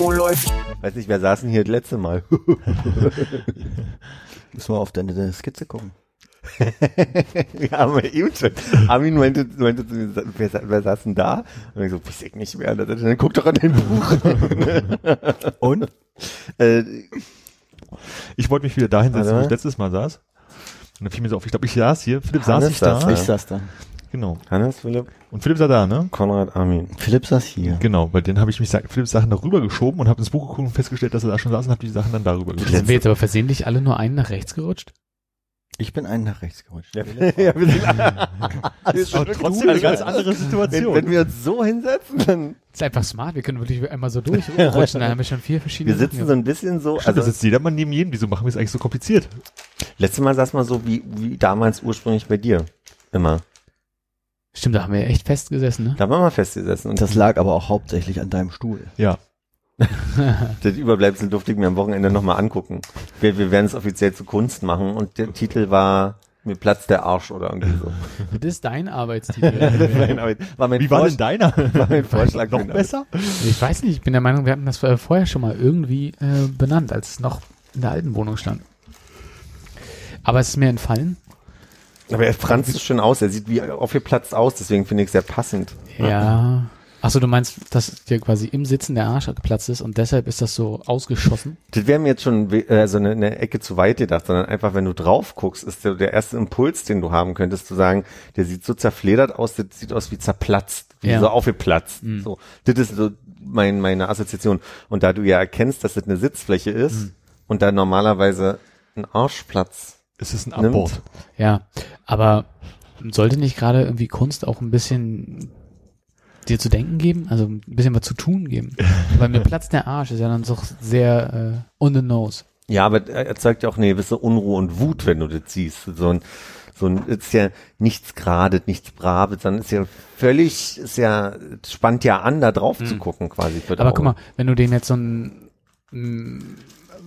Oh, läuft. Weiß nicht, wer saß denn hier das letzte Mal? Müssen wir auf deine Skizze gucken. ja, aber eben schon. Armin meinte, meinte zu mir, wer, wer saß denn da? Und ich so, weiß ich nicht mehr. Und Dann guck doch an dein Buch. Und? äh, Ich wollte mich wieder dahin setzen, wo ich letztes Mal saß. Und dann fiel mir so auf, ich glaube, ich saß hier, Philipp saß Hannes saß da. Ich saß da. Genau. Hannes, Philipp, Und Philipp saß da, ne? Konrad, Armin. Philipp saß hier. Genau, weil dann habe ich mich Philipps Sachen darüber geschoben und habe ins Buch geguckt und festgestellt, dass er da schon saß und habe die Sachen dann darüber geschoben. Sind wir jetzt aber versehentlich alle nur einen nach rechts gerutscht? Ich bin einen nach rechts gerutscht. ja, wir sind Das ist aber trotzdem eine ganz andere wenn, Situation. wenn wir uns so hinsetzen, dann ist einfach smart, wir können wirklich einmal so durchrutschen, dann haben wir schon vier verschiedene wir sitzen so ein bisschen so. Stimmt, da Also sitzt jedermann neben jedem. Wieso machen wir es eigentlich so kompliziert? letztes Mal saß man so wie wie damals ursprünglich bei dir. Immer. Stimmt, da haben wir echt festgesessen, ne? Da haben wir mal festgesessen und Das lag aber auch hauptsächlich an deinem Stuhl. Ja. das Überbleibsel durfte ich mir am Wochenende nochmal angucken. Wir, wir werden es offiziell zu Kunst machen und der Titel war mir platzt der Arsch oder irgendwie so. Das ist dein Arbeitstitel. War mein Wie war denn deiner? war mein Vorschlag Noch besser? ich weiß nicht, ich bin der Meinung, wir hatten das äh, vorher schon mal irgendwie äh, benannt, als es noch in der alten Wohnung stand. Aber es ist mir entfallen. Aber er franzt es schön aus, er sieht wie aufgeplatzt aus, deswegen finde ich es sehr passend. Ja. Achso, du meinst, dass dir quasi im Sitzen der Arsch geplatzt ist und deshalb ist das so ausgeschossen? Das wäre mir jetzt schon äh, so eine, eine Ecke zu weit gedacht, sondern einfach, wenn du drauf guckst, ist der, der erste Impuls, den du haben könntest, zu sagen, der sieht so zerfledert aus, das sieht aus wie zerplatzt, wie Ja. so aufgeplatzt. Mhm. So, das ist so mein, meine Assoziation. Und da du ja erkennst, dass das eine Sitzfläche ist Mhm. und da normalerweise ein Arschplatz Es ist ein. Abbord. Ja, aber sollte nicht gerade irgendwie Kunst auch ein bisschen dir zu denken geben? Also ein bisschen was zu tun geben? Weil mir platzt der Arsch ist ja dann doch sehr äh, on the nose. Ja, aber er erzeugt ja auch eine gewisse Unruhe und Wut, wenn du das siehst. So ein, so ein, ist ja nichts gerade, nichts braves, sondern ist ja völlig, ist ja, spannt ja an, da drauf zu gucken, quasi. Für das. Aber Auge. guck mal, wenn du dem jetzt so ein mm,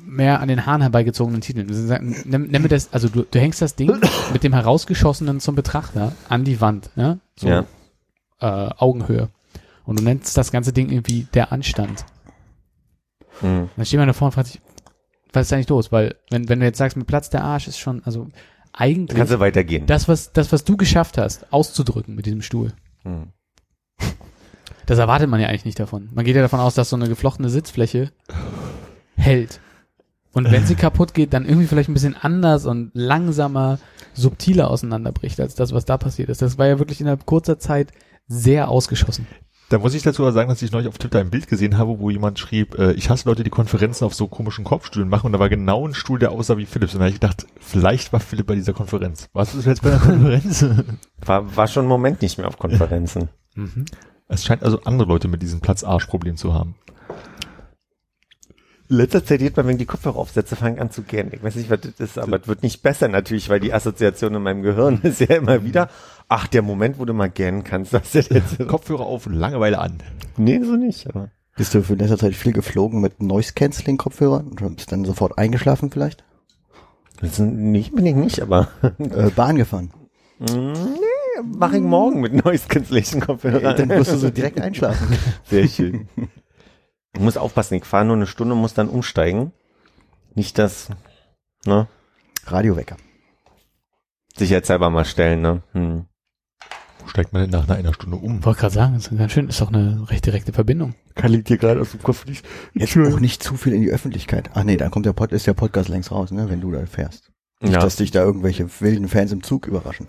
mehr an den Haaren herbeigezogenen Titel, du sagst, nimm, nimm mir das, also du, du hängst das Ding mit dem herausgeschossenen zum Betrachter an die Wand, ja? So Ja. äh, Augenhöhe. Und du nennst das ganze Ding irgendwie der Anstand. Hm. Dann steht man davor und fragt sich, was ist eigentlich los? Weil, wenn, wenn du jetzt sagst, mit Platz der Arsch ist schon, also Dann eigentlich kannst du weitergehen. das, was, das, was du geschafft hast, auszudrücken mit diesem Stuhl. Hm. Das erwartet man ja eigentlich nicht davon. Man geht ja davon aus, dass so eine geflochtene Sitzfläche hält. Und wenn sie kaputt geht, dann irgendwie vielleicht ein bisschen anders und langsamer, subtiler auseinanderbricht, als das, was da passiert ist. Das war ja wirklich innerhalb kurzer Zeit sehr ausgeschossen. Da muss ich dazu aber sagen, dass ich neulich auf Twitter ein Bild gesehen habe, wo jemand schrieb, äh, ich hasse Leute, die Konferenzen auf so komischen Kopfstühlen machen und da war genau ein Stuhl, der aussah wie Philips. Und da habe ich gedacht, vielleicht war Philipp bei dieser Konferenz. Warst du jetzt bei der Konferenz? War, war schon einen Moment nicht mehr auf Konferenzen. Mhm. es scheint also andere Leute mit diesem Platz-Arsch-Problem zu haben. In letzter Zeit geht man, wenn die Kopfhörer aufsetze, fangen an zu gähnen. Ich weiß nicht, was das ist, aber es wird nicht besser natürlich, weil die Assoziation in meinem Gehirn ist ja immer wieder, ach, der Moment, wo du mal gähnen kannst, was ist das jetzt? Kopfhörer auf und Langeweile an. nee, so nicht, aber. Bist du für letzter Zeit viel geflogen mit Noise-Canceling-Kopfhörern und bist dann sofort eingeschlafen vielleicht? Das ist nicht, bin ich nicht, aber Äh, Bahn gefahren. nee, mach ich morgen mit Noise Cancellation Äh, dann wirst du so direkt einschlafen. Sehr schön. Ich muss aufpassen, ich fahre nur eine Stunde, muss dann umsteigen. Nicht das, ne? Radiowecker. Sicherheitshalber mal stellen, ne? Hm. Wo steigt man denn nach einer Stunde um? Wollte gerade sagen, das ist ganz schön, ist doch eine recht direkte Verbindung. Kann liegt hier gerade aus dem Kopf nicht. Jetzt auch nicht zu viel in die Öffentlichkeit. Ach nee, dann kommt der Pod, ist der Podcast längst raus, ne, wenn du da fährst. Nicht, Ja. dass dich da irgendwelche wilden Fans im Zug überraschen.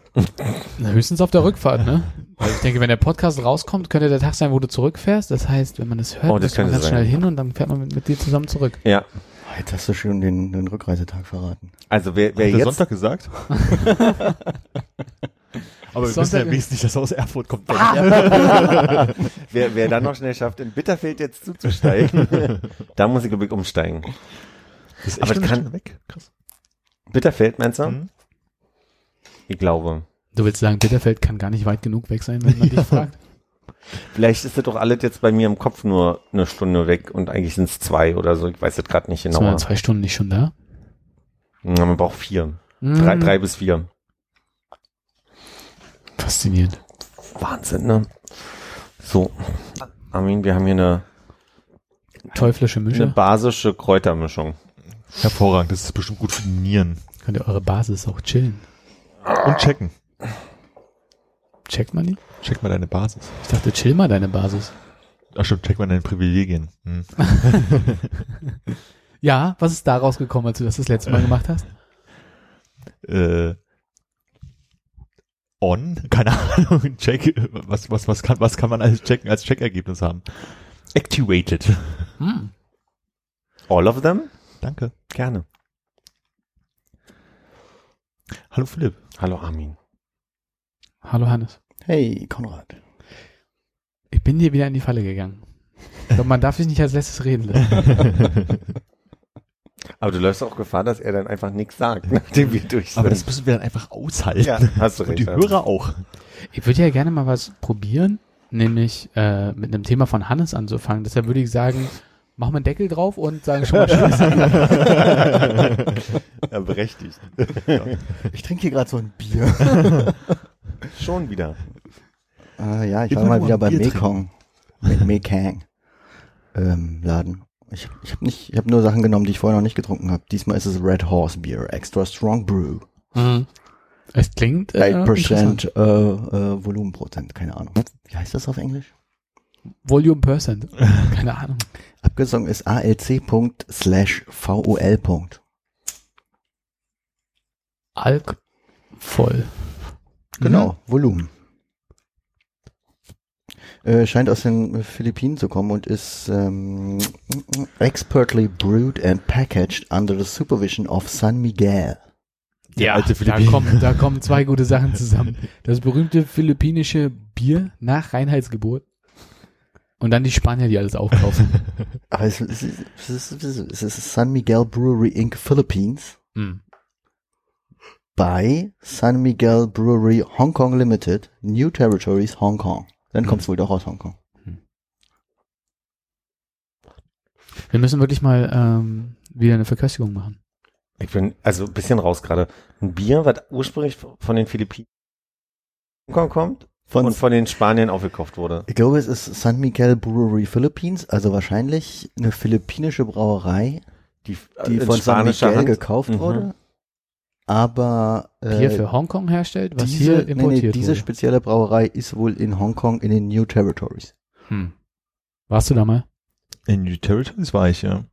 Na, höchstens auf der Rückfahrt, ne? Weil ich denke, wenn der Podcast rauskommt, könnte der Tag sein, wo du zurückfährst. Das heißt, wenn man das hört, Oh, das man ganz sein. schnell hin und dann fährt man mit, mit dir zusammen zurück. Ja. Oh, Jetzt hast du schon den, den Rückreisetag verraten. Also wer, wer Hat jetzt, Sonntag gesagt? Aber wir Sonntag- wissen ja wenigstens nicht, dass er aus Erfurt kommt. Wer, wer dann noch schnell schafft, in Bitterfeld jetzt zuzusteigen, da muss ich glaube ich umsteigen. Das ist Aber echt eine kann- weg. Krass. Bitterfeld meinst du? Mhm. Ich glaube. Du willst sagen, Bitterfeld kann gar nicht weit genug weg sein, wenn man dich fragt? Vielleicht ist das doch alles jetzt bei mir im Kopf nur eine Stunde weg und eigentlich sind es zwei oder so. Ich weiß jetzt gerade nicht genau. in zwei Stunden nicht schon da? Ja, man braucht vier. Drei, Mhm. drei bis vier. Faszinierend. Wahnsinn, ne? So. Armin, wir haben hier eine, Teuflische eine Mische. basische Kräutermischung. Hervorragend. Das ist bestimmt gut für die Nieren. Könnt ihr eure Basis auch chillen. Und checken. Checkt man die? Check mal deine Basis. Ich dachte, chill mal deine Basis. Ach stimmt, check mal deine Privilegien. Hm. Ja, was ist daraus gekommen, als du das das letzte Mal gemacht hast? Äh, on? Keine Ahnung. Check. Was, was, was kann, was kann man als checken, als Checkergebnis haben? Activated. Hm. All of them? Danke. Gerne. Hallo Philipp. Hallo Armin. Hallo Hannes. Hey, Konrad. Ich bin dir wieder in die Falle gegangen. Doch man darf dich nicht als letztes reden lassen. Aber du läufst auch Gefahr, dass er dann einfach nichts sagt, nachdem wir durch sind. Aber das müssen wir dann einfach aushalten. ja, hast du Und recht. die ja. Hörer auch. Ich würde ja gerne mal was probieren, nämlich äh, mit einem Thema von Hannes anzufangen. Deshalb würde ich sagen, machen wir einen Deckel drauf und sagen schon mal Tschüss. ja, berechtigt. Ich trinke hier gerade so ein Bier. Schon wieder. äh, ja, ich Wir war mal wieder beim Bier Mekong. Mit Mekang. Ähm, Laden. Ich, ich habe nicht, ich habe nur Sachen genommen, die ich vorher noch nicht getrunken habe. Diesmal ist es Red Horse Beer, Extra Strong Brew. Mhm. Es klingt äh, 8% äh, äh, Volumenprozent, keine Ahnung. Wie heißt das auf Englisch? Volume Percent. Keine Ahnung. Abgesungen ist ALC. slash VOL. Alk voll. Genau, Volumen. Äh, scheint aus den Philippinen zu kommen und ist ähm, expertly brewed and packaged under the supervision of San Miguel. Ja, alte da kommen, da kommen zwei gute Sachen zusammen. Das berühmte philippinische Bier nach Reinheitsgeburt. Und dann die Spanier, die alles aufkaufen. Aber es, ist, es, ist, es ist San Miguel Brewery Inc. Philippines Hm. bei San Miguel Brewery Hong Kong Limited, New Territories, Hong Kong. Dann kommt es wohl doch aus Hongkong. Wir müssen wirklich mal ähm, wieder eine Verköstigung machen. Ich bin also ein bisschen raus gerade. Ein Bier, was ursprünglich von den Philippinen kommt Von, und von den Spaniern aufgekauft wurde. ich glaube, es ist San Miguel Brewery Philippines, also wahrscheinlich eine philippinische Brauerei, Die, die in von San Miguel Hand. gekauft Mhm. wurde. Aber äh, Bier für Hongkong herstellt, was diese, hier nee, nee, importiert diese wurde. spezielle Brauerei ist wohl in Hongkong in den New Territories. Hm. Warst du da mal? In New Territories war ich, ja.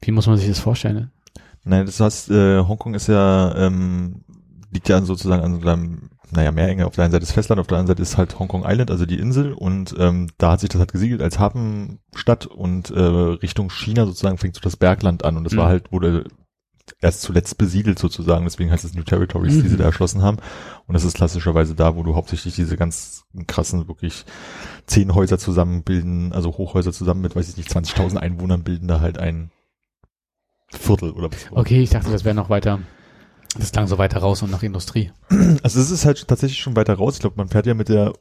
Wie muss man sich das vorstellen? Nein, das heißt, äh, Hongkong ist ja, ähm, liegt ja sozusagen an so einem, naja, Meerenge. Auf der einen Seite ist Festland, auf der anderen Seite ist halt Hongkong Island, also die Insel. Und ähm, da hat sich das halt gesiegelt als Hafenstadt und äh, Richtung China sozusagen fängt so das Bergland an. Und das war Mhm. halt, wurde erst zuletzt besiedelt sozusagen, deswegen heißt es New Territories, die Mhm. sie da erschlossen haben. Und das ist klassischerweise da, wo du hauptsächlich diese ganz krassen, wirklich zehn Häuser zusammenbilden, also Hochhäuser zusammen mit, weiß ich nicht, 20.000 Einwohnern bilden da halt ein Viertel oder was. Okay, ich dachte, das wäre noch weiter. Das klang so weiter raus und nach Industrie. Also es ist halt tatsächlich schon weiter raus. Ich glaube, man fährt ja mit der,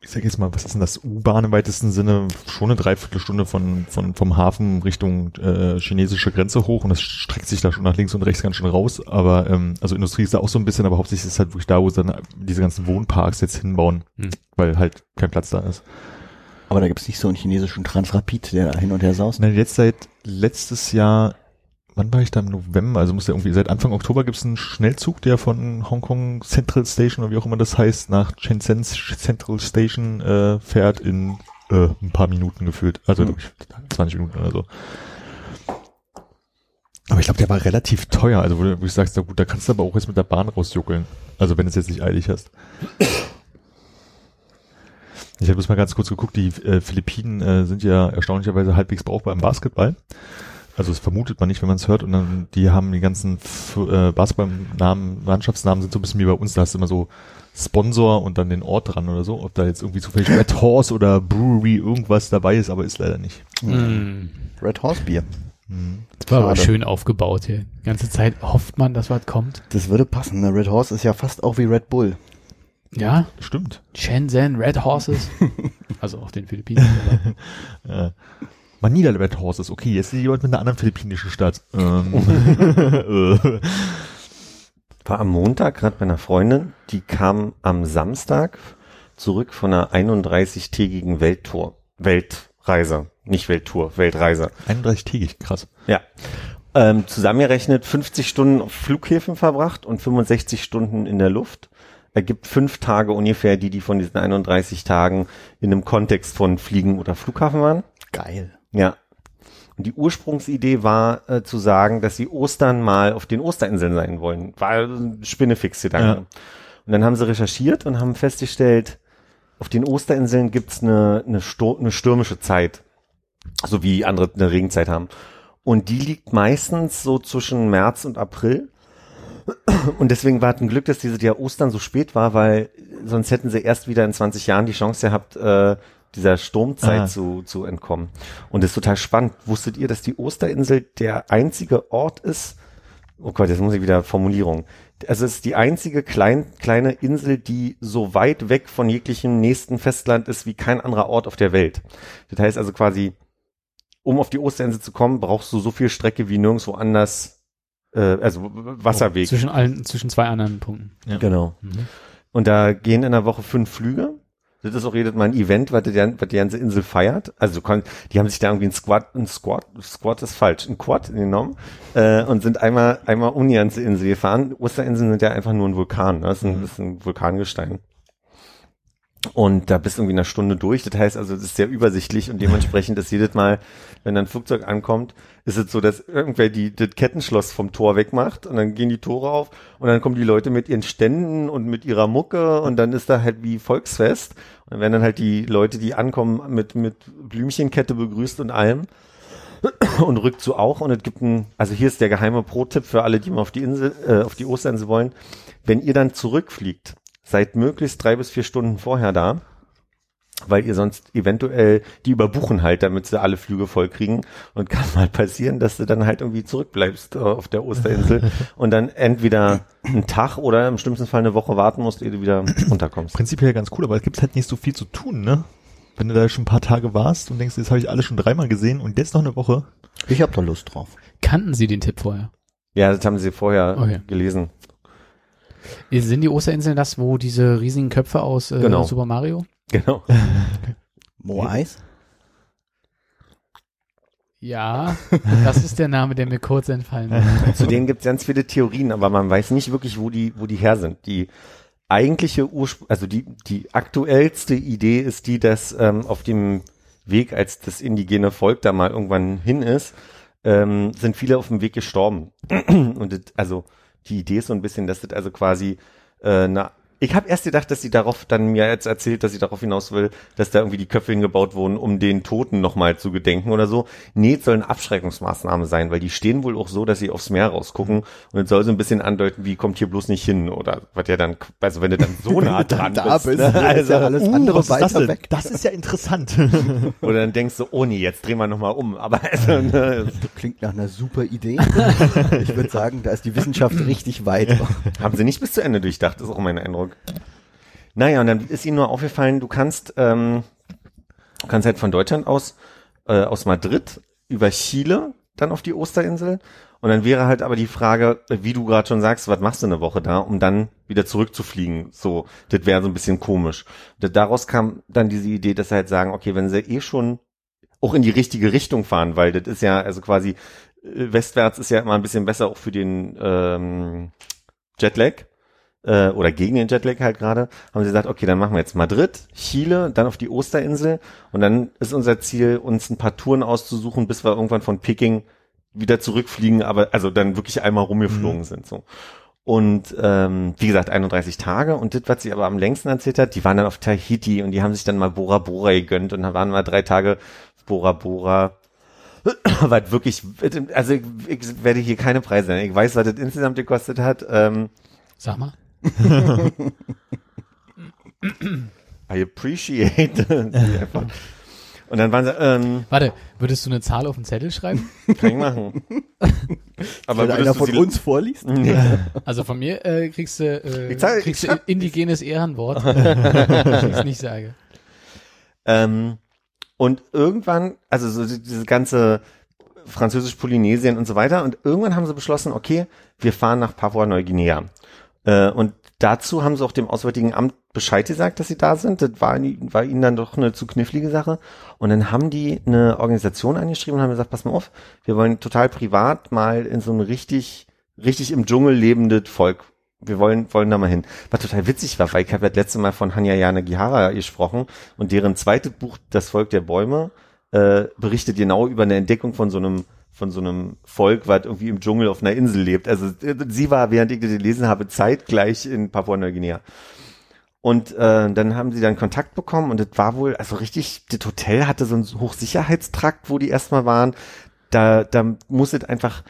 ich sag jetzt mal, was ist denn das, U-Bahn im weitesten Sinne, schon eine Dreiviertelstunde von, von, vom Hafen Richtung äh, chinesische Grenze hoch und das streckt sich da schon nach links und rechts ganz schön raus. Aber ähm, also Industrie ist da auch so ein bisschen, aber hauptsächlich ist es halt wirklich da, wo sie dann diese ganzen Wohnparks jetzt hinbauen, Hm. weil halt kein Platz da ist. Aber da gibt's nicht so einen chinesischen Transrapid, der da hin und her saust. Nein, jetzt seit letztes Jahr, wann war ich da im November? Also muss ja irgendwie, seit Anfang Oktober gibt es einen Schnellzug, der von Hongkong Central Station oder wie auch immer das heißt, nach Shenzhen Central Station äh, fährt in äh, ein paar Minuten gefühlt. Also Mhm. wirklich 20 Minuten oder so. Aber ich glaube, der war relativ teuer. Also wo du wo ich sagst, na gut, da kannst du aber auch jetzt mit der Bahn rausjuckeln. Also wenn du es jetzt nicht eilig hast. Ich habe bloß mal ganz kurz geguckt, die äh, Philippinen äh, sind ja erstaunlicherweise halbwegs brauchbar im Basketball. Also es vermutet man nicht, wenn man es hört. Und dann, die haben die ganzen äh, Basketballnamen, Mannschaftsnamen sind so ein bisschen wie bei uns. Da hast du immer so Sponsor und dann den Ort dran oder so. Ob da jetzt irgendwie zufällig Red Horse oder Brewery irgendwas dabei ist, aber ist leider nicht. Mm. Red Horse Bier. Das war aber schön aufgebaut hier. Die ganze Zeit hofft man, dass was kommt. Das würde passen. Ne? Red Horse ist ja fast auch wie Red Bull. Ja, Stimmt. Shenzhen, Red Horses. also auf den Philippinen. Äh, Manila Red Horses. Okay, jetzt ist jemand mit einer anderen philippinischen Stadt. Ähm, äh, War am Montag gerade bei einer Freundin, die kam am Samstag zurück von einer 31-tägigen Welttour. Weltreise. Nicht Welttour, Weltreise. 31-tägig, krass. Ja. Ähm, zusammengerechnet 50 Stunden auf Flughäfen verbracht und 65 Stunden in der Luft. Ergibt fünf Tage ungefähr, die die von diesen 31 Tagen in einem Kontext von Fliegen oder Flughafen waren. Geil. Ja. Und die Ursprungsidee war äh, zu sagen, dass sie Ostern mal auf den Osterinseln sein wollen. War ein Spinnefix-Gedanke. Ja. Und dann haben sie recherchiert und haben festgestellt, auf den Osterinseln gibt's eine, eine, Sto eine stürmische Zeit. So wie andere eine Regenzeit haben. Und die liegt meistens so zwischen März und April. Und deswegen war es ein Glück, dass dieses Jahr Ostern so spät war, weil sonst hätten sie erst wieder in 20 Jahren die Chance gehabt, äh, dieser Sturmzeit Ah. zu, zu entkommen. Und das ist total spannend. Wusstet ihr, dass die Osterinsel der einzige Ort ist? Oh Gott, jetzt muss ich wieder Formulierung. Also es ist die einzige klein, kleine Insel, die so weit weg von jeglichem nächsten Festland ist wie kein anderer Ort auf der Welt. Das heißt also quasi, um auf die Osterinsel zu kommen, brauchst du so viel Strecke wie nirgendwo anders, äh, also Wasserweg. Zwischen allen, zwischen zwei anderen Punkten. Genau. Mhm. Und da gehen in der Woche fünf Flüge. Das ist auch jedes Mal ein Event, was die, was die ganze Insel feiert. Also die haben sich da irgendwie ein Squad, ein Squad, Squad ist falsch, ein Quad genommen äh, und sind einmal einmal um die ganze Insel gefahren. Osterinseln sind ja einfach nur ein Vulkan, ne? das, ist ein, das ist ein Vulkangestein. Und da bist du irgendwie in einer Stunde durch. Das heißt also, es ist sehr übersichtlich und dementsprechend ist jedes Mal, wenn dann ein Flugzeug ankommt, ist es so, dass irgendwer die, das Kettenschloss vom Tor wegmacht und dann gehen die Tore auf und dann kommen die Leute mit ihren Ständen und mit ihrer Mucke und dann ist da halt wie Volksfest. Und dann werden dann halt die Leute, die ankommen, mit, mit Blümchenkette begrüßt und allem. Und rückt so auch. Und es gibt ein, also hier ist der geheime Pro-Tipp für alle, die mal auf die Insel, äh, auf die Osterinsel wollen. Wenn ihr dann zurückfliegt, seid möglichst drei bis vier Stunden vorher da, weil ihr sonst eventuell die überbuchen halt, damit sie alle Flüge voll kriegen und kann mal passieren, dass du dann halt irgendwie zurückbleibst äh, auf der Osterinsel und dann entweder einen Tag oder im schlimmsten Fall eine Woche warten musst, ehe du wieder runterkommst. Prinzipiell ganz cool, aber es gibt halt nicht so viel zu tun, ne? Wenn du da schon ein paar Tage warst und denkst, das habe ich alles schon dreimal gesehen und jetzt noch eine Woche. Ich hab da Lust drauf. Kannten Sie den Tipp vorher? Ja, das haben sie vorher Okay. gelesen. Sind die Osterinseln das, wo diese riesigen Köpfe aus äh, Genau. Super Mario? Genau. Moais? Ja, das ist der Name, der mir kurz entfallen ist. Zu denen gibt es ganz viele Theorien, aber man weiß nicht wirklich, wo die, wo die her sind. Die eigentliche Ursprung, also die, die aktuellste Idee ist die, dass ähm, auf dem Weg, als das indigene Volk da mal irgendwann hin ist, ähm, sind viele auf dem Weg gestorben. Und das, also die Idee ist so ein bisschen, dass das also quasi äh, na, ich habe erst gedacht, dass sie darauf dann mir jetzt erzählt, dass sie darauf hinaus will, dass da irgendwie die Köpfe hingebaut wurden, um den Toten nochmal zu gedenken oder so. Nee, es soll eine Abschreckungsmaßnahme sein, weil die stehen wohl auch so, dass sie aufs Meer rausgucken und es soll so ein bisschen andeuten, wie kommt hier bloß nicht hin oder was ja dann, also wenn du dann so nah dran da bist, bist, ne? ist also, ja alles andere ist das weiter weg. Das ist ja interessant. oder dann denkst du, oh nee, jetzt drehen wir nochmal um, aber also, ne, Klingt nach einer super Idee. ich würde sagen, da ist die Wissenschaft richtig weit. Haben sie nicht bis zu Ende durchdacht, ist auch mein Eindruck. Naja, und dann ist ihnen nur aufgefallen, du kannst, ähm, du kannst halt von Deutschland aus, äh, aus Madrid über Chile dann auf die Osterinsel. Und dann wäre halt aber die Frage, wie du gerade schon sagst, was machst du eine Woche da, um dann wieder zurückzufliegen? So, das wäre so ein bisschen komisch. Da- Daraus kam dann diese Idee, dass sie halt sagen, okay, wenn sie eh schon auch in die richtige Richtung fahren, weil das ist ja, also quasi äh, westwärts ist ja immer ein bisschen besser auch für den ähm, Jetlag äh, oder gegen den Jetlag halt gerade, haben sie gesagt, okay, dann machen wir jetzt Madrid, Chile, dann auf die Osterinsel und dann ist unser Ziel, uns ein paar Touren auszusuchen, bis wir irgendwann von Peking wieder zurückfliegen, aber also dann wirklich einmal rumgeflogen sind so. Und ähm, wie gesagt, 31 Tage. Und das, was sie aber am längsten erzählt hat, die waren dann auf Tahiti und die haben sich dann mal Bora Bora gegönnt und dann waren mal drei Tage Bora Bora. was wirklich, also ich, ich werde hier keine Preise nennen. Ich weiß, was das insgesamt gekostet hat. Ähm, Sag mal. I appreciate. die einfach. Und dann waren sie, ähm, Warte, würdest du eine Zahl auf den Zettel schreiben? kann ich machen. Aber Weil einer würdest du von sie- uns vorliest? Nee. Also von mir äh, kriegst du, äh, Ich ich kriegst du sag- indigenes Ehrenwort, wenn ich es nicht sage. Ähm, und irgendwann, also so die- diese ganze Französisch-Polynesien und so weiter, und irgendwann haben sie beschlossen, okay, wir fahren nach Papua-Neuguinea. Äh, und dazu haben sie auch dem Auswärtigen Amt Bescheid gesagt, dass sie da sind. Das war, war ihnen dann doch eine zu knifflige Sache. Und dann haben die eine Organisation angeschrieben und haben gesagt, pass mal auf, wir wollen total privat mal in so ein richtig, richtig im Dschungel lebendes Volk. Wir wollen, wollen da mal hin. Was total witzig war, weil ich habe das letzte Mal von Hanya Yanagihara gesprochen und deren zweites Buch, Das Volk der Bäume, äh, berichtet genau über eine Entdeckung von so einem von so einem Volk, was irgendwie im Dschungel auf einer Insel lebt. Also sie war, während ich das gelesen habe, zeitgleich in Papua-Neuguinea. Und äh, dann haben sie dann Kontakt bekommen und das war wohl, also richtig, das Hotel hatte so einen Hochsicherheitstrakt, wo die erstmal waren. Da, da muss es einfach,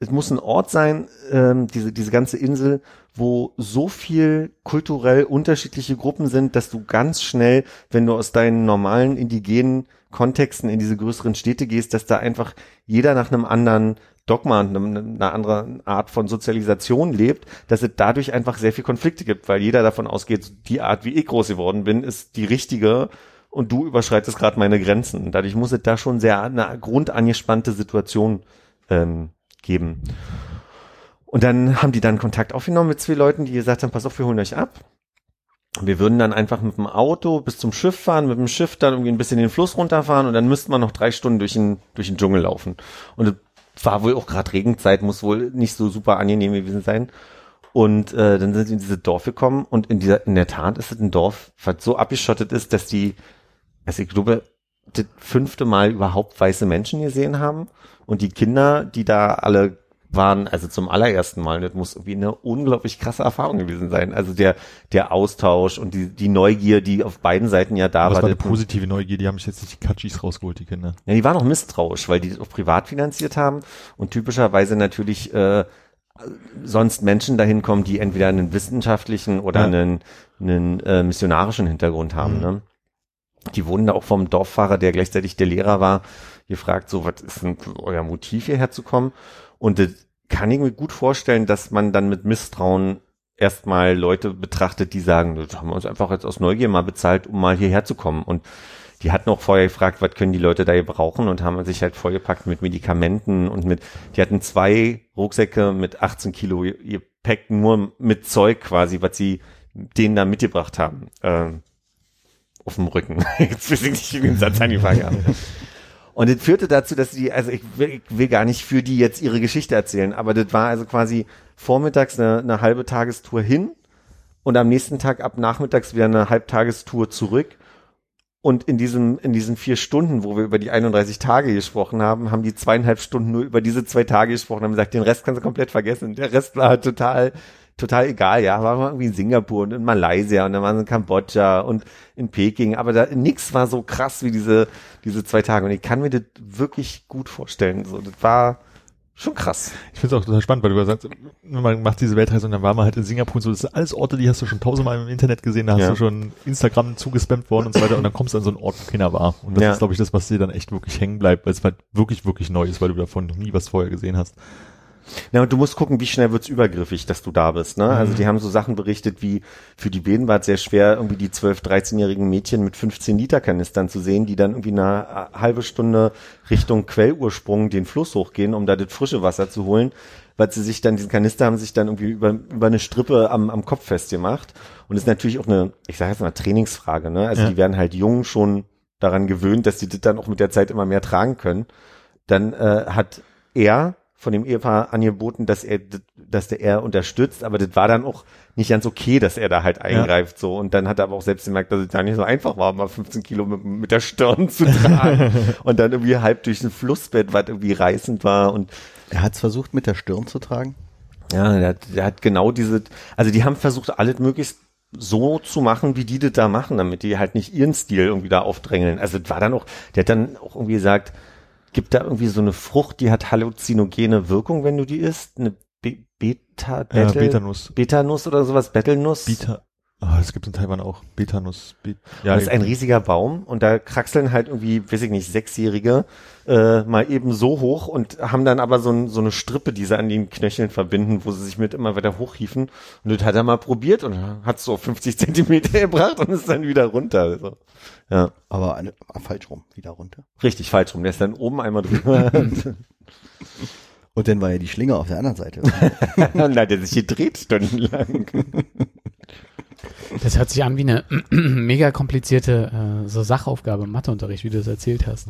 es muss ein Ort sein, ähm, diese, diese ganze Insel, wo so viel kulturell unterschiedliche Gruppen sind, dass du ganz schnell, wenn du aus deinen normalen indigenen Kontexten in diese größeren Städte gehst, dass da einfach jeder nach einem anderen Dogma und einer anderen Art von Sozialisation lebt, dass es dadurch einfach sehr viel Konflikte gibt, weil jeder davon ausgeht, die Art, wie ich groß geworden bin, ist die richtige und du überschreitest gerade meine Grenzen. Dadurch muss es da schon sehr eine grundangespannte Situation ähm, geben. Und dann haben die dann Kontakt aufgenommen mit zwei Leuten, die gesagt haben, pass auf, wir holen euch ab. Wir würden dann einfach mit dem Auto bis zum Schiff fahren, mit dem Schiff dann irgendwie ein bisschen den Fluss runterfahren und dann müsste man noch drei Stunden durch den, durch den Dschungel laufen. Und es war wohl auch gerade Regenzeit, muss wohl nicht so super angenehm gewesen sein. Und äh, dann sind sie in dieses Dorf gekommen und in dieser, in der Tat ist es ein Dorf, was so abgeschottet ist, dass die, also ich glaube, das fünfte Mal überhaupt weiße Menschen gesehen haben. Und die Kinder, die da alle waren, also zum allerersten Mal, das muss irgendwie eine unglaublich krasse Erfahrung gewesen sein. Also der, der Austausch und die, die Neugier, die auf beiden Seiten ja da Aber es war. war eine das- positive Neugier, die haben sich jetzt nicht die Katschis rausgeholt, die Kinder. ja, die waren auch misstrauisch, weil die das auch privat finanziert haben und typischerweise natürlich äh, sonst Menschen dahin kommen, die entweder einen wissenschaftlichen oder Ja. einen, einen äh, missionarischen Hintergrund haben. Mhm. Ne? Die wurden da auch vom Dorffahrer, der gleichzeitig der Lehrer war, gefragt, so, was ist denn euer Motiv hierher zu kommen? Und das kann ich mir gut vorstellen, dass man dann mit Misstrauen erstmal Leute betrachtet, die sagen, das haben wir uns einfach jetzt aus Neugier mal bezahlt, um mal hierher zu kommen. Und die hatten auch vorher gefragt, was können die Leute da gebrauchen und haben sich halt vollgepackt mit Medikamenten und mit, die hatten zwei Rucksäcke mit 18 Kilo Gepäck nur mit Zeug quasi, was sie denen da mitgebracht haben. Ähm, auf dem Rücken. Jetzt weiß ich nicht, den Satz angefangen haben. Und das führte dazu, dass die, also ich will, ich will gar nicht für die jetzt ihre Geschichte erzählen, aber das war also quasi vormittags eine, eine halbe Tagestour hin und am nächsten Tag ab nachmittags wieder eine Halbtagestour zurück. Und in diesem, in diesen vier Stunden, wo wir über die 31 Tage gesprochen haben, haben die zweieinhalb Stunden nur über diese zwei Tage gesprochen, haben gesagt, den Rest kannst du komplett vergessen. Der Rest war total, total egal, ja. War mal irgendwie in Singapur und in Malaysia und dann waren sie in Kambodscha und in Peking, aber da nix war so krass wie diese, diese zwei Tage. Und ich kann mir das wirklich gut vorstellen. So, das war schon krass. Ich finde es auch total spannend, weil du sagst, man macht diese Weltreise und dann war man halt in Singapur und so, das sind alles Orte, die hast du schon tausendmal im Internet gesehen, da hast Ja. du schon Instagram zugespammt worden und so weiter und dann kommst du an so einen Ort, wo keiner war. Und das Ja. ist, glaube ich, das, was dir dann echt wirklich hängen bleibt, weil es halt wirklich, wirklich neu ist, weil du davon noch nie was vorher gesehen hast. Ja, und du musst gucken, wie schnell wird's übergriffig, dass du da bist. Ne? Also die haben so Sachen berichtet, wie für die Bäden war es sehr schwer, irgendwie die 12-, 13-jährigen Mädchen mit 15 Liter Kanistern zu sehen, die dann irgendwie eine äh, halbe Stunde Richtung Quellursprung den Fluss hochgehen, um da das frische Wasser zu holen, weil sie sich dann, diesen Kanister haben sich dann irgendwie über, über eine Strippe am, am Kopf festgemacht. Und ist natürlich auch eine, ich sage jetzt mal, Trainingsfrage. Ne? Also Ja. die werden halt jung schon daran gewöhnt, dass die das dann auch mit der Zeit immer mehr tragen können. Dann äh, hat er von dem Ehepaar angeboten, dass er, dass der er unterstützt, aber das war dann auch nicht ganz okay, dass er da halt eingreift, so. Und dann hat er aber auch selbst gemerkt, dass es gar nicht so einfach war, mal 15 Kilo mit, mit der Stirn zu tragen. und dann irgendwie halb durch ein Flussbett, was irgendwie reißend war und Er hat es versucht, mit der Stirn zu tragen. ja, der, hat- der hat genau diese, also die haben versucht, alles möglichst so zu machen, wie die das da machen, damit die halt nicht ihren Stil irgendwie da aufdrängeln. Also das war dann auch, der hat dann auch irgendwie gesagt, gibt da irgendwie so eine Frucht, die hat halluzinogene Wirkung, wenn du die isst. Eine Be Beta, Ja, Betel, Betanuss. Betanuss oder sowas, Betelnuss. Beta. Ah, das gibt in Taiwan auch. Betanuss. Be ja, das ist ein riesiger Baum und da kraxeln halt irgendwie, weiß ich nicht, Sechsjährige äh, mal eben so hoch und haben dann aber so, ein, so eine Strippe, die sie an den Knöcheln verbinden, wo sie sich mit immer weiter hochhieven. Und das hat er mal probiert und hat so auf 50 Zentimeter gebracht und ist dann wieder runter. Also, ja, Aber eine, ah, falsch rum, wieder runter. richtig falsch rum. Der ist dann oben einmal drüber. Und dann war ja die Schlinge auf der anderen Seite. und dann hat er sich gedreht stundenlang. Das hört sich an wie eine mega komplizierte äh, so Sachaufgabe im Matheunterricht, wie du das erzählt hast.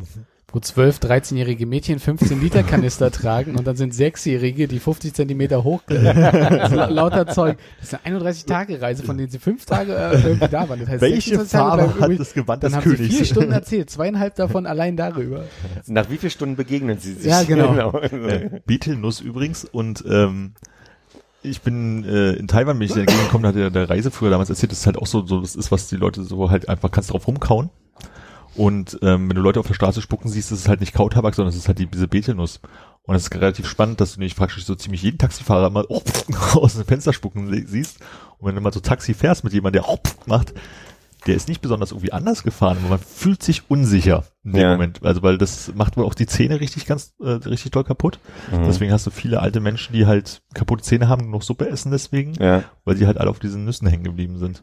Wo 12, 13-jährige Mädchen 15 Liter Kanister tragen und dann sind Sechsjährige, die 50 Zentimeter hoch, so lauter Zeug. Das ist eine 31-Tage-Reise, von denen sie fünf Tage äh, irgendwie da waren. Das heißt, Welche 26 Tage Farbe hat übrig. das Gewand Dann des haben sie Königs? vier Stunden erzählt, zweieinhalb davon allein darüber. Nach wie vielen Stunden begegnen sie sich? Ja, genau. Äh, Betelnuss übrigens und ähm, ich bin äh, in Taiwan bin ich entgegengekommen, hat der, der Reiseführer damals erzählt, das ist halt auch so, so, das ist, was die Leute so halt einfach, kannst drauf rumkauen. Und ähm, wenn du Leute auf der Straße spucken siehst, ist es halt nicht Kautabak, sondern es ist halt die, diese Betelnuss. Und das ist relativ spannend, dass du nicht praktisch so ziemlich jeden Taxifahrer mal oh, aus dem Fenster spucken siehst. Und wenn du mal so Taxi fährst mit jemandem, der oh, macht, der ist nicht besonders irgendwie anders gefahren, aber man fühlt sich unsicher in dem Ja. Moment. Also weil das macht wohl auch die Zähne richtig ganz, äh, richtig doll kaputt. Mhm. Deswegen hast du viele alte Menschen, die halt kaputte Zähne haben und noch Suppe essen deswegen, Ja. weil die halt alle auf diesen Nüssen hängen geblieben sind.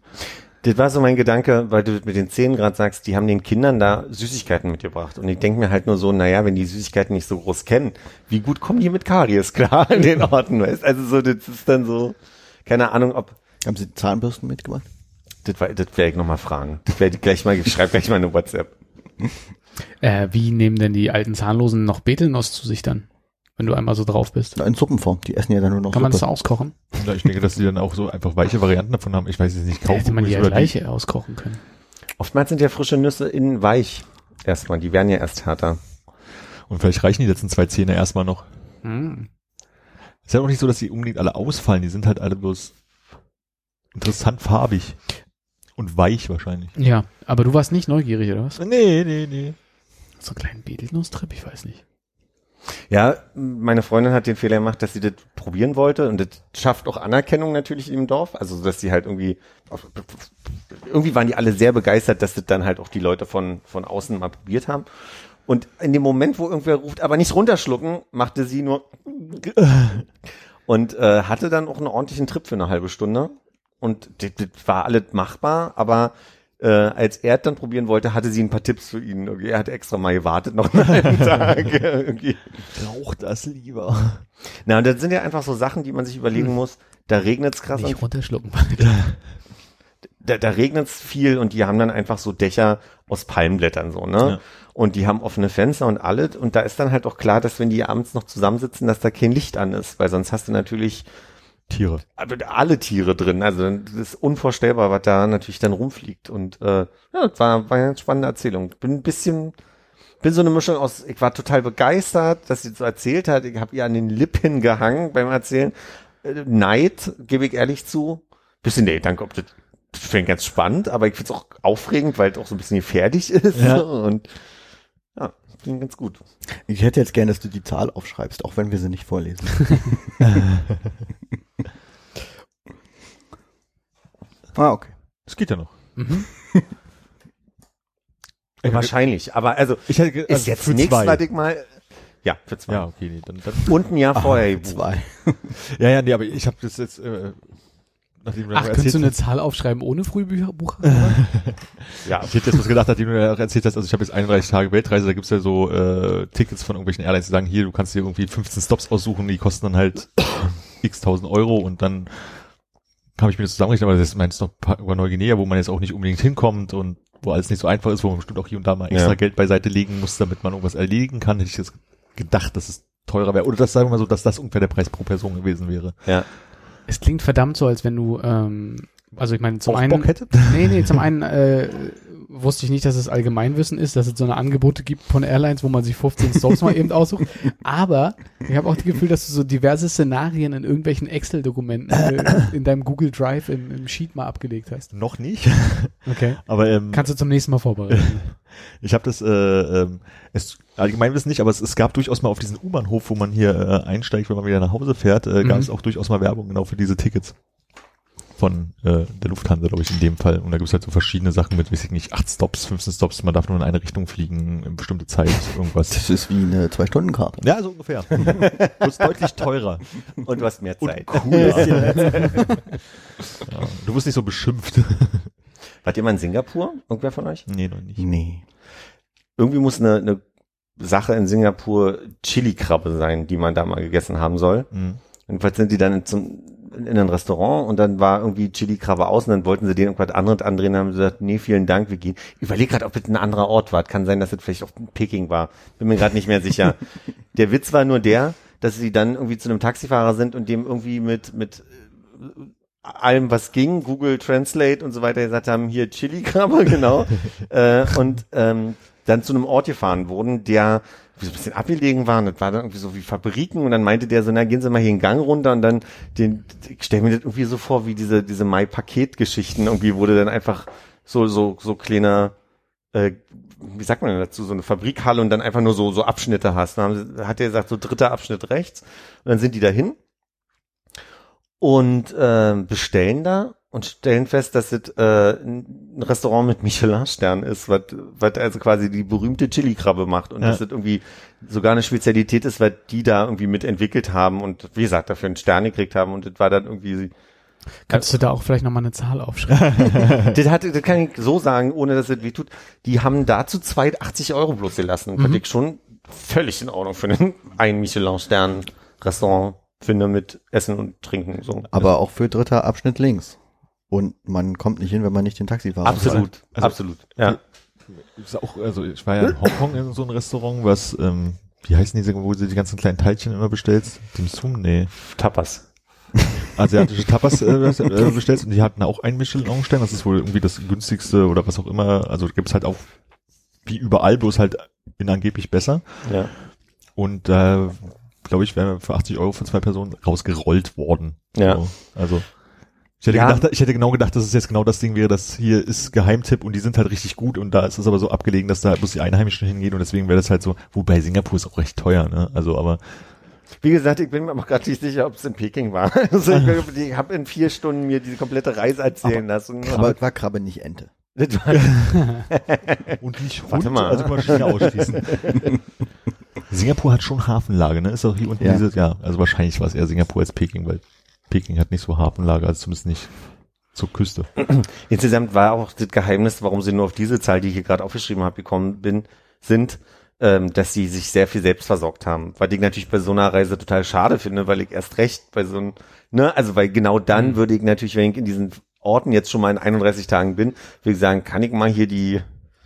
Das war so mein Gedanke, weil du mit den Zähnen gerade sagst, die haben den Kindern da Süßigkeiten mitgebracht. Und ich denke mir halt nur so, naja, wenn die Süßigkeiten nicht so groß kennen, wie gut kommen die mit Karies klar in den Orten, weißt? Also so, das ist dann so, keine Ahnung, ob, Haben Sie Zahnbürsten mitgebracht? das, war- das werde ich nochmal fragen. Das werde ich gleich mal, ich schreibe gleich mal eine WhatsApp. Äh, wie nehmen denn die alten Zahnlosen noch Betelnuss zu sich dann? Wenn du einmal so drauf bist. In Suppenform. Die essen ja dann nur noch Kann man das Suppe. auskochen? Ja, ich denke, dass die dann auch so einfach weiche Varianten davon haben. Ich weiß jetzt nicht, Da hätte man die ja oder gleich auskochen können. Oftmals sind ja frische Nüsse innen weich. Erstmal, die werden ja erst härter. Und vielleicht reichen die letzten zwei Zähne erstmal noch. Hm. Ist ja auch nicht so, dass die unbedingt alle ausfallen. Die sind halt alle bloß interessant farbig. Und weich wahrscheinlich. Ja, aber du warst nicht neugierig, oder was? Nee, nee, nee. So einen kleinen Betelnuss-Trip, ich weiß nicht. Ja, meine Freundin hat den Fehler gemacht, dass sie das probieren wollte und das schafft auch Anerkennung natürlich im Dorf. Also, dass sie halt irgendwie, irgendwie waren die alle sehr begeistert, dass das dann halt auch die Leute von, von außen mal probiert haben. Und in dem Moment, wo irgendwer ruft, aber nicht runterschlucken, machte sie nur und äh, hatte dann auch einen ordentlichen Trip für eine halbe Stunde. Und das, das war alles machbar, aber äh, als er es dann probieren wollte, hatte sie ein paar Tipps für ihn. Irgendwie, Er hat extra mal gewartet noch einen Tag. Irgendwie. Rauch das lieber. Na, und das sind ja einfach so Sachen, die man sich überlegen muss. Da regnet's krass Nicht runterschlucken. da, da regnet's viel und die haben dann einfach so Dächer aus Palmblättern so, ne? Ja. Und die haben offene Fenster und alles. Und da ist dann halt auch klar, dass wenn die abends noch zusammensitzen, dass da kein Licht an ist, weil sonst hast du natürlich Tiere. alle Tiere drin. Also das ist unvorstellbar, was da natürlich dann rumfliegt. Und äh, ja, das war, war eine spannende Erzählung. Bin ein bisschen, bin so eine Mischung aus, ich war total begeistert, dass sie das so erzählt hat. Ich habe ihr an den Lippen gehangen beim Erzählen. Äh, Neid, gebe ich ehrlich zu. Bisschen der Gedanke, ob das das finde ich ganz spannend, aber ich finde es auch aufregend, weil es auch so ein bisschen gefährlich ist. Ja. Und ja, ging ganz gut. Ich hätte jetzt gern, dass du die Zahl aufschreibst, auch wenn wir sie nicht vorlesen. ah, okay. Das geht ja noch. Mhm. Wahrscheinlich, aber also Ich hätte, ge- ist also jetzt ich mal. Ja, für zwei. Ja, okay, nee, dann, dann Und ein Jahr vorher. gebucht. Zwei. Ja, ja, nee, aber ich habe das jetzt, äh, nachdem du Ach, erzählt könntest du eine Zahl aufschreiben ohne Frühbucher? Ja, ich hätte jetzt was gedacht, nachdem du auch erzählt hast, also ich habe jetzt 31 Tage Weltreise, da gibt's ja so äh, Tickets von irgendwelchen Airlines, die sagen, hier, du kannst dir irgendwie 15 Stops aussuchen, die kosten dann halt x tausend Euro und dann habe ich mir das zusammengerechnet, aber das ist meinst noch über Neuguinea, wo man jetzt auch nicht unbedingt hinkommt und wo alles nicht so einfach ist, wo man bestimmt auch hier und da mal extra Ja. Geld beiseite legen muss, damit man irgendwas erledigen kann, hätte ich jetzt gedacht, dass es teurer wäre. Oder das sagen wir mal so, dass das ungefähr der Preis pro Person gewesen wäre. ja. Es klingt verdammt so, als wenn du, ähm, also ich meine, zum Auch einen, Bock hätte? nee, nee, zum einen äh, wusste ich nicht, dass es Allgemeinwissen ist, dass es so eine Angebote gibt von Airlines, wo man sich 15 Stops mal eben aussucht. Aber ich habe auch das Gefühl, dass du so diverse Szenarien in irgendwelchen Excel-Dokumenten in deinem Google Drive im, im Sheet mal abgelegt hast. Noch nicht. Okay. Aber ähm, Kannst du zum nächsten Mal vorbereiten. ich habe das, äh, ähm, es, allgemein wissen nicht, aber es, es gab durchaus mal auf diesen U-Bahnhof, wo man hier äh, einsteigt, wenn man wieder nach Hause fährt, äh, gab Mhm. es auch durchaus mal Werbung genau für diese Tickets. Von äh, der Lufthansa, glaube ich, in dem Fall. Und da gibt es halt so verschiedene Sachen mit, weiß ich nicht, acht Stops, 15 Stops, man darf nur in eine Richtung fliegen, in bestimmte Zeit, irgendwas. Das ist wie eine Zwei-Stunden-Karte. Ja, so ungefähr. Bloß deutlich teurer. Und du hast mehr Und Zeit. cooler. ja, du wirst nicht so beschimpft. Wart ihr mal in Singapur? Irgendwer von euch? nee, noch nicht. Nee. Irgendwie muss eine, eine Sache in Singapur Chili-Krabbe sein, die man da mal gegessen haben soll. Mhm. Jedenfalls sind die dann zum, in ein Restaurant und dann war irgendwie Chili-Krabbe aus und dann wollten sie den irgendwas anderes andrehen und haben gesagt, nee, vielen Dank, wir gehen. Ich überlege gerade, ob es ein anderer Ort war. Kann sein, dass es vielleicht auch Peking war. Bin mir gerade nicht mehr sicher. der Witz war nur der, dass sie dann irgendwie zu einem Taxifahrer sind und dem irgendwie mit, mit äh, allem, was ging, Google Translate und so weiter gesagt haben, hier Chili-Krabbe, genau. äh, und ähm, dann zu einem Ort gefahren wurden, der so ein bisschen abgelegen war. Und das war dann irgendwie so wie Fabriken. Und dann meinte der so, na, gehen Sie mal hier den Gang runter und dann den, ich stelle mir das irgendwie so vor, wie diese, diese Mai-Paket-Geschichten irgendwie, wurde dann einfach so, so, so kleiner, äh, wie sagt man denn dazu, so eine Fabrikhalle und dann einfach nur so, so Abschnitte hast. Dann haben hat er gesagt, so dritter Abschnitt rechts. Und dann sind die dahin und äh, bestellen da und stellen fest, dass es äh, ein Restaurant mit Michelin-Stern ist, was was also quasi die berühmte Chili-Krabbe macht und Ja. dass das irgendwie sogar eine Spezialität ist, weil die da irgendwie mitentwickelt haben und wie gesagt dafür einen Stern gekriegt haben und das war dann irgendwie Kannst du da auch vielleicht nochmal eine Zahl aufschreiben? das, hat, das kann ich so sagen, ohne dass es weh tut. Die haben dazu 82 Euro bloß gelassen. Mhm. Was ich schon völlig in Ordnung für einen ein Michelin-Stern-Restaurant finde mit Essen und Trinken. So. Aber auch für dritter Abschnitt links. Und man kommt nicht hin, wenn man nicht den Taxifahrer absolut, Also- absolut. Ja. Ist auch, also ich war ja in Hongkong in so einem Restaurant, was, ähm, wie heißen diese, wo du die ganzen kleinen Teilchen immer bestellst? Dim Sum? Nee. Tapas. Asiatische Tapas äh, äh, bestellst und die hatten auch einen Michelin-Stern. Das ist wohl irgendwie das günstigste oder was auch immer. Also gibt's halt auch wie überall, bloß halt in angeblich besser. Ja. Und da, glaube ich, wären wir für 80 Euro für zwei Personen rausgerollt worden. Ja. So, also ich hätte, Ja. gedacht, ich hätte genau gedacht, dass es jetzt genau das Ding wäre, das hier ist Geheimtipp und die sind halt richtig gut und da ist es aber so abgelegen, dass da bloß die Einheimischen hingehen und deswegen wäre das halt so, wobei Singapur ist auch recht teuer, ne? Also aber Wie gesagt, ich bin mir aber gerade nicht sicher, ob es in Peking war. Also ich, ich habe in vier Stunden mir diese komplette Reise erzählen lassen. Aber war Krabbe nicht Ente. Das war, und nicht Warte Hund, mal. also kann man China ausschließen. Singapur hat schon Hafenlage, ne? Ist auch hier unten Ja. dieses, ja, also wahrscheinlich war es eher Singapur als Peking, weil Peking hat nicht so Hafenlage, also zumindest nicht zur Küste. Insgesamt war auch das Geheimnis, warum sie nur auf diese Zahl, die ich hier gerade aufgeschrieben habe, gekommen bin, sind, ähm, dass sie sich sehr viel selbst versorgt haben. Was ich natürlich bei so einer Reise total schade finde, weil ich erst recht bei so einem, ne, also weil genau dann Mhm. würde ich natürlich, wenn ich in diesen Orten jetzt schon mal in 31 Tagen bin, würde ich sagen, kann ich mal hier die,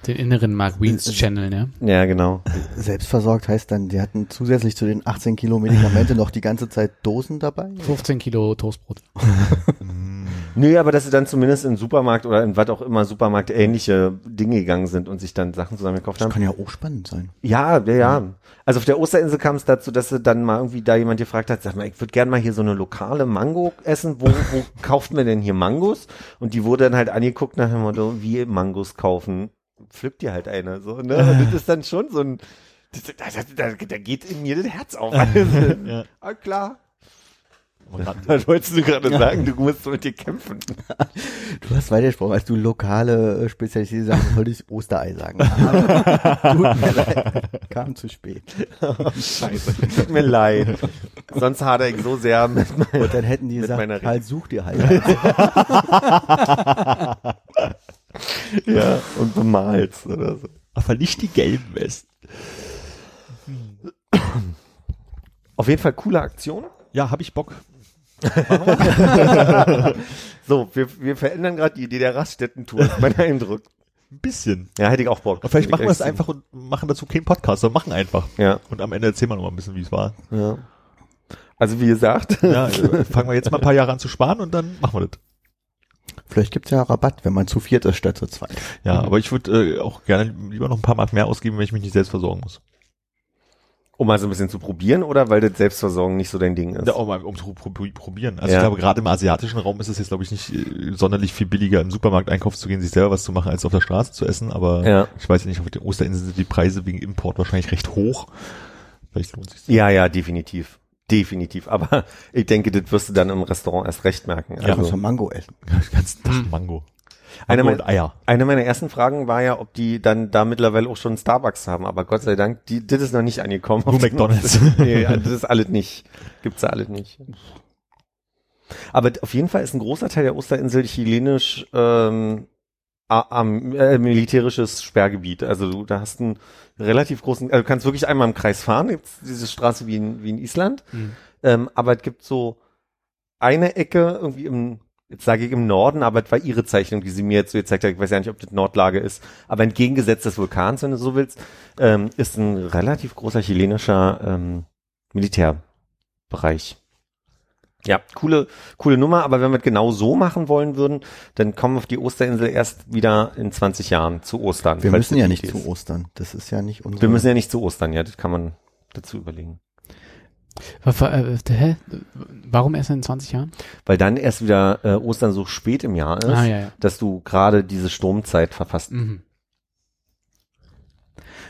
Den inneren Mark Wiens Channel, ne? ja genau. Selbstversorgt heißt dann, die hatten zusätzlich zu den 18 Kilo Medikamente noch die ganze Zeit Dosen dabei? 15 Kilo Toastbrot. Nö, aber dass sie dann zumindest in Supermarkt oder in was auch immer Supermarkt ähnliche Dinge gegangen sind und sich dann Sachen zusammengekauft haben. Das kann ja auch spannend sein. Ja, ja, ja. Also auf der Osterinsel kam es dazu, dass sie dann mal irgendwie da jemand gefragt hat, sag mal, ich würde gerne mal hier so eine lokale Mango essen. Wo, wo kauft man denn hier Mangos? Und die wurde dann halt angeguckt nach dem Motto, wie Mangos kaufen. Pflückt dir halt eine, so, ne? Und das ist dann schon so ein, da, da, da, geht in mir das Herz auf. Ja. ah, klar. Was wolltest du gerade sagen? Du musst mit dir kämpfen. Du hast weitergesprochen, als du lokale äh, Spezialität sagen wollte ich Osterei sagen. Tut mir leid. Kam zu spät. Scheiße. Tut mir leid. Sonst hadere ich so sehr mit meinem Und dann hätten die meiner gesagt, halt such dir halt. ja, und bemalst oder so. Aber nicht die gelben Westen. Auf jeden Fall coole Aktion. Ja, hab ich Bock. So, wir, wir verändern gerade die Idee der Raststätten-Tour, mein Eindruck. Ein bisschen. Ja, hätte ich auch Bock. Aber vielleicht machen wir es einfach und machen dazu keinen Podcast, sondern machen einfach. Ja, Und am Ende erzählen wir noch mal ein bisschen, wie es war. ja. Also wie gesagt, Ja, äh, fangen wir jetzt mal ein paar Jahre an zu sparen und dann machen wir das. Vielleicht gibt's ja Rabatt, wenn man zu viert ist statt zu zweit. Ja, aber ich würde äh, auch gerne lieber noch ein paar Mark mehr ausgeben, wenn ich mich nicht selbst versorgen muss. Um mal so ein bisschen zu probieren oder weil das Selbstversorgen nicht so dein Ding ist? Ja, um, um zu prob- probieren. Also Ja. ich glaube, gerade im asiatischen Raum ist es jetzt, glaube ich, nicht äh, sonderlich viel billiger, im Supermarkt einkaufen zu gehen, sich selber was zu machen, als auf der Straße zu essen. Aber Ja. ich weiß nicht, auf den Osterinseln sind die Preise wegen Import wahrscheinlich recht hoch. Vielleicht lohnt sich Ja, ja, definitiv. Definitiv. Aber ich denke, das wirst du dann im Restaurant erst recht merken. Ja, Also, also Mango essen. Tag Hm. Mango. Eine Mango mein- und Eier. eine meiner ersten Fragen war ja, ob die dann da mittlerweile auch schon Starbucks haben. Aber Gott sei Dank, die, das ist noch nicht angekommen. Nur McDonald's. nee, das ist alles nicht. Gibt's da alles nicht. Aber auf jeden Fall ist ein großer Teil der Osterinsel chilenisch ähm, am, äh, militärisches Sperrgebiet. Also du da hast einen relativ großen, also du kannst wirklich einmal im Kreis fahren, gibt's diese Straße wie in, wie in Island. Mhm. Ähm, aber es gibt so eine Ecke irgendwie im, jetzt sage ich im Norden, aber es war ihre Zeichnung, die sie mir jetzt so gezeigt hat. Ich weiß ja nicht, ob das Nordlage ist, aber entgegengesetzt des Vulkans, wenn du so willst, ähm, ist ein relativ großer chilenischer ähm, Militärbereich. Ja, coole, coole Nummer, aber wenn wir es genau so machen wollen würden, dann kommen wir auf die Osterinsel erst wieder in 20 Jahren zu Ostern. Wir müssen ja nicht Idee zu ist. Ostern. Das ist ja nicht unsere. Wir müssen ja nicht zu Ostern, ja, das kann man dazu überlegen. Wa- äh, hä? Warum erst in 20 Jahren? Weil dann erst wieder äh, Ostern so spät im Jahr ist, Ah, ja, ja. dass du gerade diese Sturmzeit verfasst. Mhm.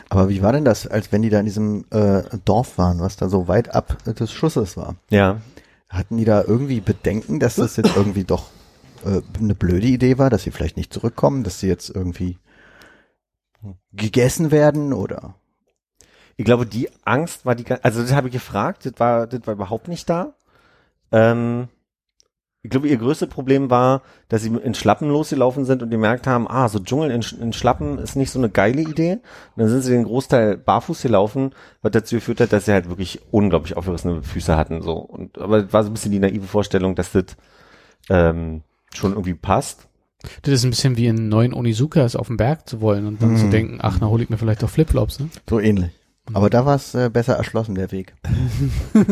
Aber wie war denn das, als wenn die da in diesem äh, Dorf waren, was da so weit ab des Schusses war? Ja. Hatten die da irgendwie Bedenken, dass das jetzt irgendwie doch äh, eine blöde Idee war, dass sie vielleicht nicht zurückkommen, dass sie jetzt irgendwie gegessen werden oder? Ich glaube, die Angst war die, also das habe ich gefragt, das war, das war überhaupt nicht da. Ähm, ich glaube, ihr größtes Problem war, dass sie in Schlappen losgelaufen sind und gemerkt haben, ah, so Dschungel in, in Schlappen ist nicht so eine geile Idee. Und dann sind sie den Großteil barfuß gelaufen, was dazu geführt hat, dass sie halt wirklich unglaublich aufgerissene Füße hatten, so. Und, aber das war so ein bisschen die naive Vorstellung, dass das, ähm, schon irgendwie passt. Das ist ein bisschen wie in neuen Onizukas auf dem Berg zu wollen und dann Mhm. zu denken, ach, na hol ich mir vielleicht doch Flipflops, ne? So ähnlich. Aber da war es äh, besser erschlossen, der Weg.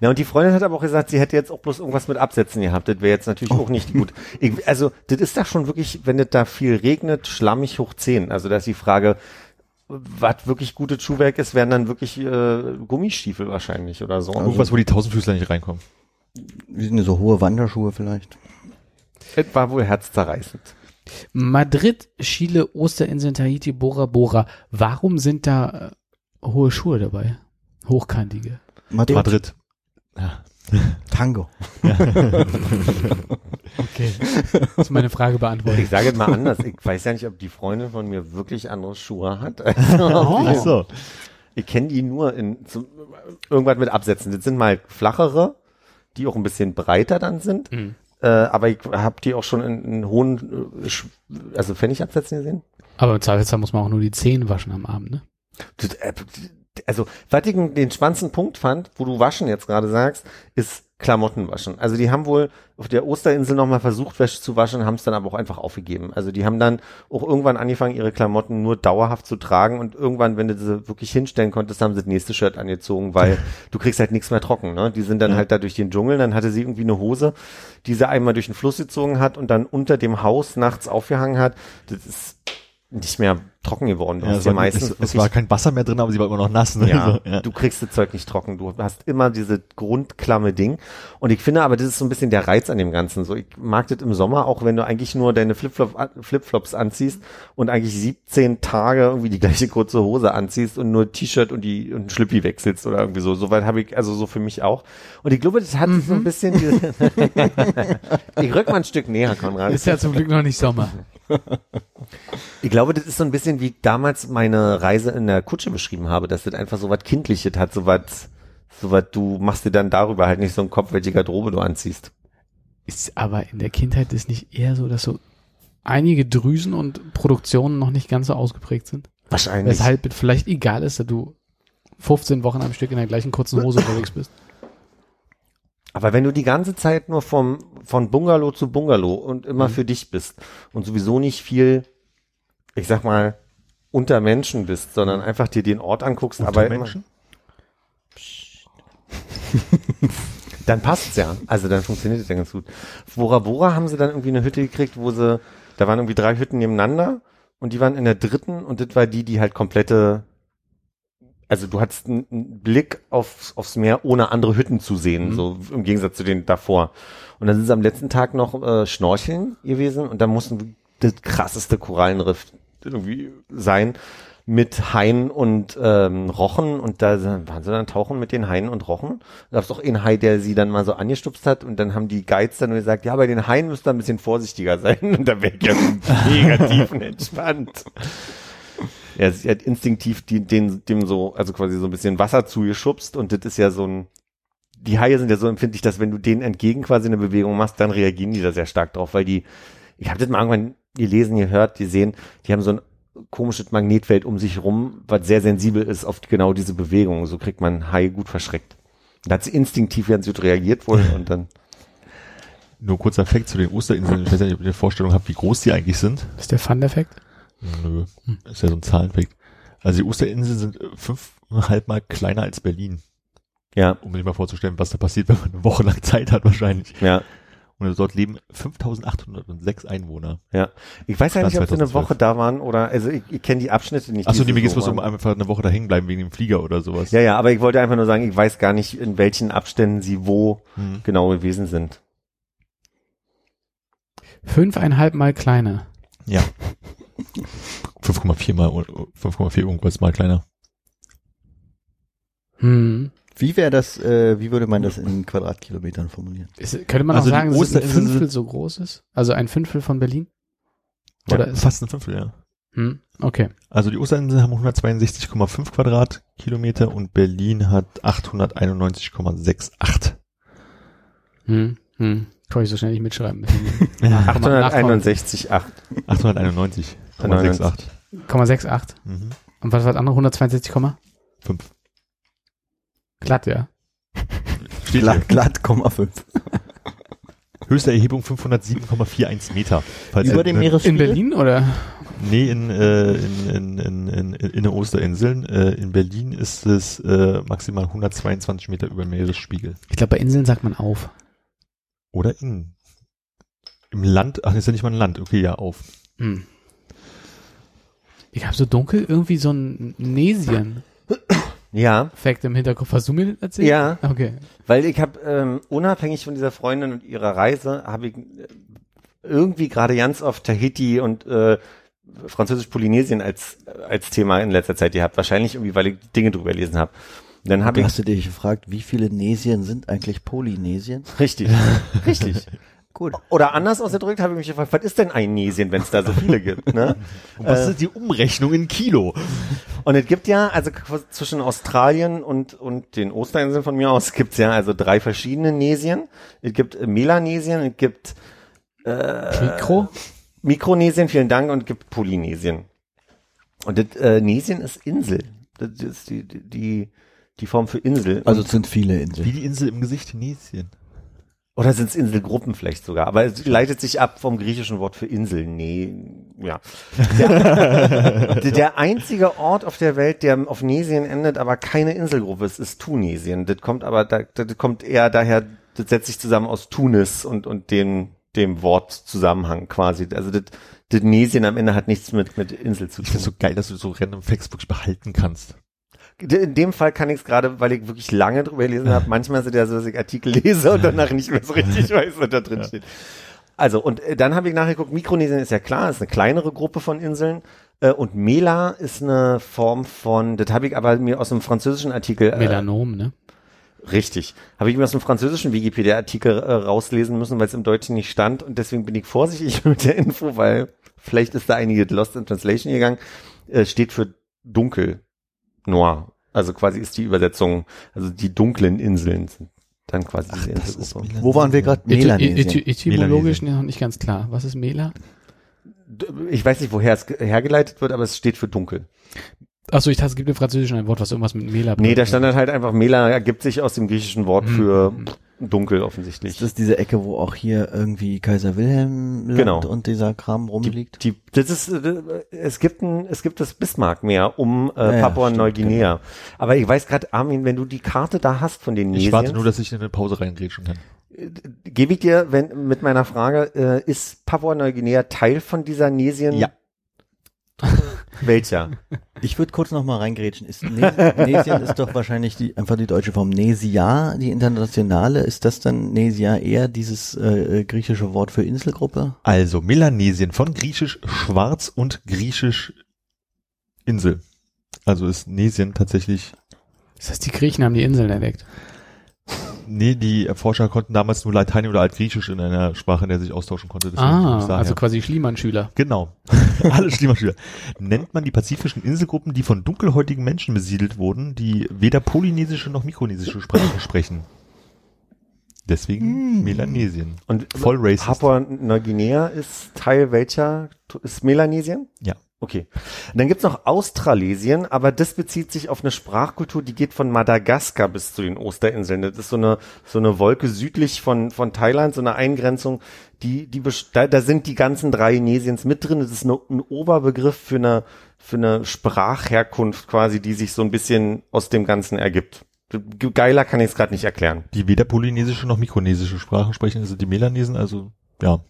Ja, und die Freundin hat aber auch gesagt, sie hätte jetzt auch bloß irgendwas mit Absätzen gehabt. Das wäre jetzt natürlich auch nicht gut. Ich, also, das ist da schon wirklich, wenn das da viel regnet, schlammig hoch 10. Also, da ist die Frage, was wirklich gutes Schuhwerk ist, wären dann wirklich äh, Gummistiefel wahrscheinlich oder so. Irgendwas, wo die Tausendfüßler nicht reinkommen. Wie sind so hohe Wanderschuhe vielleicht? Das war wohl herzzerreißend. Madrid, Chile, Osterinseln, Tahiti, Bora Bora. Warum sind da äh, hohe Schuhe dabei? Hochkantige. Madrid. Madrid. Ja. Tango. Okay. Das ist meine Frage beantwortet. Ich sage es mal anders. Ich weiß ja nicht, ob die Freundin von mir wirklich andere Schuhe hat. Also, Ach so. Ich kenne die nur in zum, irgendwas mit Absätzen. Das sind mal flachere, die auch ein bisschen breiter dann sind. Mhm. Äh, aber ich habe die auch schon in, in hohen, äh, also Pfennigabsätzen gesehen. Aber im Zweifelsfall muss man auch nur die Zähne waschen am Abend, ne? Das, äh, Also, was ich den spannendsten Punkt fand, wo du waschen jetzt gerade sagst, ist Klamotten waschen. Also die haben wohl auf der Osterinsel nochmal versucht, Wäsche zu waschen, haben es dann aber auch einfach aufgegeben. Also die haben dann auch irgendwann angefangen, ihre Klamotten nur dauerhaft zu tragen und irgendwann, wenn du sie wirklich hinstellen konntest, haben sie das nächste Shirt angezogen, weil du kriegst halt nichts mehr trocken. Ne? Die sind dann halt da durch den Dschungel, dann hatte sie irgendwie eine Hose, die sie einmal durch den Fluss gezogen hat und dann unter dem Haus nachts aufgehangen hat. Das ist nicht mehr trocken geworden. Du Ja, hast es, ja meistens es, es war kein Wasser mehr drin, aber sie war immer noch nass. Ne? ja, Also, ja. du kriegst das Zeug nicht trocken. Du hast immer diese grundklamme Ding. Und ich finde aber, das ist so ein bisschen der Reiz an dem Ganzen. So, ich mag das im Sommer, auch wenn du eigentlich nur deine Flipflop, Flipflops anziehst und eigentlich 17 Tage irgendwie die gleiche kurze Hose anziehst und nur T-Shirt und die und ein Schlüppi wechselst oder irgendwie so. Soweit habe ich, also so für mich auch. Und ich glaube, das hat so ein bisschen diese Ich rück mal ein Stück näher, Konrad. Ist ja zum Glück noch nicht Sommer. Ich glaube, das ist so ein bisschen wie damals meine Reise in der Kutsche beschrieben habe, dass das einfach so was Kindliches hat, so was, so was, du machst dir dann darüber halt nicht so einen Kopf, welche Garderobe du anziehst. Ist aber in der Kindheit ist nicht eher so, dass so einige Drüsen und Produktionen noch nicht ganz so ausgeprägt sind. Wahrscheinlich. Weshalb es vielleicht egal ist, dass du 15 Wochen am Stück in der gleichen kurzen Hose unterwegs bist. Aber wenn du die ganze Zeit nur vom, von Bungalow zu Bungalow und immer für dich bist und sowieso nicht viel, ich sag mal, unter Menschen bist, sondern einfach dir den Ort anguckst, aber immer, Menschen? Dann passt's ja. Also dann funktioniert es ja ganz gut. Bora Bora haben sie dann irgendwie eine Hütte gekriegt, wo sie, da waren irgendwie drei Hütten nebeneinander und die waren in der dritten und das war die, die halt komplette, also du hattest einen Blick aufs, aufs Meer, ohne andere Hütten zu sehen, so im Gegensatz zu den davor. Und dann sind sie am letzten Tag noch äh, schnorcheln gewesen und da mussten das krasseste Korallenriff irgendwie sein mit Haien und ähm, Rochen und da waren sie dann tauchen mit den Haien und Rochen. Da gab es auch einen Hai, der sie dann mal so angestupst hat und dann haben die Guides dann gesagt, ja, bei den Haien müsst ihr ein bisschen vorsichtiger sein und da wäre ich ja negativ und entspannt. Ja, sie hat instinktiv die, den, dem so, also quasi so ein bisschen Wasser zugeschubst und das ist ja so ein, die Haie sind ja so empfindlich, dass wenn du denen entgegen quasi eine Bewegung machst, dann reagieren die da sehr stark drauf, weil die, ich habe das mal irgendwann gelesen, gehört, die sehen, die haben so ein komisches Magnetfeld um sich rum, was sehr sensibel ist auf genau diese Bewegung. So kriegt man Hai gut verschreckt. Da hat sie instinktiv ganz gut reagiert wohl und dann, Nur kurzer Fact zu den Osterinseln. Ich weiß nicht, ob ihr eine Vorstellung habt, wie groß die eigentlich sind. Das ist der Fun-Effekt. Nö, ist ja so ein Zahleneffekt. Also die Osterinseln sind äh, fünfeinhalb Mal kleiner als Berlin. ja, Um sich mal vorzustellen, was da passiert, wenn man eine Woche lang Zeit hat wahrscheinlich. ja, Und dort leben 5806 Einwohner. ja. Ich weiß ja nicht, ob sie eine 2012. Woche da waren oder, also ich, ich kenne die Abschnitte nicht. Achso, die mir geht's bloß um einfach eine Woche da hängen bleiben wegen dem Flieger oder sowas. Ja, ja, aber ich wollte einfach nur sagen, ich weiß gar nicht, in welchen Abständen sie wo Hm. genau gewesen sind. Fünfeinhalb Mal kleiner. Ja. 5,4 mal, 5,4 irgendwas mal kleiner. Hm. Wie wäre das, äh, wie würde man das in Quadratkilometern formulieren? Ist, könnte man also auch sagen, dass es ein Fünftel so groß ist? Also ein Fünftel von Berlin? Oder ja, fast ein Fünftel, ja. Hm, okay. Also die Osterinseln haben 162,5 Quadratkilometer und Berlin hat 891,68. Hm, hm. Kann ich so schnell nicht mitschreiben. 861,8. 891. 1,68. Mhm. Und was war das andere? 162,5? Glatt, ja. glatt, glatt, 5. Höchste Erhebung 507,41 Meter. Über dem Meeresspiegel? In Berlin oder? Nee, in, äh, in, in, in, in, in den Osterinseln. Äh, in Berlin ist es äh, maximal 122 Meter über dem Meeresspiegel. Ich glaube, bei Inseln sagt man auf. Oder in. Im Land, ach, ist ja nicht mal ein Land, okay, ja, auf. Hm. Ich habe so dunkel irgendwie so ein Nesien-Effekt Ja, im Hinterkopf. Hast du mir das erzählt? ja, Okay. weil ich habe ähm, unabhängig von dieser Freundin und ihrer Reise, habe ich äh, irgendwie gerade ganz oft Tahiti und äh, Französisch-Polynesien als als Thema in letzter Zeit gehabt. Wahrscheinlich irgendwie, weil ich Dinge drüber gelesen habe. Dann habe ich Hast du dich gefragt, wie viele Nesien sind eigentlich Polynesien? richtig, richtig. Gut. Oder anders ausgedrückt habe ich mich gefragt, was ist denn ein Nesien, wenn es da so viele gibt? Ne? Und was ist die Umrechnung in Kilo? Und es gibt ja, also zwischen Australien und, und den Osterinseln von mir aus, gibt's ja also drei verschiedene Nesien. Es gibt äh, Melanesien, es gibt Mikro? Mikronesien, vielen Dank, und es gibt Polynesien. Und das äh, Nesien ist Insel. Das ist die, die, die, Form für Insel. Also es sind viele Wie Inseln. die Insel im Gesicht Tunesien. Oder sind es Inselgruppen vielleicht sogar. Aber es leitet sich ab vom griechischen Wort für Insel. Nee, ja. Der, der einzige Ort auf der Welt, der auf Nesien endet, aber keine Inselgruppe ist, ist Tunesien. Das kommt aber, da, das kommt eher daher, das setzt sich zusammen aus Tunis und, und dem, dem Wortzusammenhang quasi. Also das, das Nesien am Ende hat nichts mit, mit Insel zu Ich tun. finde so geil, dass du so random Facts behalten kannst. In dem Fall kann ich es gerade, weil ich wirklich lange drüber gelesen habe. Manchmal sind ja so, dass ich Artikel lese und danach nicht mehr so richtig weiß, was da drin steht. Also, und äh, dann habe ich nachgeguckt, Mikronesien ist ja klar, ist eine kleinere Gruppe von Inseln. Äh, und Mela ist eine Form von, das habe ich aber mir aus einem französischen Artikel. Äh, Melanom, ne? Richtig. Habe ich mir aus dem französischen Wikipedia-Artikel äh, rauslesen müssen, weil es im Deutschen nicht stand. Und deswegen bin ich vorsichtig mit der Info, weil vielleicht ist da einige Lost in Translation gegangen. Äh, steht für dunkel. Noir. Also quasi ist die Übersetzung, also die dunklen Inseln sind dann quasi diese Inselgruppe. Wo waren wir gerade? Melanesien. Etym- Etymologisch noch nicht ganz klar. Was ist Mela? Ich weiß nicht, woher es ge- hergeleitet wird, aber es steht für dunkel. Achso, ich dachte, es gibt im Französischen ein Wort, was irgendwas mit Mela Nee, da stand dann halt einfach, Mela ergibt sich aus dem griechischen Wort für Hm. Dunkel Ist offensichtlich. das diese Ecke, wo auch hier irgendwie Kaiser Wilhelm Land Genau. und dieser Kram rumliegt? Die, das ist, äh, es gibt ein, es gibt das Bismarckmeer um äh, Ja, ja, Papua Neuguinea. Aber ich weiß gerade, Armin, wenn du die Karte da hast von den Ich warte Nesiens, nur, dass ich in eine Pause reingrätschen kann. gebe ich dir, wenn mit meiner Frage, äh, ist Papua Neuguinea Teil von dieser Nesien? Ja. Welcher? Ich würde kurz noch mal reingrätschen. Ist Ne- Nesien ist doch wahrscheinlich die, einfach die deutsche Form. Nesia, die internationale. Ist das dann Nesia eher dieses äh, äh, griechische Wort für Inselgruppe? Also Melanesien von griechisch schwarz und griechisch Insel. Also ist Nesien tatsächlich, Das heißt, die Griechen haben die Inseln entdeckt. Nee, die Forscher konnten damals nur Latein oder Altgriechisch in einer Sprache, in der sich austauschen konnte. Ah, daher. also quasi Schliemann-Schüler. Genau. Alle Schlimmschüler. Nennt man die pazifischen Inselgruppen, die von dunkelhäutigen Menschen besiedelt wurden, die weder polynesische noch mikronesische Sprachen sprechen. Deswegen Melanesien. Und Voll racist. Papua Neuguinea ist Teil welcher? Ist Melanesien? Ja. Okay. Und dann gibt's noch Australesien, aber das bezieht sich auf eine Sprachkultur, die geht von Madagaskar bis zu den Osterinseln. Das ist so eine, so eine Wolke südlich von, von Thailand, so eine Eingrenzung, die, die, da, da sind die ganzen drei Nesiens mit drin. Das ist eine, ein Oberbegriff für eine, für eine Sprachherkunft quasi, die sich so ein bisschen aus dem Ganzen ergibt. Geiler kann ich es gerade nicht erklären. Die weder polynesische noch mikronesische Sprachen sprechen, sind die Melanesen, also ja.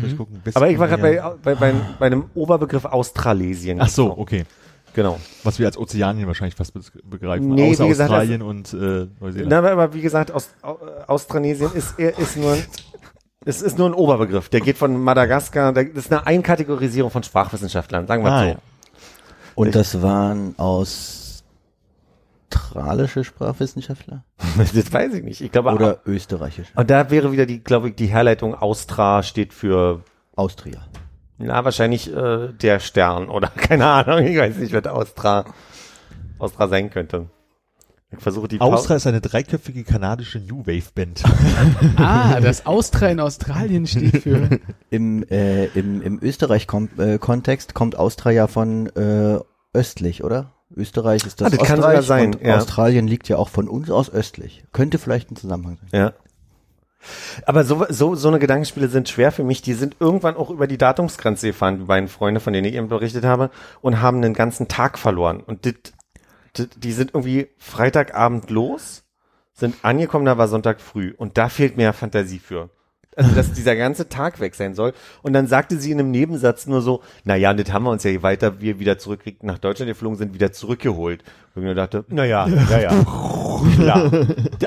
Muss ich Mhm. gucken. Aber ich war gerade bei, bei, bei, bei einem Oberbegriff Australesien. Ach so, okay. Genau. Was wir als Ozeanien wahrscheinlich fast be- begreifen. Nee, Außer wie gesagt, Australien und äh, Neuseeland. Na, aber, wie gesagt, Aus, Au- äh, Austranesien ist, er ist nur ein, es ist nur ein Oberbegriff. Der geht von Madagaskar, der, das ist eine Einkategorisierung von Sprachwissenschaftlern, sagen wir Ah, so. ja. Und das waren australische Sprachwissenschaftler? Das weiß ich nicht. Ich glaube, Oder österreichische? und da wäre wieder die, glaube ich, die Herleitung Austra steht für, Austria. na, wahrscheinlich äh, der Stern oder keine Ahnung. Ich weiß nicht, was Austra, Austra sein könnte. Ich versuche die Austra ist eine dreiköpfige kanadische New Wave Band. Ah, das Austra in Australien steht für. Im, äh, im, im Österreich-Kontext kommt Austria ja von äh, östlich, oder? Österreich ist das, Ah, das kann sogar sein, ja. Australien liegt ja auch von uns aus östlich. Könnte vielleicht ein Zusammenhang sein. Ja. Aber so, so, so eine Gedankenspiele sind schwer für mich. Die sind irgendwann auch über die Datumsgrenze gefahren, die beiden Freunde, von denen ich eben berichtet habe, und haben einen ganzen Tag verloren. Und dit, dit, die sind irgendwie Freitagabend los, sind angekommen, da war Sonntag früh. Und da fehlt mir ja Fantasie für. Also, dass dieser ganze Tag weg sein soll. Und dann sagte sie in einem Nebensatz nur so, na ja, das haben wir uns ja, je weiter wir wieder zurück nach Deutschland geflogen sind, wieder zurückgeholt. Und ich mir dachte, na ja, ja, ja. Klar.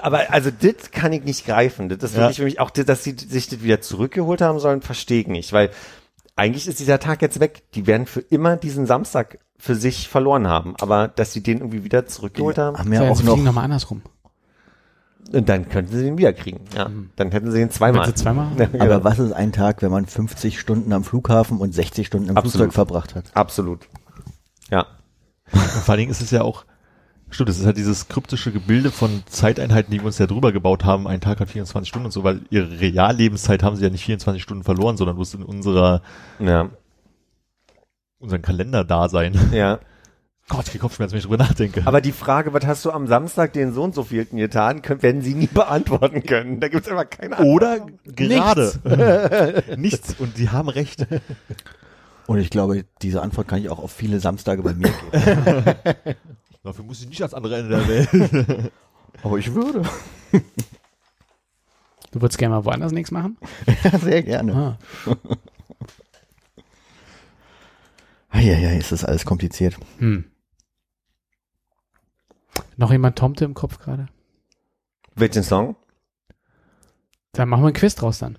Aber also das kann ich nicht greifen. Das ist Ja. wirklich für mich auch, das, dass sie sich das wieder zurückgeholt haben sollen, verstehe ich nicht. Weil eigentlich ist dieser Tag jetzt weg. Die werden für immer diesen Samstag für sich verloren haben. Aber dass sie den irgendwie wieder zurückgeholt haben, Haben ja Ja, auch noch, fliegen nochmal andersrum. Und dann könnten sie den wieder kriegen. Ja, dann hätten sie ihn zweimal. sie zweimal? Ja, genau. aber was ist ein Tag, wenn man 50 Stunden am Flughafen und 60 Stunden im Absolut. Flugzeug verbracht hat? Absolut. Ja. Und vor allen Dingen ist es ja auch, stimmt, es ist halt dieses kryptische Gebilde von Zeiteinheiten, die wir uns ja drüber gebaut haben. Ein Tag hat 24 Stunden und so, weil ihre Reallebenszeit haben sie ja nicht 24 Stunden verloren, sondern bloß in unserer, Ja. unseren Kalender da sein. Ja. Gott, ich krieg Kopfschmerzen, wenn ich drüber nachdenke. Aber die Frage, was hast du am Samstag den so und so vielten getan, können, werden sie nie beantworten können. Da gibt's immer keine Antwort. Oder gerade. Nichts. Und die haben recht. Und ich glaube, diese Antwort kann ich auch auf viele Samstage bei mir geben. Dafür muss ich nicht ans andere Ende der Welt. Aber ich würde. Du würdest gerne mal woanders nichts machen? Ja, sehr gerne. Ah. Eieiei, ist das alles kompliziert. Hm. Noch jemand Tomte im Kopf gerade? Welchen Song? Dann machen wir ein Quiz draus dann.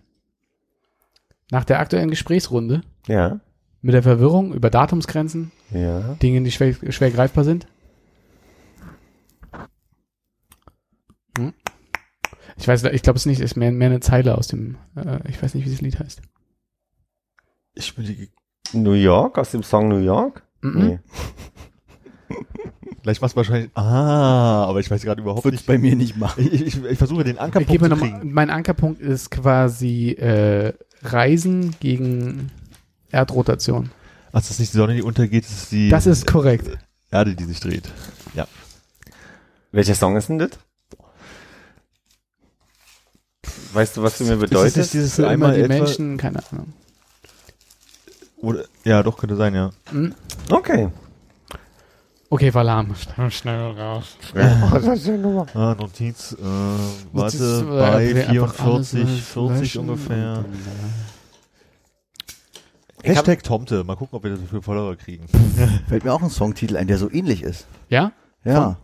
Nach der aktuellen Gesprächsrunde Ja. mit der Verwirrung über Datumsgrenzen, Ja. Dinge, die schwer, schwer greifbar sind. Hm? Ich weiß, ich glaube es nicht, ist mehr, mehr eine Zeile aus dem, äh, ich weiß nicht, wie das Lied heißt. Ich bin die, New York, aus dem Song New York? Mhm. Nee. gleich machst du wahrscheinlich, ah, aber ich weiß gerade überhaupt Würde ich nicht. bei mir nicht machen. Ich, ich, ich versuche den Ich Ankerpunkt gebe zu noch kriegen. mein Ankerpunkt ist quasi äh, Reisen gegen Erdrotation. Ach, das ist nicht die Sonne, die untergeht, das ist die Das ist korrekt. Erde, die sich dreht. Ja. Welcher Song ist denn das? Weißt du, was du mir Ist das bedeutest? nicht dieses einmal die etwa, Menschen, keine Ahnung. oder, ja, doch, könnte sein, ja. Hm? Okay. Okay, war lahm. Schnell, schnell raus. Ah, Notiz, äh, Das ist, warte, äh, bei einfach 44, alles 40 löschen ungefähr. Ich Hashtag Tomte, mal gucken, ob wir das für Follower kriegen. Fällt mir auch ein Songtitel ein, der so ähnlich ist. äh, Ja? Ja.